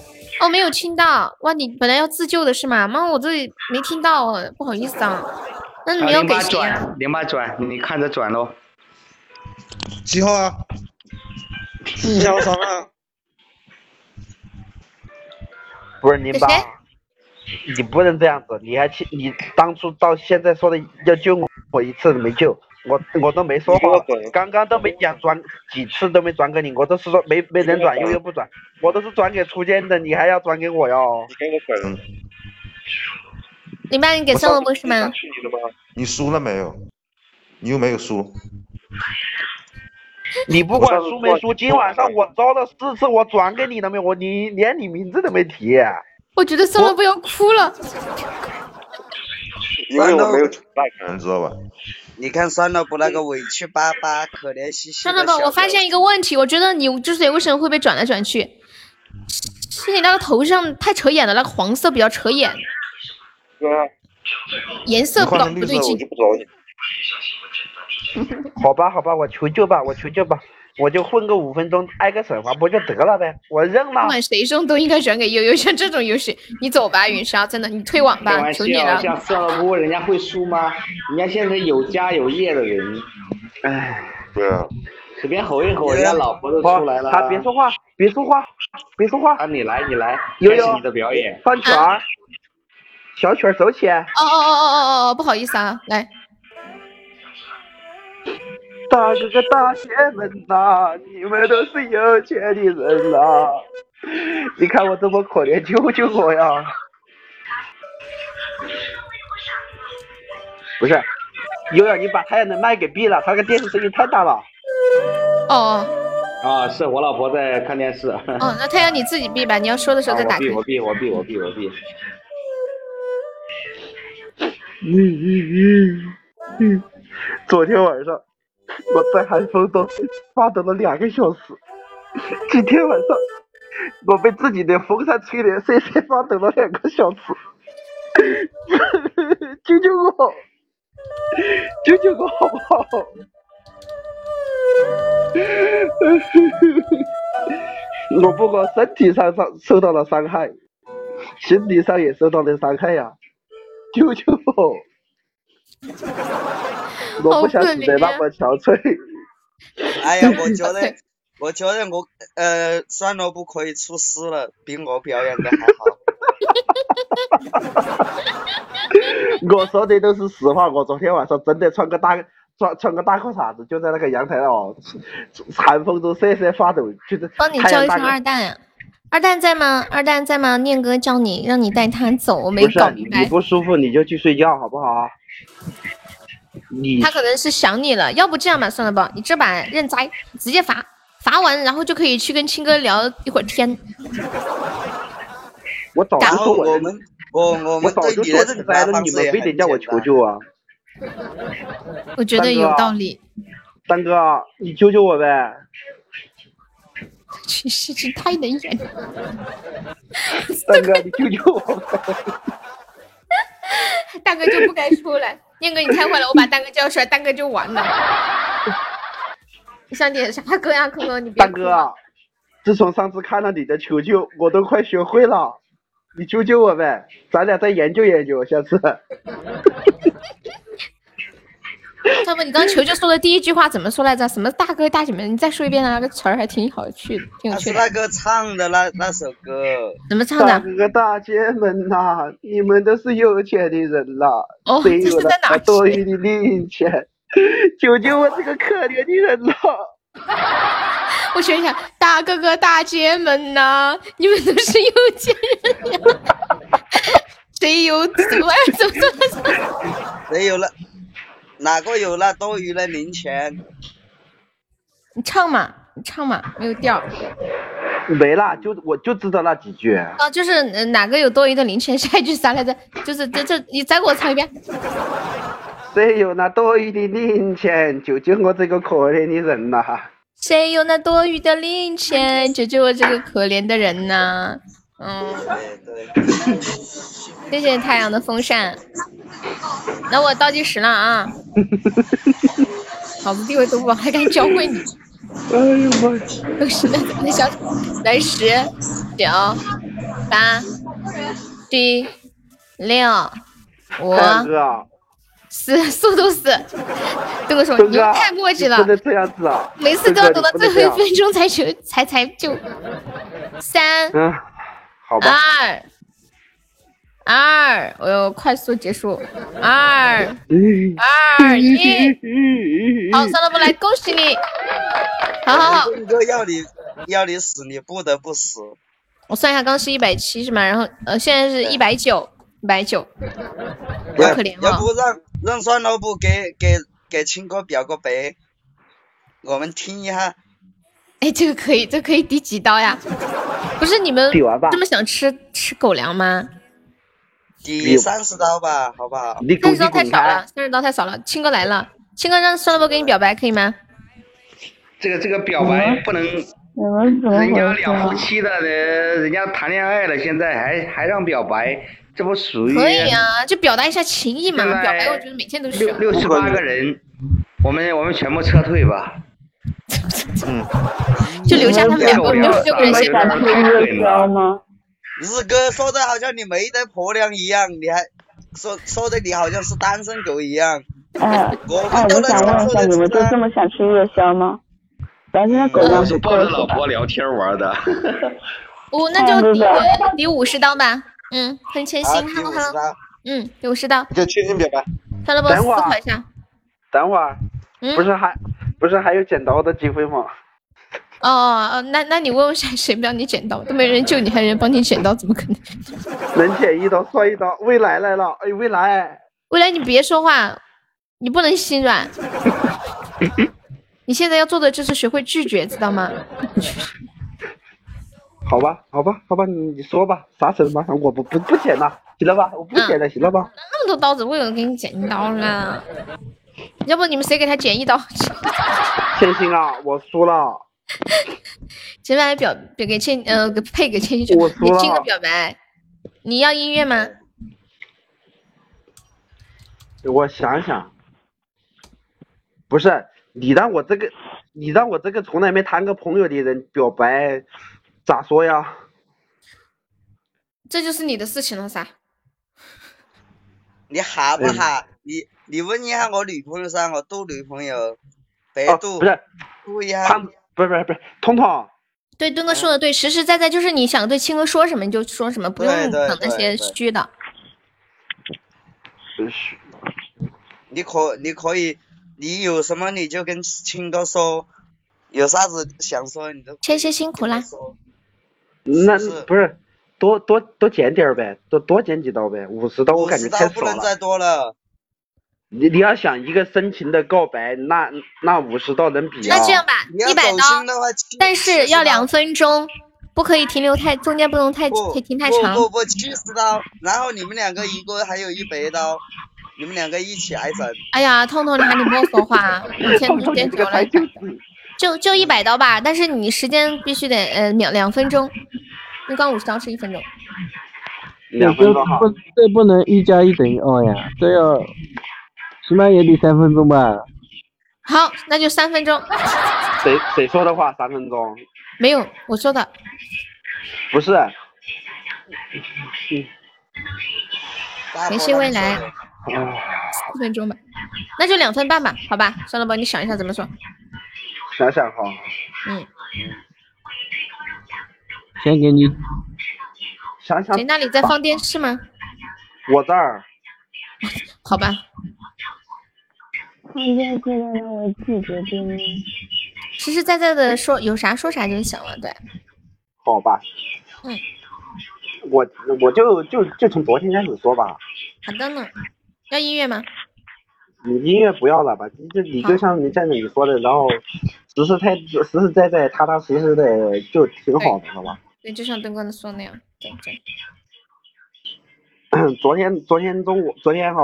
哦，没有听到。哇，你本来要自救的是吗？妈，我这里没听到，不好意思啊。那你要给零八谁呀？转，零八转，你看着转喽。几号啊？小张啊？不是林爸，你不能这样子，你还去，你当初到现在说的要救我一次没救，我我都没说话，刚刚都没讲转几次都没转给你，我都是说没没人转，悠悠不转，我都是转给初见的，你还要转给我哟？你给我滚！你把，你给送了不是吗？你输了没有？你又没有输。*laughs* 你不管输没输，今晚上我招了四次，我转给你了没有？我你连你名字都没提。我觉得宋萝卜要哭了。*laughs* 因为我没有那个人知道吧？你看酸萝卜那个委屈巴巴、可怜兮兮的小算了吧，我发现一个问题，我觉得你之所以为什么会被转来转去，是你那个头上太扯眼了，那个黄色比较扯眼，颜色不搞不对劲。*laughs* 好吧，好吧，我求救吧，我求救吧，我就混个五分钟，挨个惩罚不就得了呗？我认了不。管谁送都应该转给悠悠，像这种游戏，你走吧，云霄，真的，你退网吧，求你了。笑，像算了不，人家会输吗？人家现在有家有业的人，唉，对啊，随便吼一吼，人家老婆都出来了。他别说话，别说话，别说话。啊，你来，你来，悠悠开始你的表演。放曲儿，小曲儿走起。哦哦哦哦哦哦，不好意思啊，来，大哥哥大姐们呐、你们都是有钱的人呐、你看我这么可怜，救救我呀！不是，悠悠，你把太阳的麦给闭了，他那个电视声音太大了。哦啊，是我老婆在看电视。哦，那太阳你自己闭吧，你要说的时候再打开。啊我闭，我闭，我闭，我闭，我闭。嗯嗯嗯嗯，昨天晚上我在寒风中发抖了两个小时，今天晚上我被自己的风扇吹得瑟瑟发抖了两个小时，救救我！救救我好不好？*laughs* 我不光身体上上受到了伤害，心理上也受到了伤害呀！救救我！*laughs* 我不想死得那么憔悴。哎呀，*laughs* 我觉得，我觉得我呃，酸萝卜可以出师了，比我表演的还好。*laughs* 我说的都是实话，我昨天晚上真的穿个大穿穿个大裤衩子，就在那个阳台哦，寒风中瑟瑟发抖，就是帮你叫一声二蛋，二蛋在吗？二蛋在吗？念哥叫你，让你带他走，我没不是你搞明白。不舒服你就去睡觉好不好？你他可能是想你了，要不这样吧，算了吧，你这把认栽，直接罚，罚完然后就可以去跟青哥聊一会儿天。我早就说我我们，我我我们早就说对你的认栽了，你们非得叫我。求救啊！我觉得有道理。三哥，你救救我呗！真太能演了。三哥，你救救我！大哥就不该出来，念哥你太坏了，我把蛋哥叫出来，蛋哥就完了。你想点啥歌呀，空空？你别哭大哥，自从上次看了你的求救，我都快学会了。你救救我呗，咱俩再研究研究，下次。*laughs* *laughs* 要不你刚球球说的第一句话怎么说来着？什么大哥大姐们？你再说一遍啊，那个词儿还挺好趣的，挺有趣的。那个唱的那那首歌，怎么唱的大？哥大姐们呐、你们都是有钱的人啦，哦谁有了这是在哪多余的零钱？救救我这个可怜的人啦！*laughs* 我学一下，大哥哥大姐们呐、你们都是有钱人呀。*laughs* 谁有怎么怎么怎么？谁有了？哪个有那多余的零钱？你唱嘛，你唱嘛，没有调。没啦，就我就知道那几句。啊，就是呃哪个有多余的零钱？*laughs* 下一句啥来着？就是这这，你再给我唱一遍。谁有那多余的零钱，救救我这个可怜的人呐、谁有那多余的零钱，救救我这个可怜的人呐、嗯，谢谢太阳的风扇。那我倒计时了啊！*laughs* 老子地位都不高，还敢教会你？哎呦妈！都是那那小来十九八七六五大哥，死，速度死。东哥说你太墨迹了，不能这样子啊！每次都要等到最后一分钟才求才才救。三，嗯，好吧。二，二，我要快速结束。二，二一，好，算了，不来，恭喜你。好好好。东哥要你要你死，你不得不死。我算一下，刚是一百七是吗？然后呃，现在是一百九，一百九。要可怜要不让让算了不给给给亲哥表个白，我们听一下。哎，这个可以，这可以抵几刀呀？不是你们这么想吃吃狗粮吗？抵三十刀吧，好不好？三十刀太少了，三十刀太少了。青哥来了，青哥让酸萝卜给你表白可以吗？这个这个表白不能。人家两夫妻的，人人家谈恋爱了，现在还还让表白，这不属于？可以啊，就表达一下情谊嘛。表白我觉得每天都需要。六六十八个人，我们我们全部撤退吧。嗯。*laughs* 就留下他们两个，六十六个人先表白吗？日哥说的好像你没得婆娘一样，你还说说的你好像是单身狗一样。哎，我我想问一下，你们就这么想吃夜宵吗？咱这狗我是抱着老婆聊天玩的。哦，那就抵抵五十刀吧。嗯，很贴心，哈喽哈喽。嗯，五十刀。就确定表白。算了不，思考一下。等会儿，不是还不是还有剪刀的机会吗？哦哦，那那你问问谁谁不要你剪刀？都没人救你，还有人帮你剪刀，怎么可能？*laughs* 能剪一刀算一刀。未来来了，哎，未来，未来你别说话，你不能心软。*laughs* 你现在要做的就是学会拒绝，知道吗？*laughs* 好吧，好吧，好吧，你你说吧，啥事嘛？我不不不剪了，行了吧？我不剪了，行了吧？那么多刀子，我有人给你剪一刀了。要不你们谁给他剪一刀？千心啊，我输了。*laughs* 今晚表表给千呃配给千心去，你进个表白。你要音乐吗？我想想，不是。你让我这个，你让我这个从来没谈过朋友的人表白，咋说呀？这就是你的事情了噻。*laughs* 你哈不哈？你你问一下我女朋友噻，我度女朋友，百度不是，度一下。不是不是不是，彤彤。对，墩哥说的对，实实在在就是你想对青哥说什么你就说什么，不用等那些虚的。虚。你可你可以。你有什么你就跟青哥说，有啥子想说你都。千谢辛苦啦。那不是多多多剪点儿呗，多多剪几刀呗，五十刀我感觉太少了。不能再多了。你你要想一个深情的告白，那那五十刀能比那这样吧，一百刀，但是要两分钟，不可以停留太，中间不能太停太长。不不不，七十刀，然后你们两个一个还有一百刀。你们两个一起挨整。哎呀，痛痛，你喊你莫说话，我先时间久了。就就一百刀吧，但是你时间必须得呃两两分钟，你刚五十刀是一分钟。两分钟不，这不能一加一等于二呀，这要起码也得三分钟吧。好，那就三分钟。谁谁说的话？三分钟？没有，我说的。不是。嗯联系未来。四分钟吧，那就两分半吧，好吧，算了吧，你想一下怎么说。想想哈。嗯。先给你。想想。谁那里在放电视吗？我这儿。好吧。*laughs* 实实在在的说，有啥说啥就行了，对。好吧。嗯。我我就就就从昨天开始说吧。好的呢。要音乐吗？你音乐不要了吧，就你就像你在那里说的，然后实实在实实在在踏踏实实的就挺好的，好吧？对，就像灯光说那样，对对。*coughs* 昨天昨天中午，昨天哈，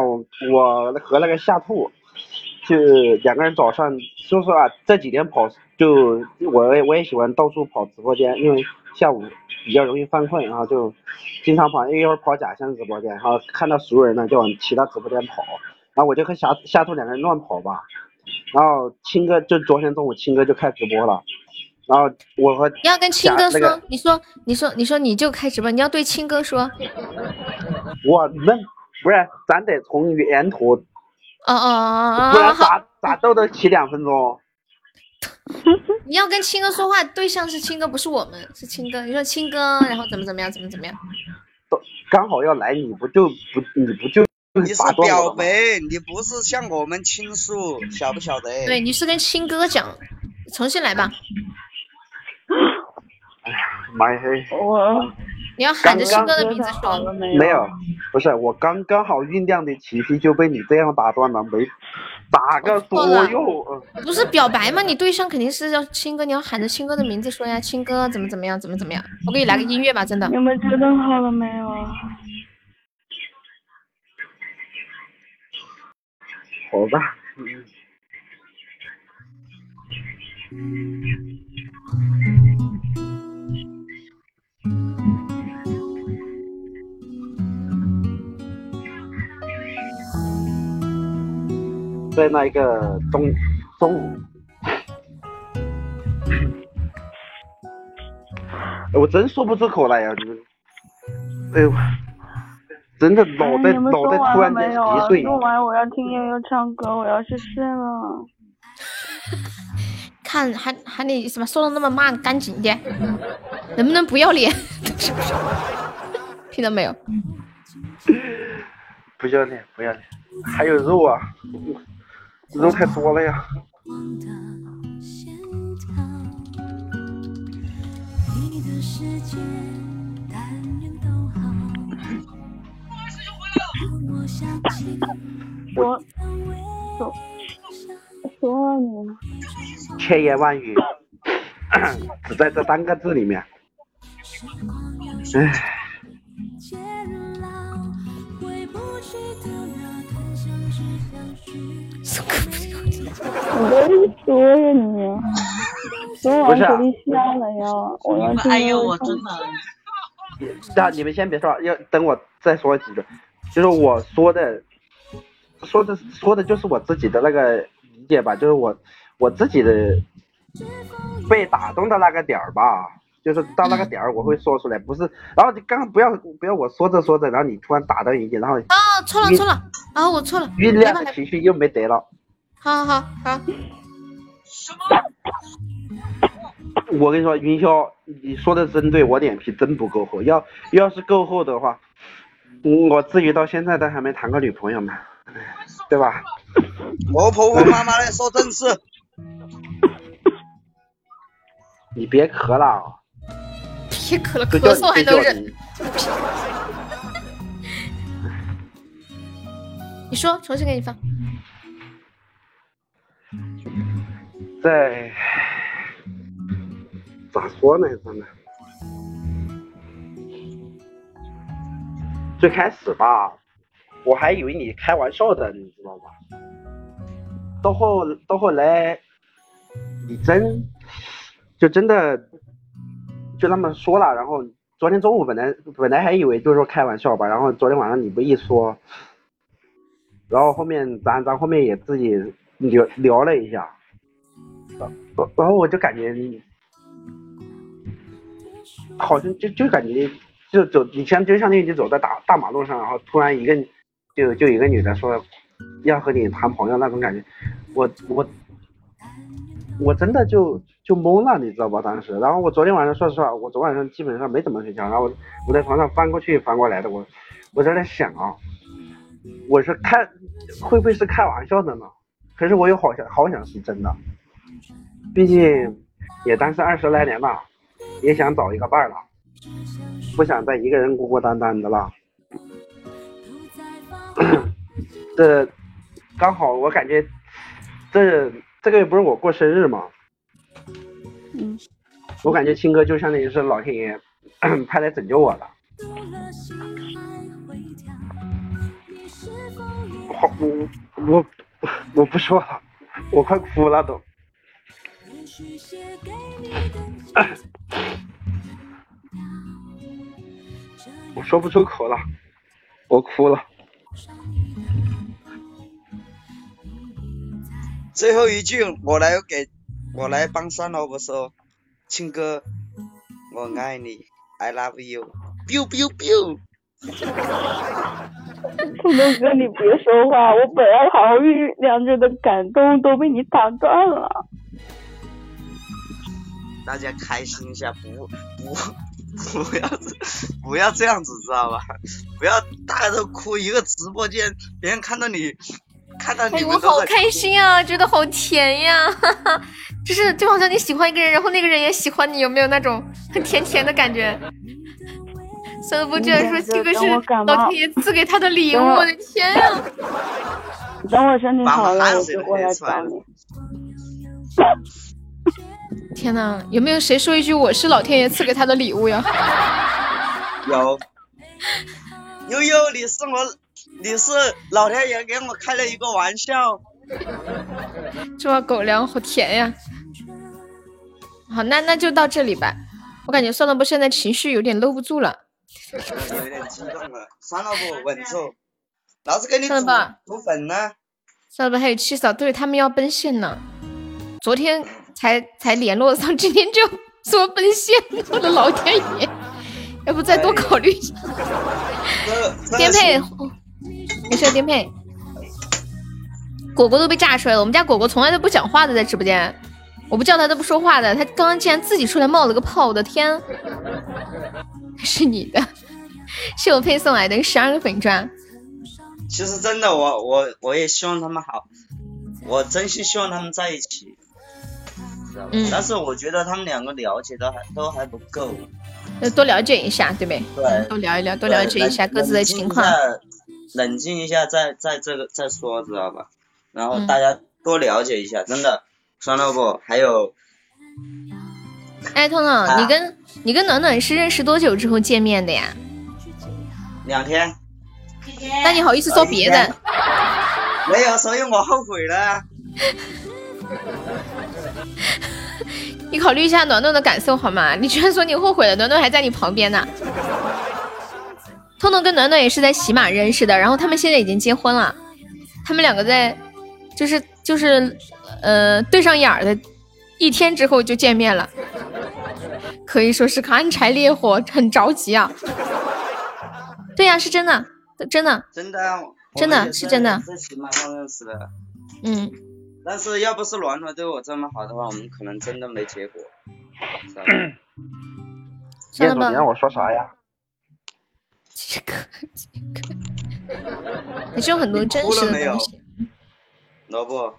我和那个夏兔，就两个人早上，说实话这几天跑，就我我也喜欢到处跑直播间，因为下午。比较容易犯困，然后就经常跑，一会儿跑假象直播间，然后看到熟人呢就往其他直播间跑，然后我就和夏夏兔两个人乱跑吧，然后青哥就昨天中午青哥就开直播了，然后我和你要跟青哥说，你说你说你说你就开直播，你要对青哥说，我们不是咱得从源头哦哦哦哦，不然咋咋斗得起两分钟？你要跟青哥说话，对象是青哥，不是我们，是青哥。你说青哥，然后怎么怎么样，怎么怎么样？刚好要来，你不就不你不就你是表白，你不是向我们倾诉，晓不晓得？对，你是跟青哥讲，重新来吧。哎呀妈呀！我你要喊着青哥的名字说。没有，不是我刚刚好酝酿的情绪就被你这样打断了，没打个左右。不是表白吗？你对象肯定是要青哥，你要喊着青哥的名字说呀，青哥怎么怎么样，怎么怎么样。我给你来个音乐吧，真的。你们决定好了没有？好吧。在那一个中中午，*laughs* 我真说不出口来呀！哎呦，真的脑袋脑袋突然间稀碎。说完我要听悠悠唱歌，我要去睡了。*laughs* 看，喊喊你什么说的那么慢，赶紧点，能不能不要脸？*laughs* 听到没有？不要脸，不要脸，还有肉啊！肉太多了呀！我说说你呢？千言万语 *clears throat* 只在这三个字里面。唉。你说呀你？昨晚给你下了呀，哎呦，我真的。那你们先别说，要等我再说几个。就是我说的，说的说的就是我自己的那个理解吧，就是我我自己的被打动的那个点儿吧，就是到那个点儿我会说出来，不是。然后你刚刚不要不要我说着说着，然后你突然打断一句，然后。啊，错了错了，啊，我错了。酝酿的情绪又没得了。好好好。我跟你说，云霄，你说的真对，我脸皮真不够厚。要要是够厚的话，我至于到现在都还没谈过女朋友吗，对吧？我婆婆妈妈的说正事。*laughs* 你别咳了。别咳了，咳嗽还能忍。*laughs* 你说，重新给你放。在咋说呢？真的，最开始吧，我还以为你开玩笑的，你知道吧？到后到后来，你真就真的就那么说了。然后昨天中午本来本来还以为就是说开玩笑吧，然后昨天晚上你不一说，然后后面咱咱后面也自己聊聊了一下。然然后我就感觉，好像就就感觉就走，以前就相当于你走在大大马路上，然后突然一个就就一个女的说要和你谈朋友那种感觉，我我我真的就就懵了，你知道吧？当时，然后我昨天晚上说实话，我昨晚上基本上没怎么睡觉，然后我我在床上翻过去翻过来的，我我在那想啊，我是开会不会是开玩笑的呢？可是我又好想好想是真的。毕竟也单身二十来年了，也想找一个伴了，不想再一个人孤孤单单的了。*coughs* 这刚好我感觉，这这个月不是我过生日吗？嗯。我感觉青哥就相当于是老天爷 *clears throat* 派来拯救我的。好，我我我不说了，我快哭了都。*coughs* 我说不出口了，我哭了。最后一句，我来给，我来帮算了。我说，亲哥，我爱你，I love you，biu biu biu。彤彤哥，你别说话，我本来好好酝酿着的感动都被你打断了。大家开心一下，不不不要不要这样子，知道吧？不要大家都哭一个直播间，别人看到你看到你哎，我好开心啊，觉得好甜呀，哈哈，就是就好像你喜欢一个人，然后那个人也喜欢你，有没有那种很甜甜的感觉？算了，不居然说这个是老天爷赐给他的礼物，我的天呀！等我身体好了，我就过来找你。天呐，有没有谁说一句我是老天爷赐给他的礼物呀？有，悠悠，你是我，你是老天爷给我开了一个玩笑。这碗狗粮好甜呀！好，那那就到这里吧。我感觉算了不，现在情绪有点搂不住了。有点激动了，算了不，稳住。老子给你算了吧，涂粉呢。算了吧，还有七嫂，对他们要奔现呢。昨天才才联络上，今天就说奔现，我的老天爷！要不再多考虑一下。颠沛，没事，颠沛。果果都被炸出来了，我们家果果从来都不讲话的，在直播间，我不叫他都不说话的，他刚刚竟然自己出来冒了个泡，我的天！*laughs* 是你的，是我配送来的十二个粉钻。其实真的，我我我也希望他们好，我真心希望他们在一起。嗯，但是我觉得他们两个了解的还都还不够，要多了解一下，对不？对，多聊一聊，多了解一下各自的情况。冷静一下，再再这个再说，知道吧？然嗯后大家多了解一下，真的，酸萝卜还有。哎，彤彤，你跟你跟暖暖是认识多久之后见面的呀？两天。那你好意思说别的？没有，所以我后悔了。*laughs* 你考虑一下暖暖的感受好吗？你居然说你后悔了，暖暖还在你旁边呢。彤彤跟暖暖也是在喜马认识的，然后他们现在已经结婚了。他们两个在，就是就是呃对上眼儿的一天之后就见面了，可以说是干柴烈火，很着急啊。对呀、是真的，真的，真的啊，真的是真的。在喜马上认识的。嗯。但是要不是暖暖对我这么好的话，我们可能真的没结果。*coughs* 算了吧。你让我说啥呀？这个这个，还是有很多真实的东西。萝卜。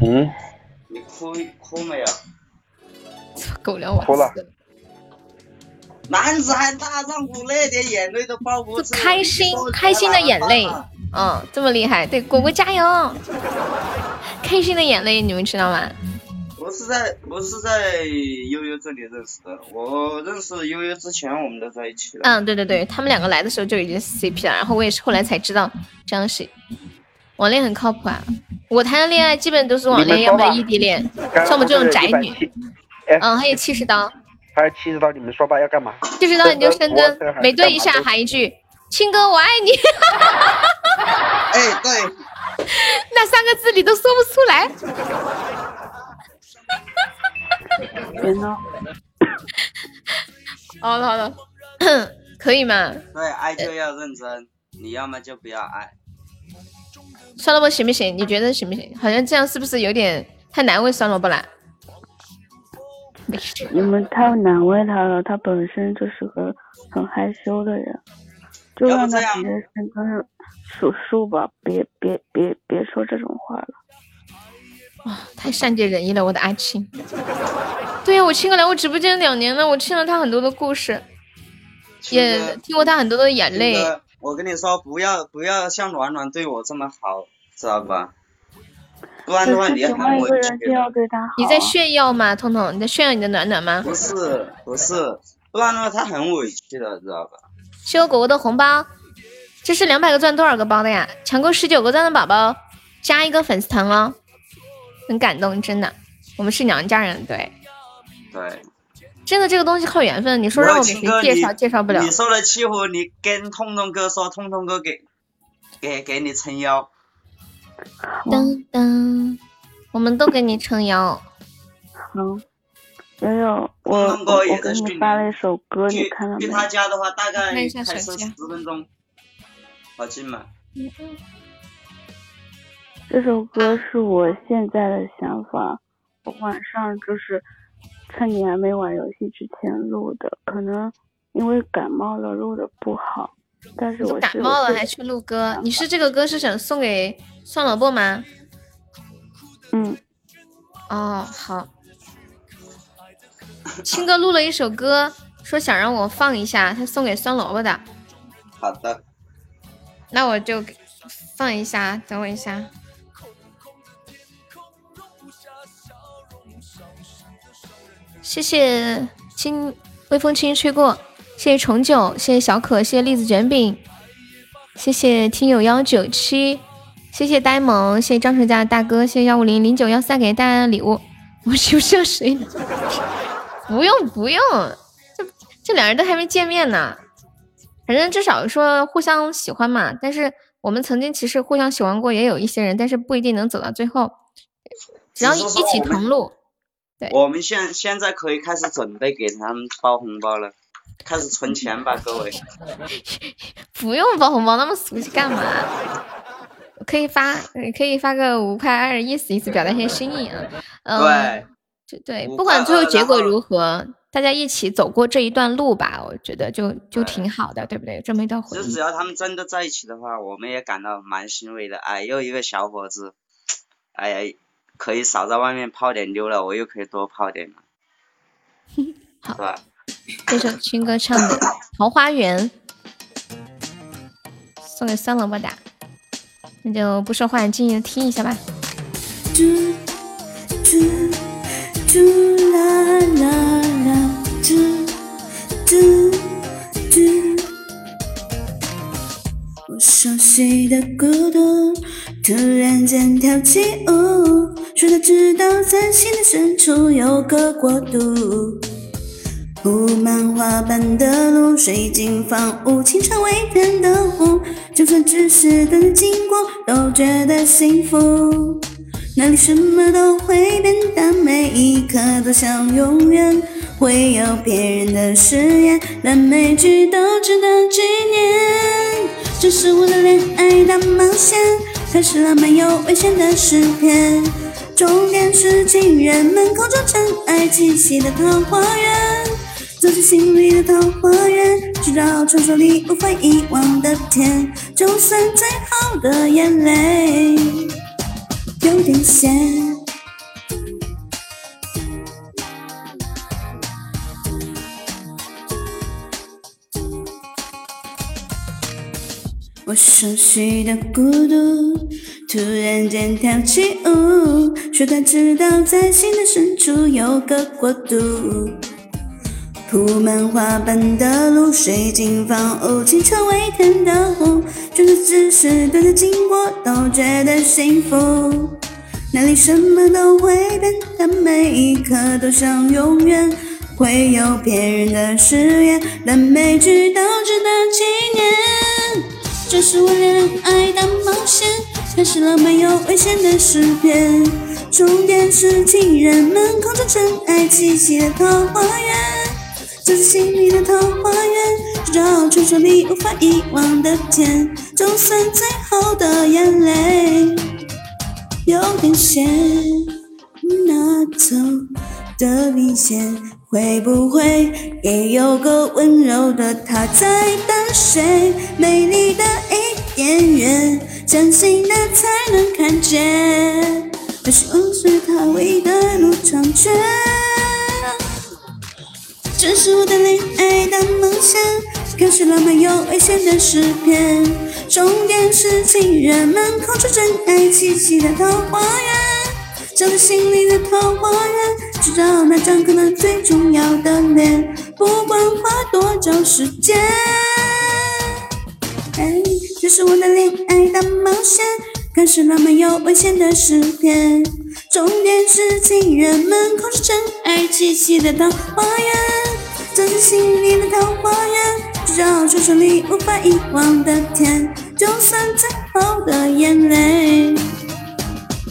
嗯。你哭哭没有？狗粮我哭了。男子汉大丈夫，那点眼泪都包不住。开心开心的眼泪，嗯，这么厉害，对果果加油！开心的眼泪，你们知道吗？我是在我是在悠悠这里认识的，我认识悠悠之前我们都在一起了。嗯，对对对，他们两个来的时候就已经是 CP 了，然后我也是后来才知道这样是网恋很靠谱啊。我谈的恋爱基本都是网恋，要不然异地恋，像我们这种宅女。嗯，还有七十刀。还有七十刀，你们说吧，要干嘛？七十刀你就深蹲，每蹲一下喊一句“亲哥我爱你”。哎，对。*laughs* 那三个字你都说不出来。天呐！好了好了，*coughs* 可以吗？对，爱就要认真，你要么就不要爱。酸萝卜行不行？你觉得行不行？好像这样是不是有点太难为酸萝卜了？你们太难为他了，他本身就是个很害羞的人，就让他直接先跟数数吧，别别别别说这种话了。哇，*laughs* 太善解人意了，我的阿青。对呀，我亲哥来我直播间两年了，我听了他很多的故事，也听过他很多的眼泪。我跟你说，不要不要像暖暖对我这么好，知道吧？不然的话你很委屈。你在炫耀吗，彤彤？你在炫耀你的暖暖吗？不是不是，不然的话他很委屈的，知道吧？谢我果果的红包，这是两百个钻多少个包的呀？抢够十九个钻的宝宝加一个粉丝团哦，很感动，真的。我们是娘家人，对。对。真的这个东西靠缘分，你说让我给谁介绍介绍不了。你受了欺负，你跟痛痛哥说，痛痛哥给给给你撑腰。噔噔，我们都给你撑腰。好，悠悠，我我我给你发了一首歌，你看了没？去他家的话，大概看一下开车十分钟。好近吗？这首歌是我现在的想法，我晚上就是趁你还没玩游戏之前录的，可能因为感冒了录的不好，但是我感冒了还去录歌，你是这个歌是想送给酸萝卜吗？嗯，哦好，青哥录了一首歌，说想让我放一下，他送给酸萝卜的。好的，那我就放一下，等我一下。谢谢轻微风轻吹过，谢谢重九，谢谢小可，谢谢栗子卷饼，谢谢听友幺九七，谢谢呆萌，谢谢张成家的大哥，谢谢幺五零零九幺三给大家的礼物。我需不需要谁？不用不用，这这两人都还没见面呢。反正至少说互相喜欢嘛。但是我们曾经其实互相喜欢过，也有一些人，但是不一定能走到最后。只要一一起同路。我们现现在可以开始准备给他们包红包了，开始存钱吧，各位。*laughs* 不用包红包，那么俗气干嘛？可以发，可以发个五块二，意思意思，表达一下心意啊。对，对对，不管最后结果如何，大家一起走过这一段路吧，我觉得就就挺好的，对不对？这么一段回忆。就只要他们真的在一起的话，我们也感到蛮欣慰的。哎，又一个小伙子，哎呀。可以少在外面泡点妞了，我又可以多泡点了，*laughs* 好，吧？这首军哥唱的《桃花源》，送给酸萝卜哒，那就不说话，静静的听一下吧。嘟嘟嘟啦啦啦，嘟嘟嘟，我熟悉的孤独突然间跳起舞。说他知道在心的深处有个国度，铺满花瓣的路，水晶房屋，清澈微甜的湖，就算只是等着经过，都觉得幸福。那里什么都会变，但每一刻都像永远。会有别人的誓言，但每句都值得纪念。这是我的恋爱大冒险，开始了漫游危险的诗篇。终点是情人们口中真爱气息的桃花源，走进心里的桃花源，寻找传说里无法遗忘的甜，就算最后的眼泪有点咸。我熟悉的孤独。突然间跳起舞，说他知道在心的深处有个国度，铺满花瓣的路，水晶房屋，清澈微甜的湖，就算只是短暂经过，都觉得幸福。那里什么都会变，但每一刻都像永远。会有骗人的誓言，但每句都值得纪念。这是我恋爱的冒险。开始了没有危险的诗篇，终点是情人们空着真爱气息的桃花源，走进心里的桃花源，寻找传说里无法遗忘的甜，就算最后的眼泪有点咸，拿走的明显，会不会也有个温柔的他在等谁？美丽的伊甸园。相信的才能看见，二十五岁他唯一的路长卷。这是我的恋爱的冒险，开始了漫游危险的诗篇，终点是情人们口中真爱气息的桃花源，找到心里的桃花源，去找那张可能最重要的脸，不管花多少时间。这是我的恋爱大冒险，开始浪漫又危险的诗篇，终点是情人们口中真爱气息的桃花源，走进心里的桃花源，去找传说里无法遗忘的甜，就算最后的眼泪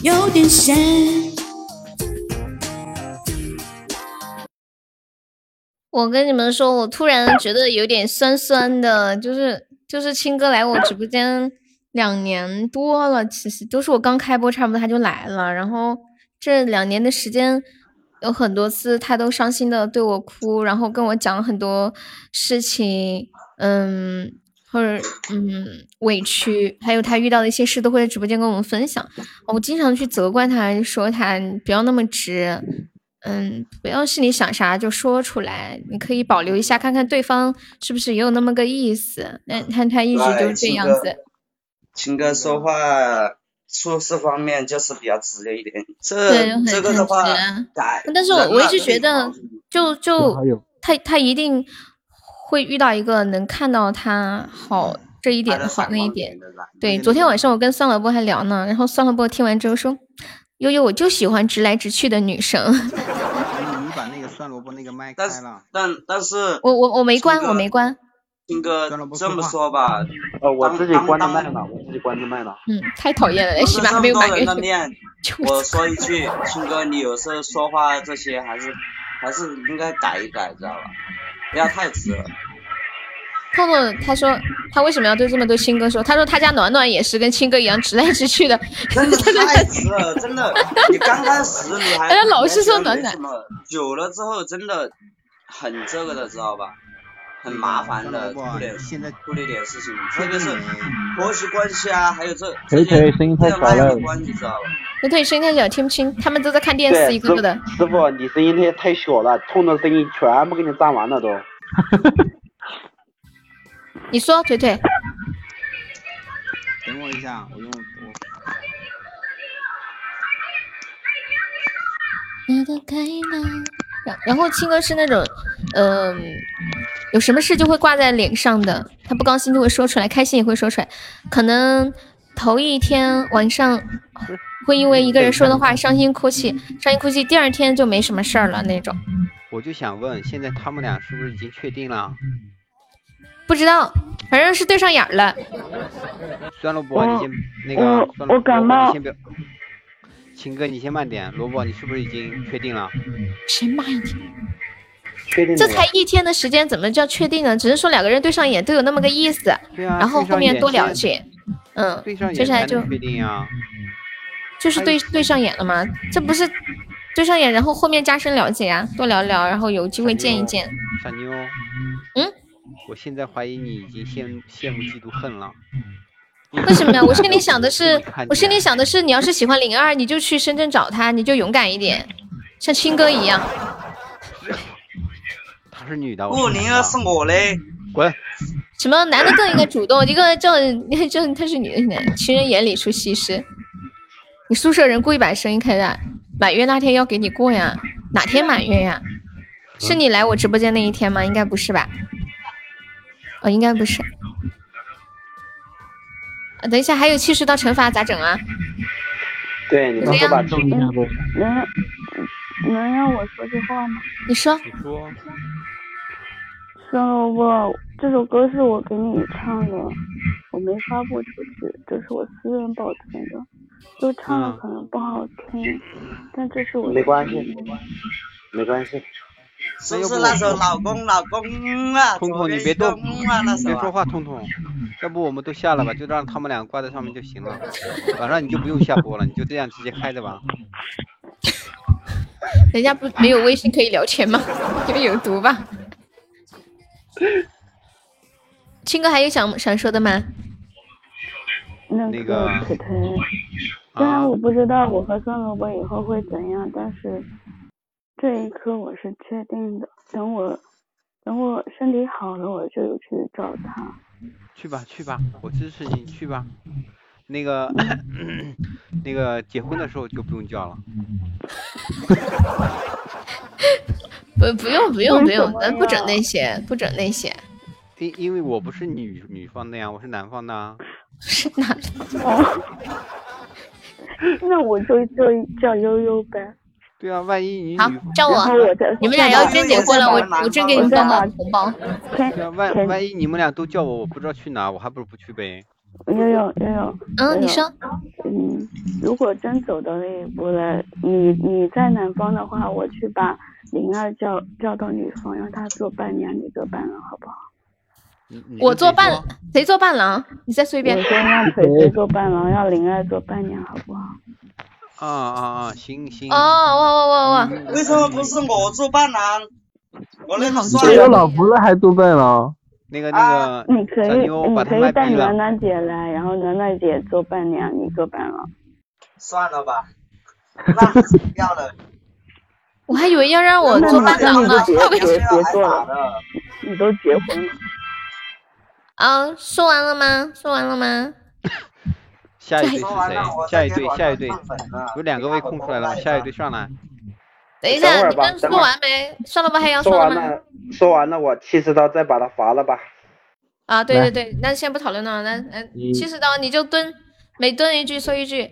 有点咸。我跟你们说，我突然觉得有点酸酸的，就是。就是青哥来我直播间两年多了，其实都是我刚开播差不多他就来了，然后这两年的时间有很多次他都伤心的对我哭，然后跟我讲很多事情，嗯。或者嗯委屈，还有他遇到的一些事，都会在直播间跟我们分享。我经常去责怪他，说他不要那么直，嗯，不要心里想啥就说出来，你可以保留一下，看看对方是不是也有那么个意思。那他他一直就这样子。青哥说话处事方面就是比较直接一点，这这个的话，但是我我一直觉得，就就他他一定。会遇到一个能看到他好这一点好那一点，对。昨天晚上我跟酸萝卜还聊呢，然后酸萝卜听完之后说：“悠悠，我就喜欢直来直去的女生。*laughs* ”你把那个酸萝卜那个麦开了。但但是，我我我没关，我没关。听哥这么说吧，呃，我自己关着麦了，我自己关着麦了。嗯，太讨厌了，起码还没有满月。*laughs* 我说一句，青哥，你有时候说话这些还是还是应该改一改，知道吧？不要太直了。痛痛他说他为什么要对这么多亲哥说？他说他家暖暖也是跟亲哥一样直来直去的。真的太直了，真的。*laughs* 你刚开始你还老是说暖暖，久了之后真的很这个的，知道吧？很麻烦的，对，现在处理点事情，特别是婆媳关系啊，还有这这些这样那样的关系，知道吧？腿腿声音太小，听不清，他们都在看电视，一个个的。师傅，你声音太太小了，痛的声音全部给你占完了都。*laughs* 你说腿腿，等我一下，我用我。然然后青哥是那种，嗯，有什么事就会挂在脸上的，他不高兴就会说出来，开心也会说出来。可能头一天晚上会因为一个人说的话伤心哭泣，伤心哭泣，第二天就没什么事儿了那种。我就想问，现在他们俩是不是已经确定了？不知道，反正是对上眼了。酸萝卜，你先那个，我感冒。先别，秦哥你先慢点。萝卜，你是不是已经确定了？谁慢一点？确定。这才一天的时间，怎么叫确定呢？只是说两个人对上眼都有那么个意思。对啊。然后后面多了解，嗯，接下来就确定呀。就是对对上眼了吗？这不是对上眼，然后后面加深了解啊，多聊聊，然后有机会见一见。傻妞。嗯。我现在怀疑你已经羡羡慕嫉妒恨了。为什么呀？我心里想的是，我心里想的是，你要是喜欢灵儿，你就去深圳找他，你就勇敢一点，像亲哥一样。她是女的。不，灵儿是我嘞。滚。什么男的更应该主动？一个叫叫 *laughs* 他是女的，情人眼里出西施。你宿舍人故意把声音开大，满月那天要给你过呀？哪天满月呀？是你来我直播间那一天吗？应该不是吧？哦，应该不是。等一下，还有七十道惩罚咋整啊？对，你们说吧，能能让我说句话吗？你说。你说。酸萝卜，这首歌是我给你唱的，我没发布出去，这是我私人保存的，就唱的可能不好听，但这是我。没关系，没关系。是不是那首老公老公啊？彤彤，你别动，别说话，彤彤。要不我们都下了吧，就让他们俩挂在上面就行了。晚上你就不用下播了，你就这样直接开着吧。人家不没有微信可以聊天吗？你们有毒吧？青哥还有想想说的吗？那个虽然我不知道我和酸萝卜以后会怎样，但是。这一刻我是确定的，等我等我身体好了，我就去找他。去吧去吧，我支持你去吧。那个 *clears throat* 那个结婚的时候就不用叫了。*laughs* 不不用不用不用，咱不整那些不整那些。因因为我不是女女方的呀，我是男方的。*laughs* 是男方。*laughs* 那我就就叫悠悠呗。对啊，万一你好叫我，你们俩要真结婚了，我我真给你们发红包。对啊，万万一你们俩都叫我，我不知道去哪，我还不如不去呗。悠悠悠悠，嗯，你说，嗯，如果真走到那一步了，你你在南方的话，我去把灵儿叫叫到女方，让她做伴娘，你做伴郎，好不好？我做伴，谁做伴郎？你再说一遍。我说让腿腿做伴郎，让灵儿做伴娘，好不好？啊啊啊！行行。哦，哇哇哇哇！为什么不是我做伴郎？我那个谁有老婆了还做伴郎？那个那个，你可以你可以带暖暖姐来，然后暖暖姐做伴娘，你做伴郎。算了吧，*laughs* 那不要了。我还以为要让我做伴郎呢，别别别做了，你都结婚了。啊，说完了吗？说完了吗？下一队是谁？下一队，下一队，有两个位空出来了，下一队上来。等一下，你刚说完没？算了吧，还要说完了，说完了，我七十刀再把他罚了吧。啊，对对对，那先不讨论了，那嗯，七十刀你就蹲，每蹲一句说一句。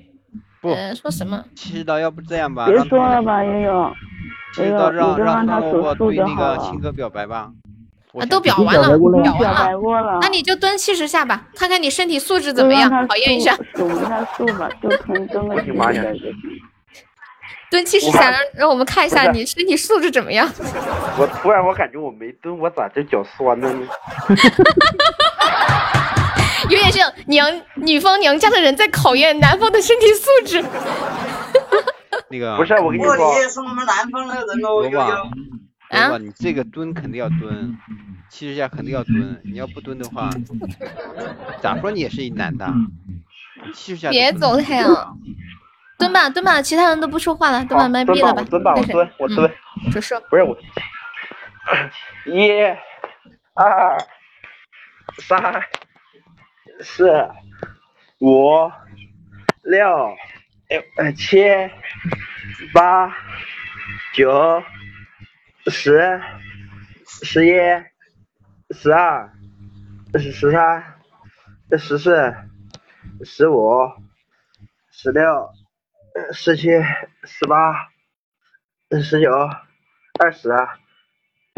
不，说什么？七十刀，要不这样吧？别说了吧，悠悠。七十刀让让他我对那个青哥表白吧。啊，都表完了，表白过了。那你就蹲七十下吧，看看你身体素质怎么样，考验一下。数一下数吧，就从蹲个七十下就行。蹲七十下，让让我们看一下你身体素质怎么样。我突然我感觉我没蹲，我咋这脚酸了呢？有点像娘女方娘家的人在考验男方的身体素质。那 *laughs* 个不是我跟你说，是我们南方的人哦。罗宝，你这个蹲肯定要蹲，七十下肯定要蹲。你要不蹲的话，咋说你也是一男的。七十下。别走开啊！蹲吧，蹲吧，其他人都不说话了，都把麦闭了吧。蹲吧，我蹲，我蹲。就是。不是我。一、二、三、四、五、六。哎，七、八、九、十、十一、十二、十十三、十四、十五、十六、十七、十八、十九、二十、二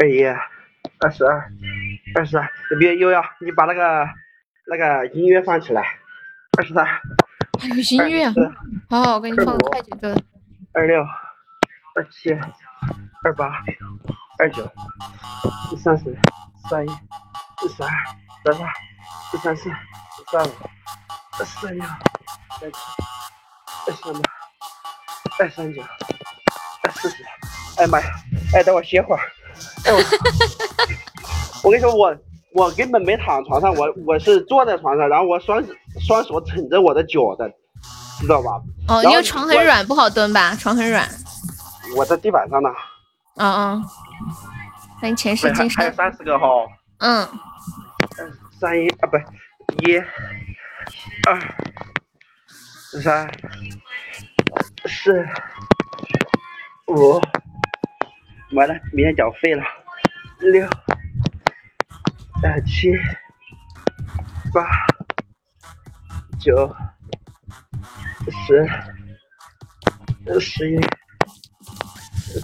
一、二十二、二十三，别悠悠，你把那个那个音乐放起来，二十三。还有音乐，好好，我给你放个快节奏的。二六，二七，二八，二九，三十，三一，三二，三三，三四，三五，三六，三七，二三八，二三九，二四十。哎妈呀！哎，等我歇会儿。哎我，我跟你说我。我根本没躺床上，我我是坐在床上，然后我双双手撑着我的脚的，知道吧？哦，因为床很软，不好蹲吧？床很软。我在地板上呢。嗯嗯。欢迎前世今生。还有三十个哈。嗯。三一啊，不，一、二、三、四、五，完了，明天缴费了。六。啊七八九十十一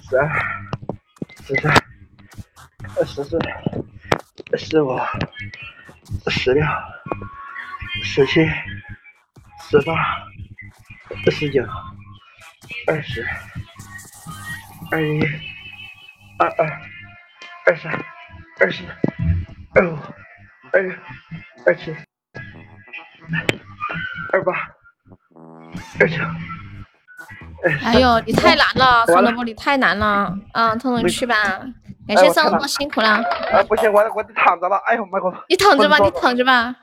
十二十三十四十五十六十七十八十九二十二一二二二三二四。二五，二六，二七，二八，二九。*laughs* 哎呦，你太难 *laughs* 了，宋萝卜，你太难了。啊，彤彤去吧，感谢宋萝卜辛苦了。哎，不行，我我得躺着了。哎呦妈哥，你躺着吧，你躺着吧。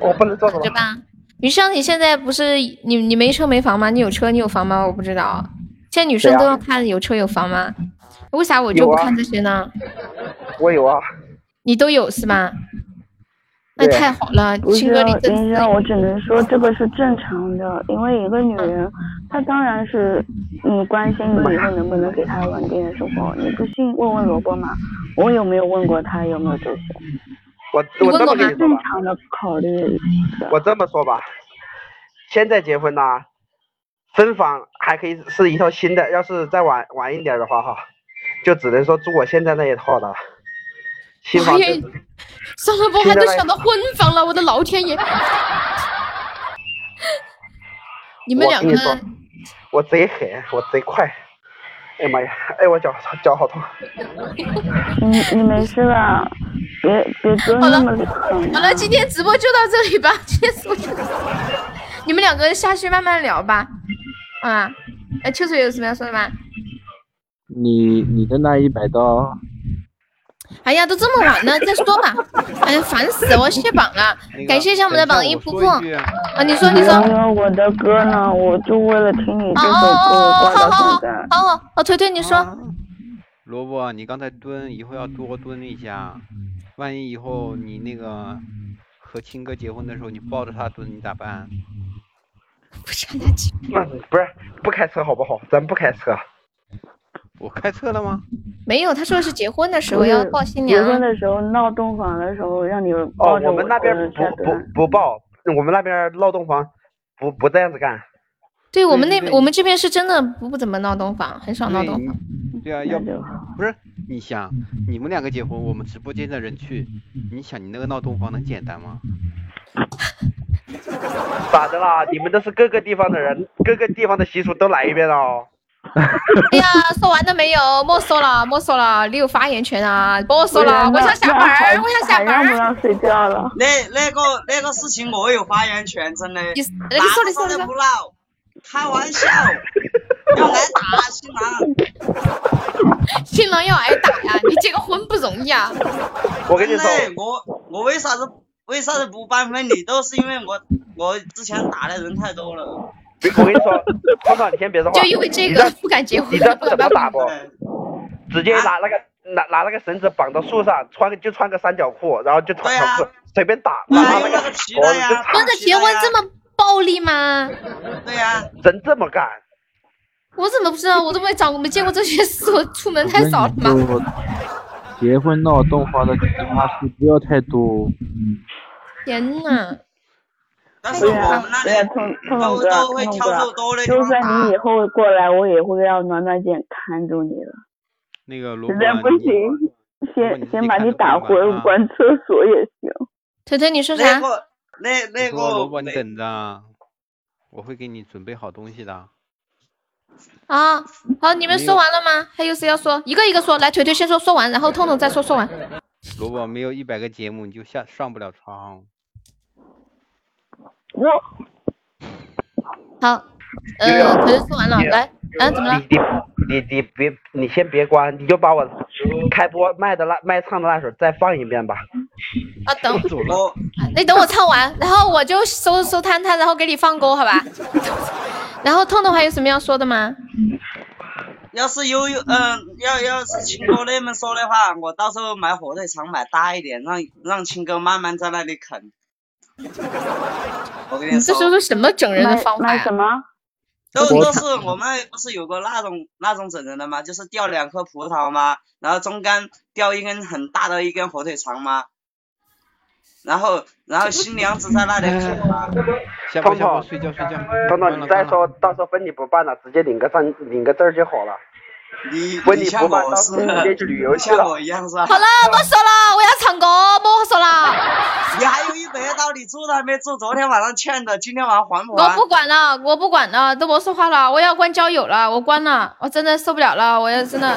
我不能坐着。躺着吧。余生，你现在不是你你没车没房吗？你有车你有房吗？我不知道。现在女生都要看有车有房吗？为啥我就不看这些呢？我有啊。你都有是吗？那太好了，亲哥，你林生，我只能说这个是正常的，因为一个女人，她当然是你关心你以后能不能给她稳定的生活。你不信问问萝卜嘛，我有没有问过她有没有这些？我我这么跟你说正常的考虑。我这么说吧，现在结婚呢，分房还可以是一套新的，要是再晚晚一点的话哈，就只能说住我现在那一套的。我也，算了，我还都想到婚房了，我的老天爷！*laughs* 你们两个，我贼狠，我贼快！哎呀妈呀，哎我脚脚好痛！你你没事吧？别别蹲那么狠。好了，今天直播就到这里吧，结束。*laughs* 你们两个下去慢慢聊吧。啊，哎，秋水有什么要说的吗？你你的那一百刀。哎呀，都这么晚了，再说吧。*laughs* 哎呀，烦死我卸榜了，感谢一下我们的榜一扑克。啊，你说你说。我的歌呢？我就为了听你这首歌挂到现在。好好好，腿腿你说。萝卜，你刚才蹲，以后要多蹲一下。万一以后你那个和青哥结婚的时候，你抱着他蹲，你咋办？不是不是不开车好不好？咱不开车。我开车了吗？没有，他说的是结婚的时候要抱新娘。结婚的时候闹洞房的时候让你哦，我们那边不不不抱，我们那边闹洞房不不这样子干。对我们那我们这边是真的不不怎么闹洞房，很少闹洞房。对啊，要不是你想你们两个结婚，我们直播间的人去，你想你那个闹洞房能简单吗？咋的啦？你们都是各个地方的人，各个地方的习俗都来一遍了。*laughs* 哎呀，说完了没有？莫说了，莫说了，你有发言权啊！不说了，我想下班儿，我想下班儿。不让睡觉了。那那个那个事情我有发言权，真的。你你说你说你说。不闹，开玩笑，要挨打新郎。新郎要挨打呀？你结个婚不容易啊！我跟你说，我我为啥子为啥子不办婚礼？都是因为我我之前打的人太多了。我跟你说，涛涛，你先别说话。就因为这个不敢结婚。你知道怎么打不？直接拿那个拿拿那个绳子绑到树上，穿就穿个三角裤，然后就穿条裤随便打。那那个皮的呀。真的结婚这么暴力吗？对呀。*laughs* 真这么干？我怎么不知道？我都没长没见过这些事，我出门太少了吗？结婚闹洞房的奇葩事不要太多。天呐！但是我们那里都都会挑肉多的就算你以后过来，我也会让暖暖姐看住你的。那个实在不行，先先把你打回关厕所也行。*laughs* 腿腿，你说啥？那那那个。萝卜，你等着，我会给你准备好东西的。啊，好，你们说完了吗？还有谁要说？一个一个说，来，腿腿先说，说完，然后痛痛再说，说完。萝卜没有一百个节目，你就下上不了床。我好，呃，可是说完了，来，啊，怎么了？你你你你别，你先别关，你就把我开播卖的那卖唱的那首再放一遍吧。啊，等，你等我唱完，然后我就收收摊摊，然后给你放歌，好吧？*laughs* 然后痛痛还有什么要说的吗？要是有有，嗯，要要是青哥那么说的话，我到时候买火腿肠买大一点，让让青哥慢慢在那里啃。我跟你说，这说的什么整人的方法呀？什么？都都是我们不是有个那种那种整人的吗？就是掉两颗葡萄吗？然后中间掉一根很大的一根火腿肠吗？然后然后新娘子在那里啃吗？彤彤睡觉睡觉。彤彤，你再说到时候婚礼不办了，直接领个证领个证就好了。你问你不办，到时候直接去旅游去了。我一样是吧？好了，不说了，我要唱歌，莫说了。*laughs* 你还有一百刀，你住都还没住，昨天晚上欠的，今天晚上还不还？我不管了，我不管了，都不说话了，我要关交友了，我关了，我真的受不了了，我要真的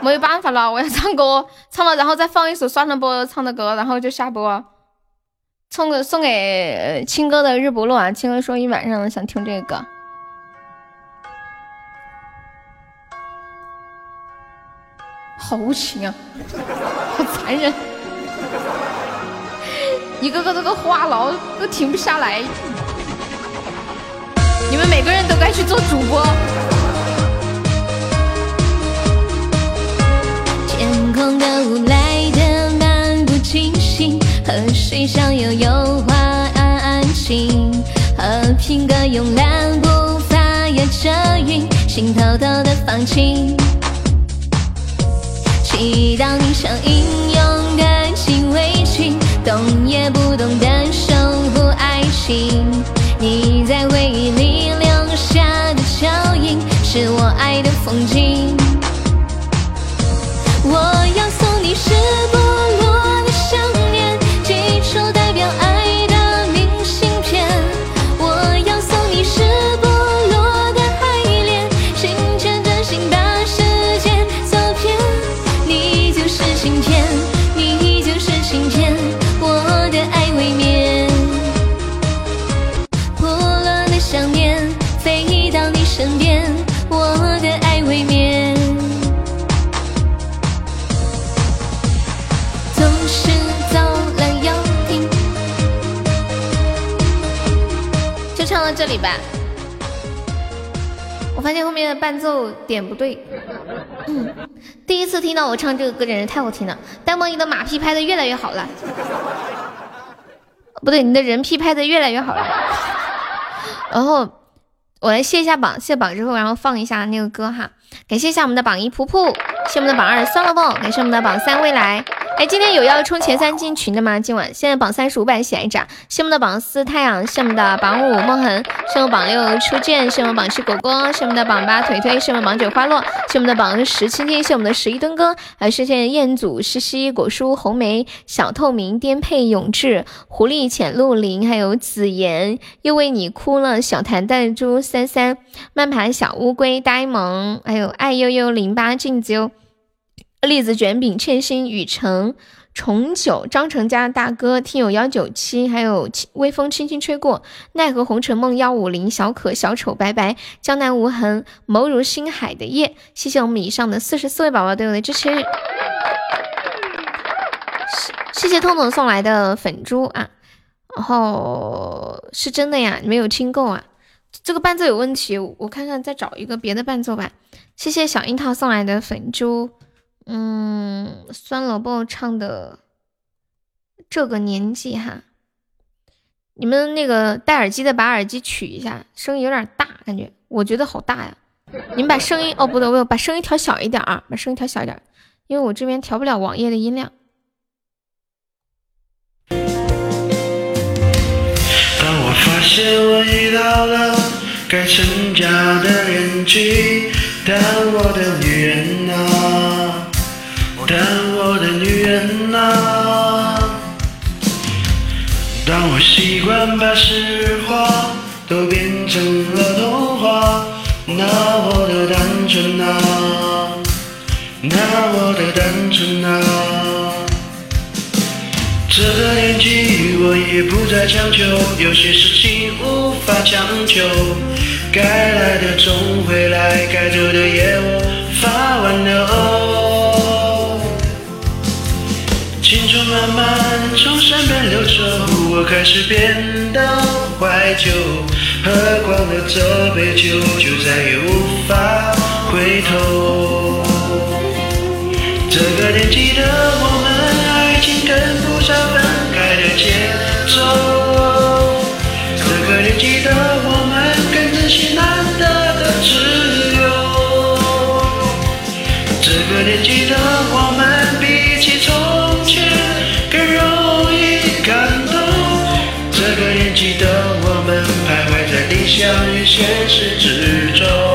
没有办法了，我要唱歌，唱了然后再放一首算了不唱的歌，然后就下播。送个送给青哥的《日不落》啊，青哥说一晚上想听这个。好无情啊，好残忍，一个个都个话痨，都停不下来。你们每个人都该去做主播。天空的雾来的漫不经心，和谁相拥有花安安静，和平歌慵懒步伐压着云，心偷偷的放晴。祈祷你像英勇的禁卫军，动也不动的守护爱情。你在回忆里留下的脚印，是我爱的风景。里吧。我发现后面的伴奏点不对。嗯，第一次听到我唱这个歌，简直太好听了。呆萌，你的马屁拍的越来越好了。不对，你的人屁拍的越来越好了。然后我来卸一下榜，卸榜之后，然后放一下那个歌哈。感谢一下我们的榜一噗噗，谢我们的榜二酸萝卜，感谢我们的榜三未来。哎，今天有要冲前三进群的吗？今晚现在榜三是五百喜爱值，谢我们的榜四太阳，谢我们的榜五梦恒，谢我们榜六初见，谢我们榜七果果，谢我们的榜八腿腿，谢我们榜九花落，谢我们的榜十青青，谢我们的十一墩哥，还有谢谢彦祖、西西、果蔬、红梅、小透明、颠沛、永志、狐狸、浅露林，还有紫妍，又为你哭了，小谭弹珠三三、慢盘小乌龟、呆萌，还有爱悠悠零八静啾。栗子卷饼、欠薪、雨城、重九、张成家大哥、听友幺九七，还有微风轻轻吹过、奈何红尘梦幺五零、小可、小丑、白白、江南无痕、眸如星海的夜，谢谢我们以上的四十四位宝宝对我的支持，谢谢痛痛送来的粉珠啊，然后是真的呀，没有听够啊，这个伴奏有问题，我看看再找一个别的伴奏吧。谢谢小樱桃送来的粉珠。嗯，酸萝卜唱的这个年纪哈，你们那个戴耳机的把耳机取一下，声音有点大，感觉我觉得好大呀。你们把声音哦，不对，我把声音调小一点啊，把声音调小一点，因为我这边调不了网页的音量。当我发现我遇到了该成家的年纪，但我的女人啊。把实话都变成了童话，那我的单纯啊，那我的单纯啊。这个年纪我也不再强求，有些事情无法强求，该来的总会来，该走的也无法挽留。慢慢从身边流走，我开始变得怀旧，喝光了这杯酒，就再也无法回头。这个年纪的我们，爱情跟不上分开的节奏。这个年纪的我们，更珍惜难得的自由。这个年纪的我们，相遇现实之中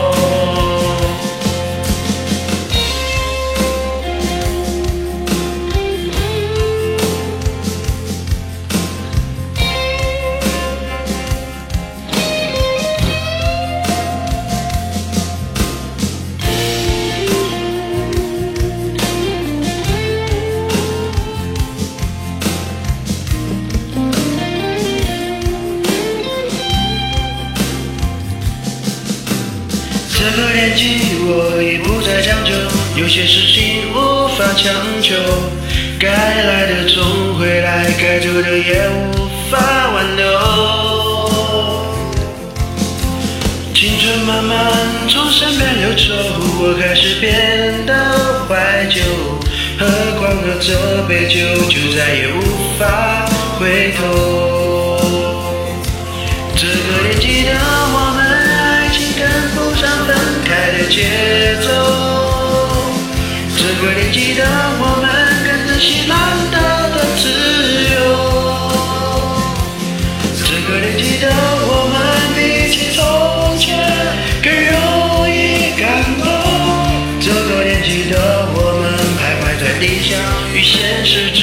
有些事情无法强求，该来的总会来，该走的也无法挽留。青春慢慢从身边流走，我开始变得怀旧，喝光了这杯酒，就再也无法回头。这个年纪的我们。爱情跟不上分开的节奏，这个年纪的我们更珍惜难得的自由。这个年纪的我们比起从前更容易感动。这个年纪的我们徘徊在理想与现实之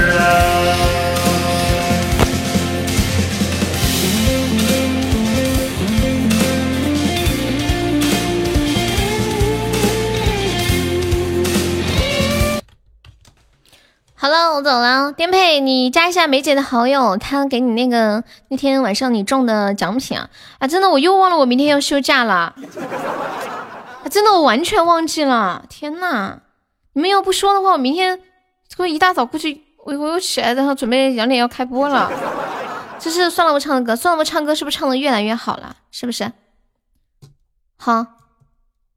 我走了。颠沛，你加一下梅姐的好友，她给你那个那天晚上你中的奖品啊！啊，真的，我又忘了我明天要休假了。真的，我完全忘记了。天呐，你们要不说的话，我明天我一大早过去，我我又起来，然后准备两点要开播了。这是算了我唱的歌，算了我唱歌是不是唱的越来越好了？是不是？好，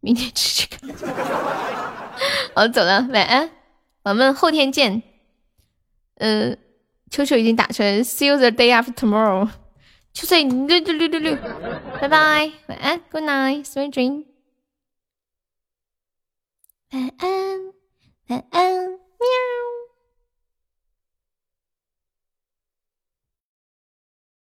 明天吃这个。*laughs* 我走了，晚安，我们后天见。嗯，秋秋已经打成，See you the day after tomorrow。秋秋，六六六六六，拜拜，晚安，Good night，sweet dream。晚安，晚安。喵